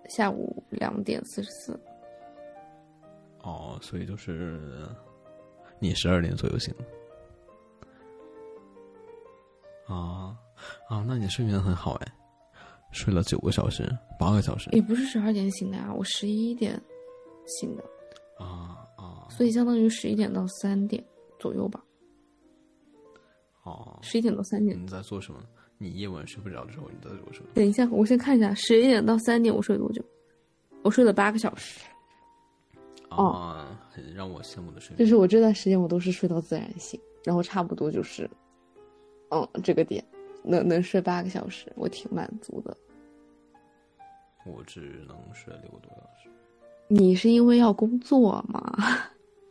[SPEAKER 2] 下午两点四十四，
[SPEAKER 1] 哦，所以就是你十二点左右醒。啊啊，那你睡眠很好哎，睡了九个小时，八个小时
[SPEAKER 2] 也不是十二点醒的呀，我十一点醒的，
[SPEAKER 1] 啊啊
[SPEAKER 2] 所以相当于十一点到三点左右吧，
[SPEAKER 1] 哦！
[SPEAKER 2] 十一点到三点。
[SPEAKER 1] 你在做什么？你夜晚睡不着的时候，你在做什么？
[SPEAKER 2] 等一下，我先看一下，十一点到三点我睡多久？我睡了八个小时，哦
[SPEAKER 1] 啊，很让我羡慕的睡眠。
[SPEAKER 2] 就是我这段时间我都是睡到自然醒，然后差不多就是，嗯，这个点能能睡八个小时，我挺满足的。
[SPEAKER 1] 我只能睡六个多小时。
[SPEAKER 2] 你是因为要工作吗？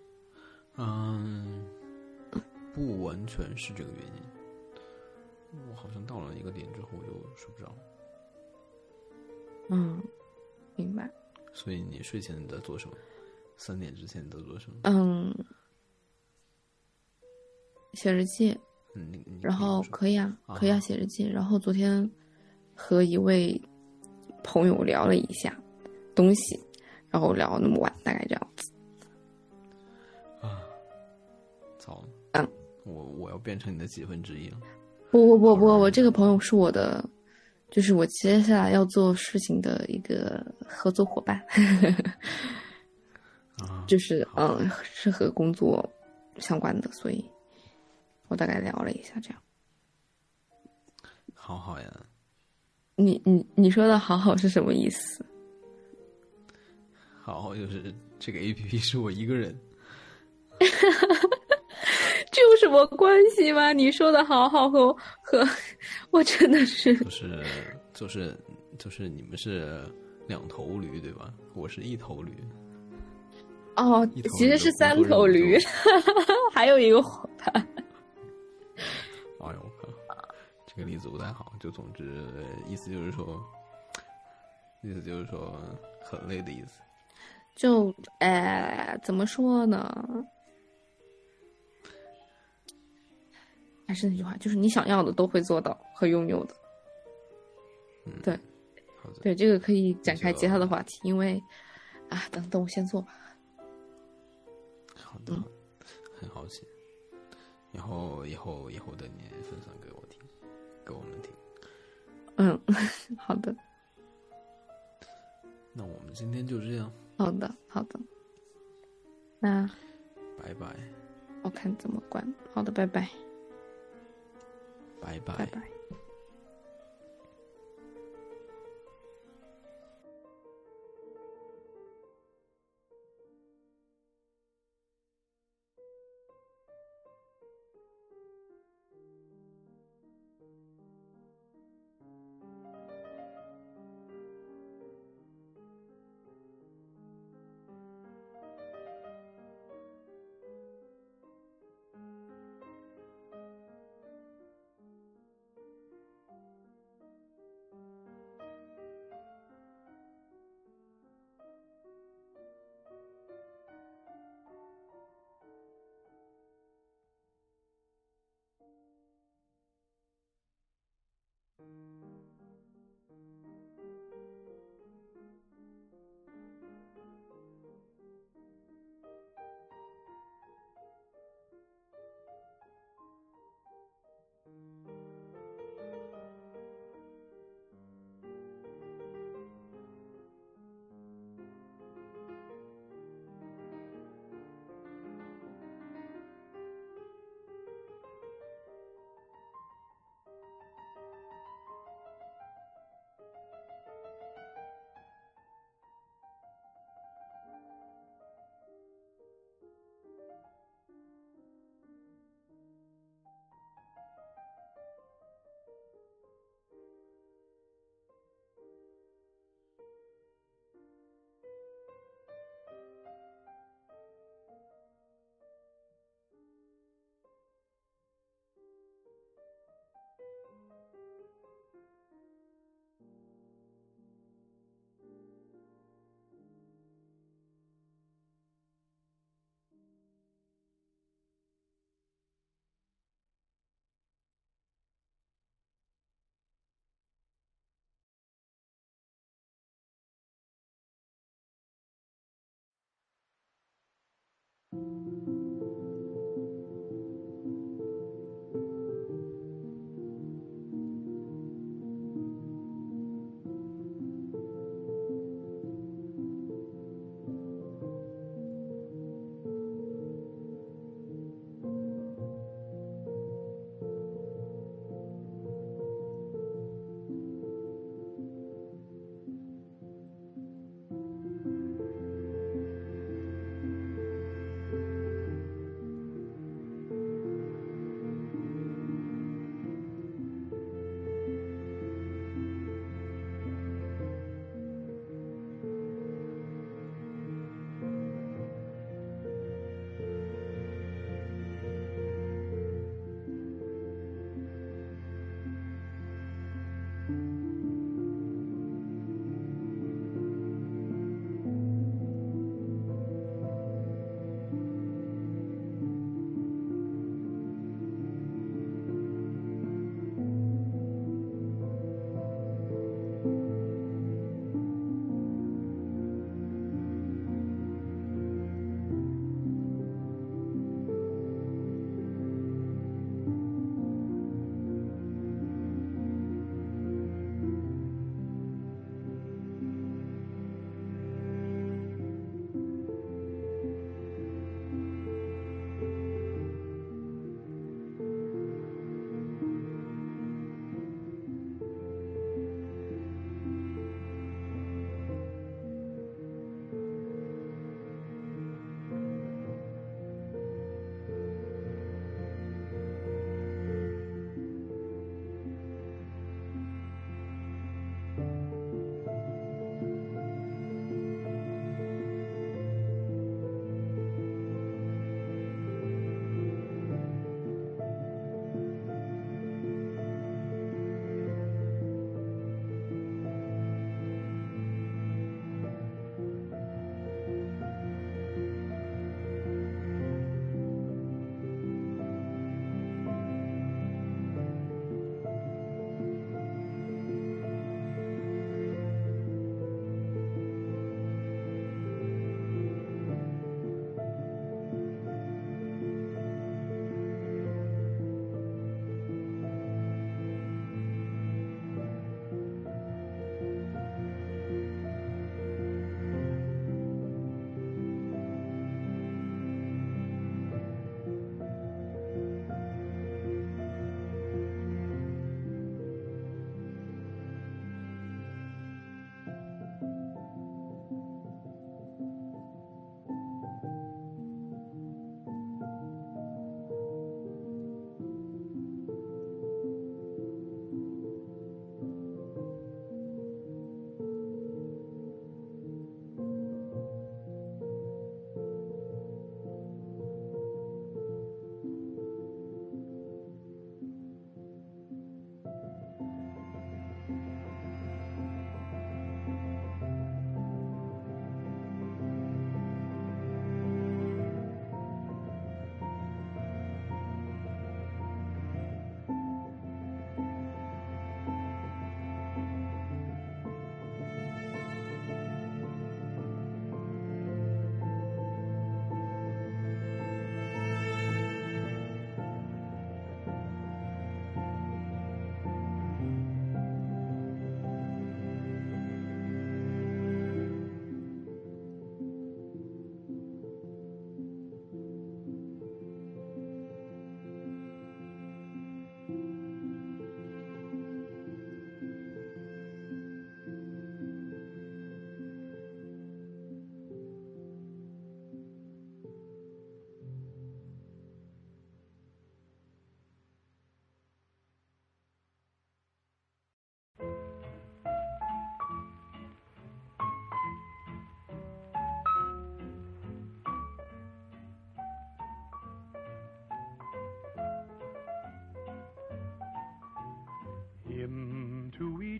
[SPEAKER 1] 嗯，不完全是这个原因。我好像到了一个点之后，我就睡不着。
[SPEAKER 2] 嗯，明白。
[SPEAKER 1] 所以你睡前你在做什么？三点之前你在做什么？
[SPEAKER 2] 嗯，写日记，
[SPEAKER 1] 嗯，
[SPEAKER 2] 然后
[SPEAKER 1] 可
[SPEAKER 2] 可以啊，
[SPEAKER 1] 啊。
[SPEAKER 2] 可以啊，写日记。然后昨天和一位朋友聊了一下东西，然后聊那么晚，大概这样子。
[SPEAKER 1] 啊，糟了，
[SPEAKER 2] 嗯，
[SPEAKER 1] 我我要变成你的几分之一了。
[SPEAKER 2] 不不不不，我这个朋友是我的，就是我接下来要做事情的一个合作伙伴，
[SPEAKER 1] 啊，
[SPEAKER 2] 就是嗯，是和工作相关的，所以我大概聊了一下这样。
[SPEAKER 1] 好好呀，
[SPEAKER 2] 你你你说的好好是什么意思？
[SPEAKER 1] 好好，就是这个 A P P 是我一个人。
[SPEAKER 2] 这有什么关系吗？你说的好好和和我真的是
[SPEAKER 1] 就是就是就是你们是两头驴对吧？我是一头驴。
[SPEAKER 2] 哦，其实是三头驴，还有一个伙伴。
[SPEAKER 1] 哎呦我靠，这个例子不太好。就总之意思就是说，意思就是说很累的意思。
[SPEAKER 2] 就呃，怎么说呢？还是那句话，就是你想要的都会做到和拥有的。
[SPEAKER 1] 嗯，
[SPEAKER 2] 对，对，这个可以展开其他的话题，因为啊，等等我先做吧。
[SPEAKER 1] 好的，
[SPEAKER 2] 嗯
[SPEAKER 1] 很好奇。以后以后以后等你分享给我听，给我们听。
[SPEAKER 2] 嗯，好的，
[SPEAKER 1] 那我们今天就这样，
[SPEAKER 2] 好的，好的。那
[SPEAKER 1] 拜拜，
[SPEAKER 2] 我看怎么关。好的，拜拜，
[SPEAKER 1] 拜拜
[SPEAKER 2] 拜拜。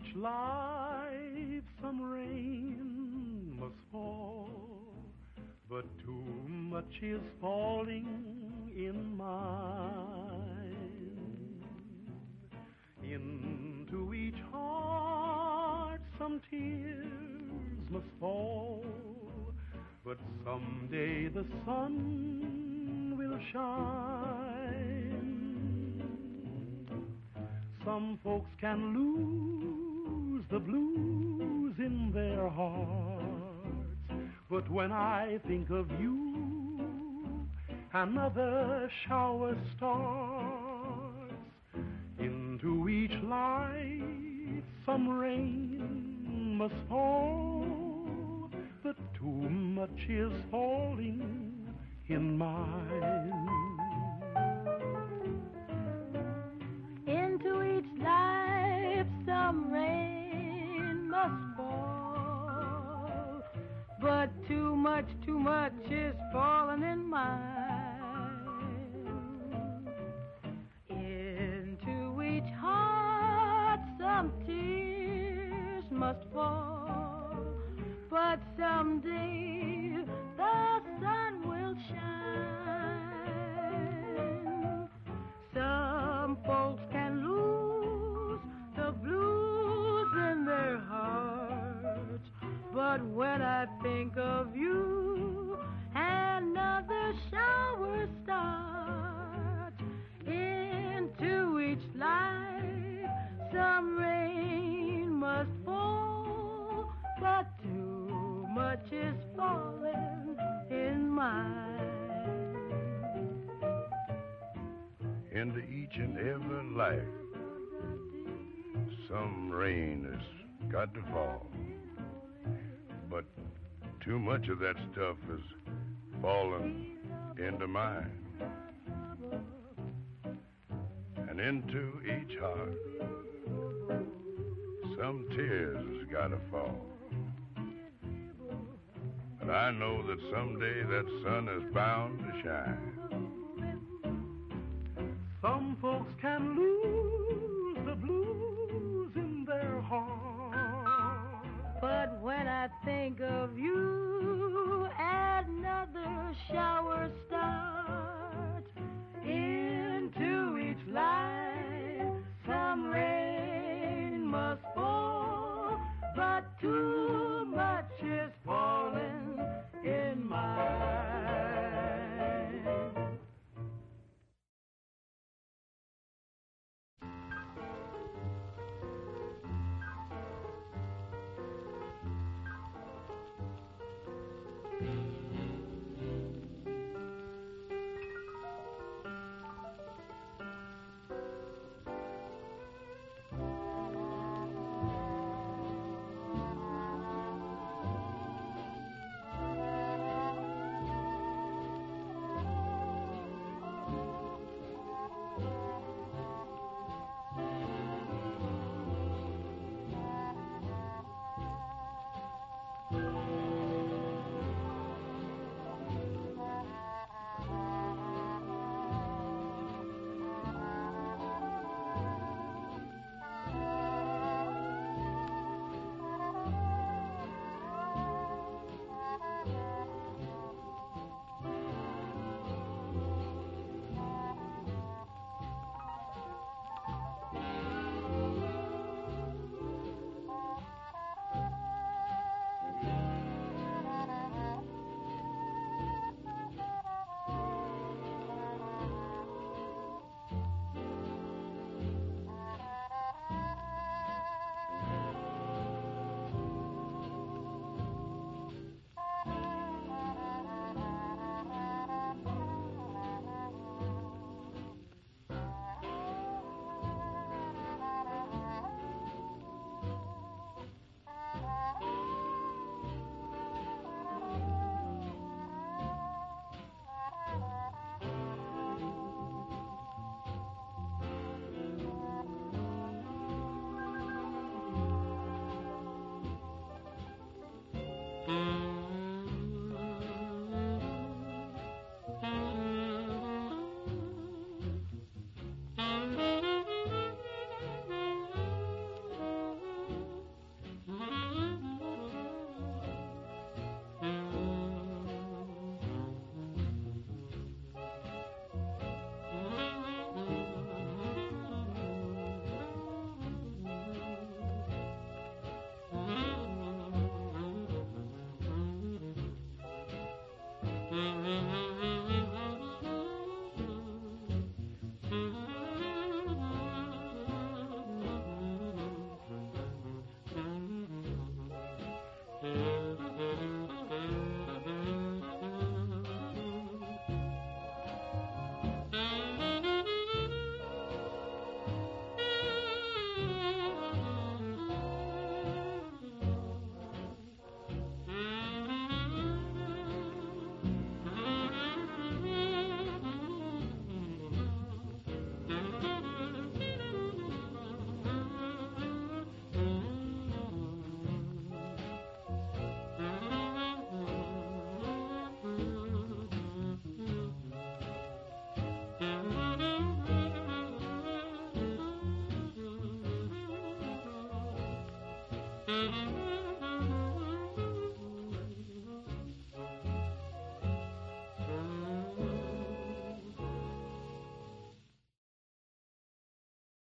[SPEAKER 3] Each life some rain must fall, but too much is falling in mine. Into each heart some tears must fall, But someday the sun will shine. Some folks can lose the blues in their hearts. But when I think of you, another shower starts. Into each life some rain must fall. But too much is falling in mine.
[SPEAKER 4] Into each life some rain must fall. But too much, too much is falling in mine. Into each heart some tears must fall. But someday But when I think of you, another shower starts. Into each life, some rain must fall. But too much is falling in mine.
[SPEAKER 5] into each and every life. Some rain has got to fall. But too much of that stuff has fallen into mine. And into each heart, some tears has got to fall. But I know that someday that sun is bound to shine.
[SPEAKER 3] Some folks can lose
[SPEAKER 6] Mm-hmm. Mm-hmm.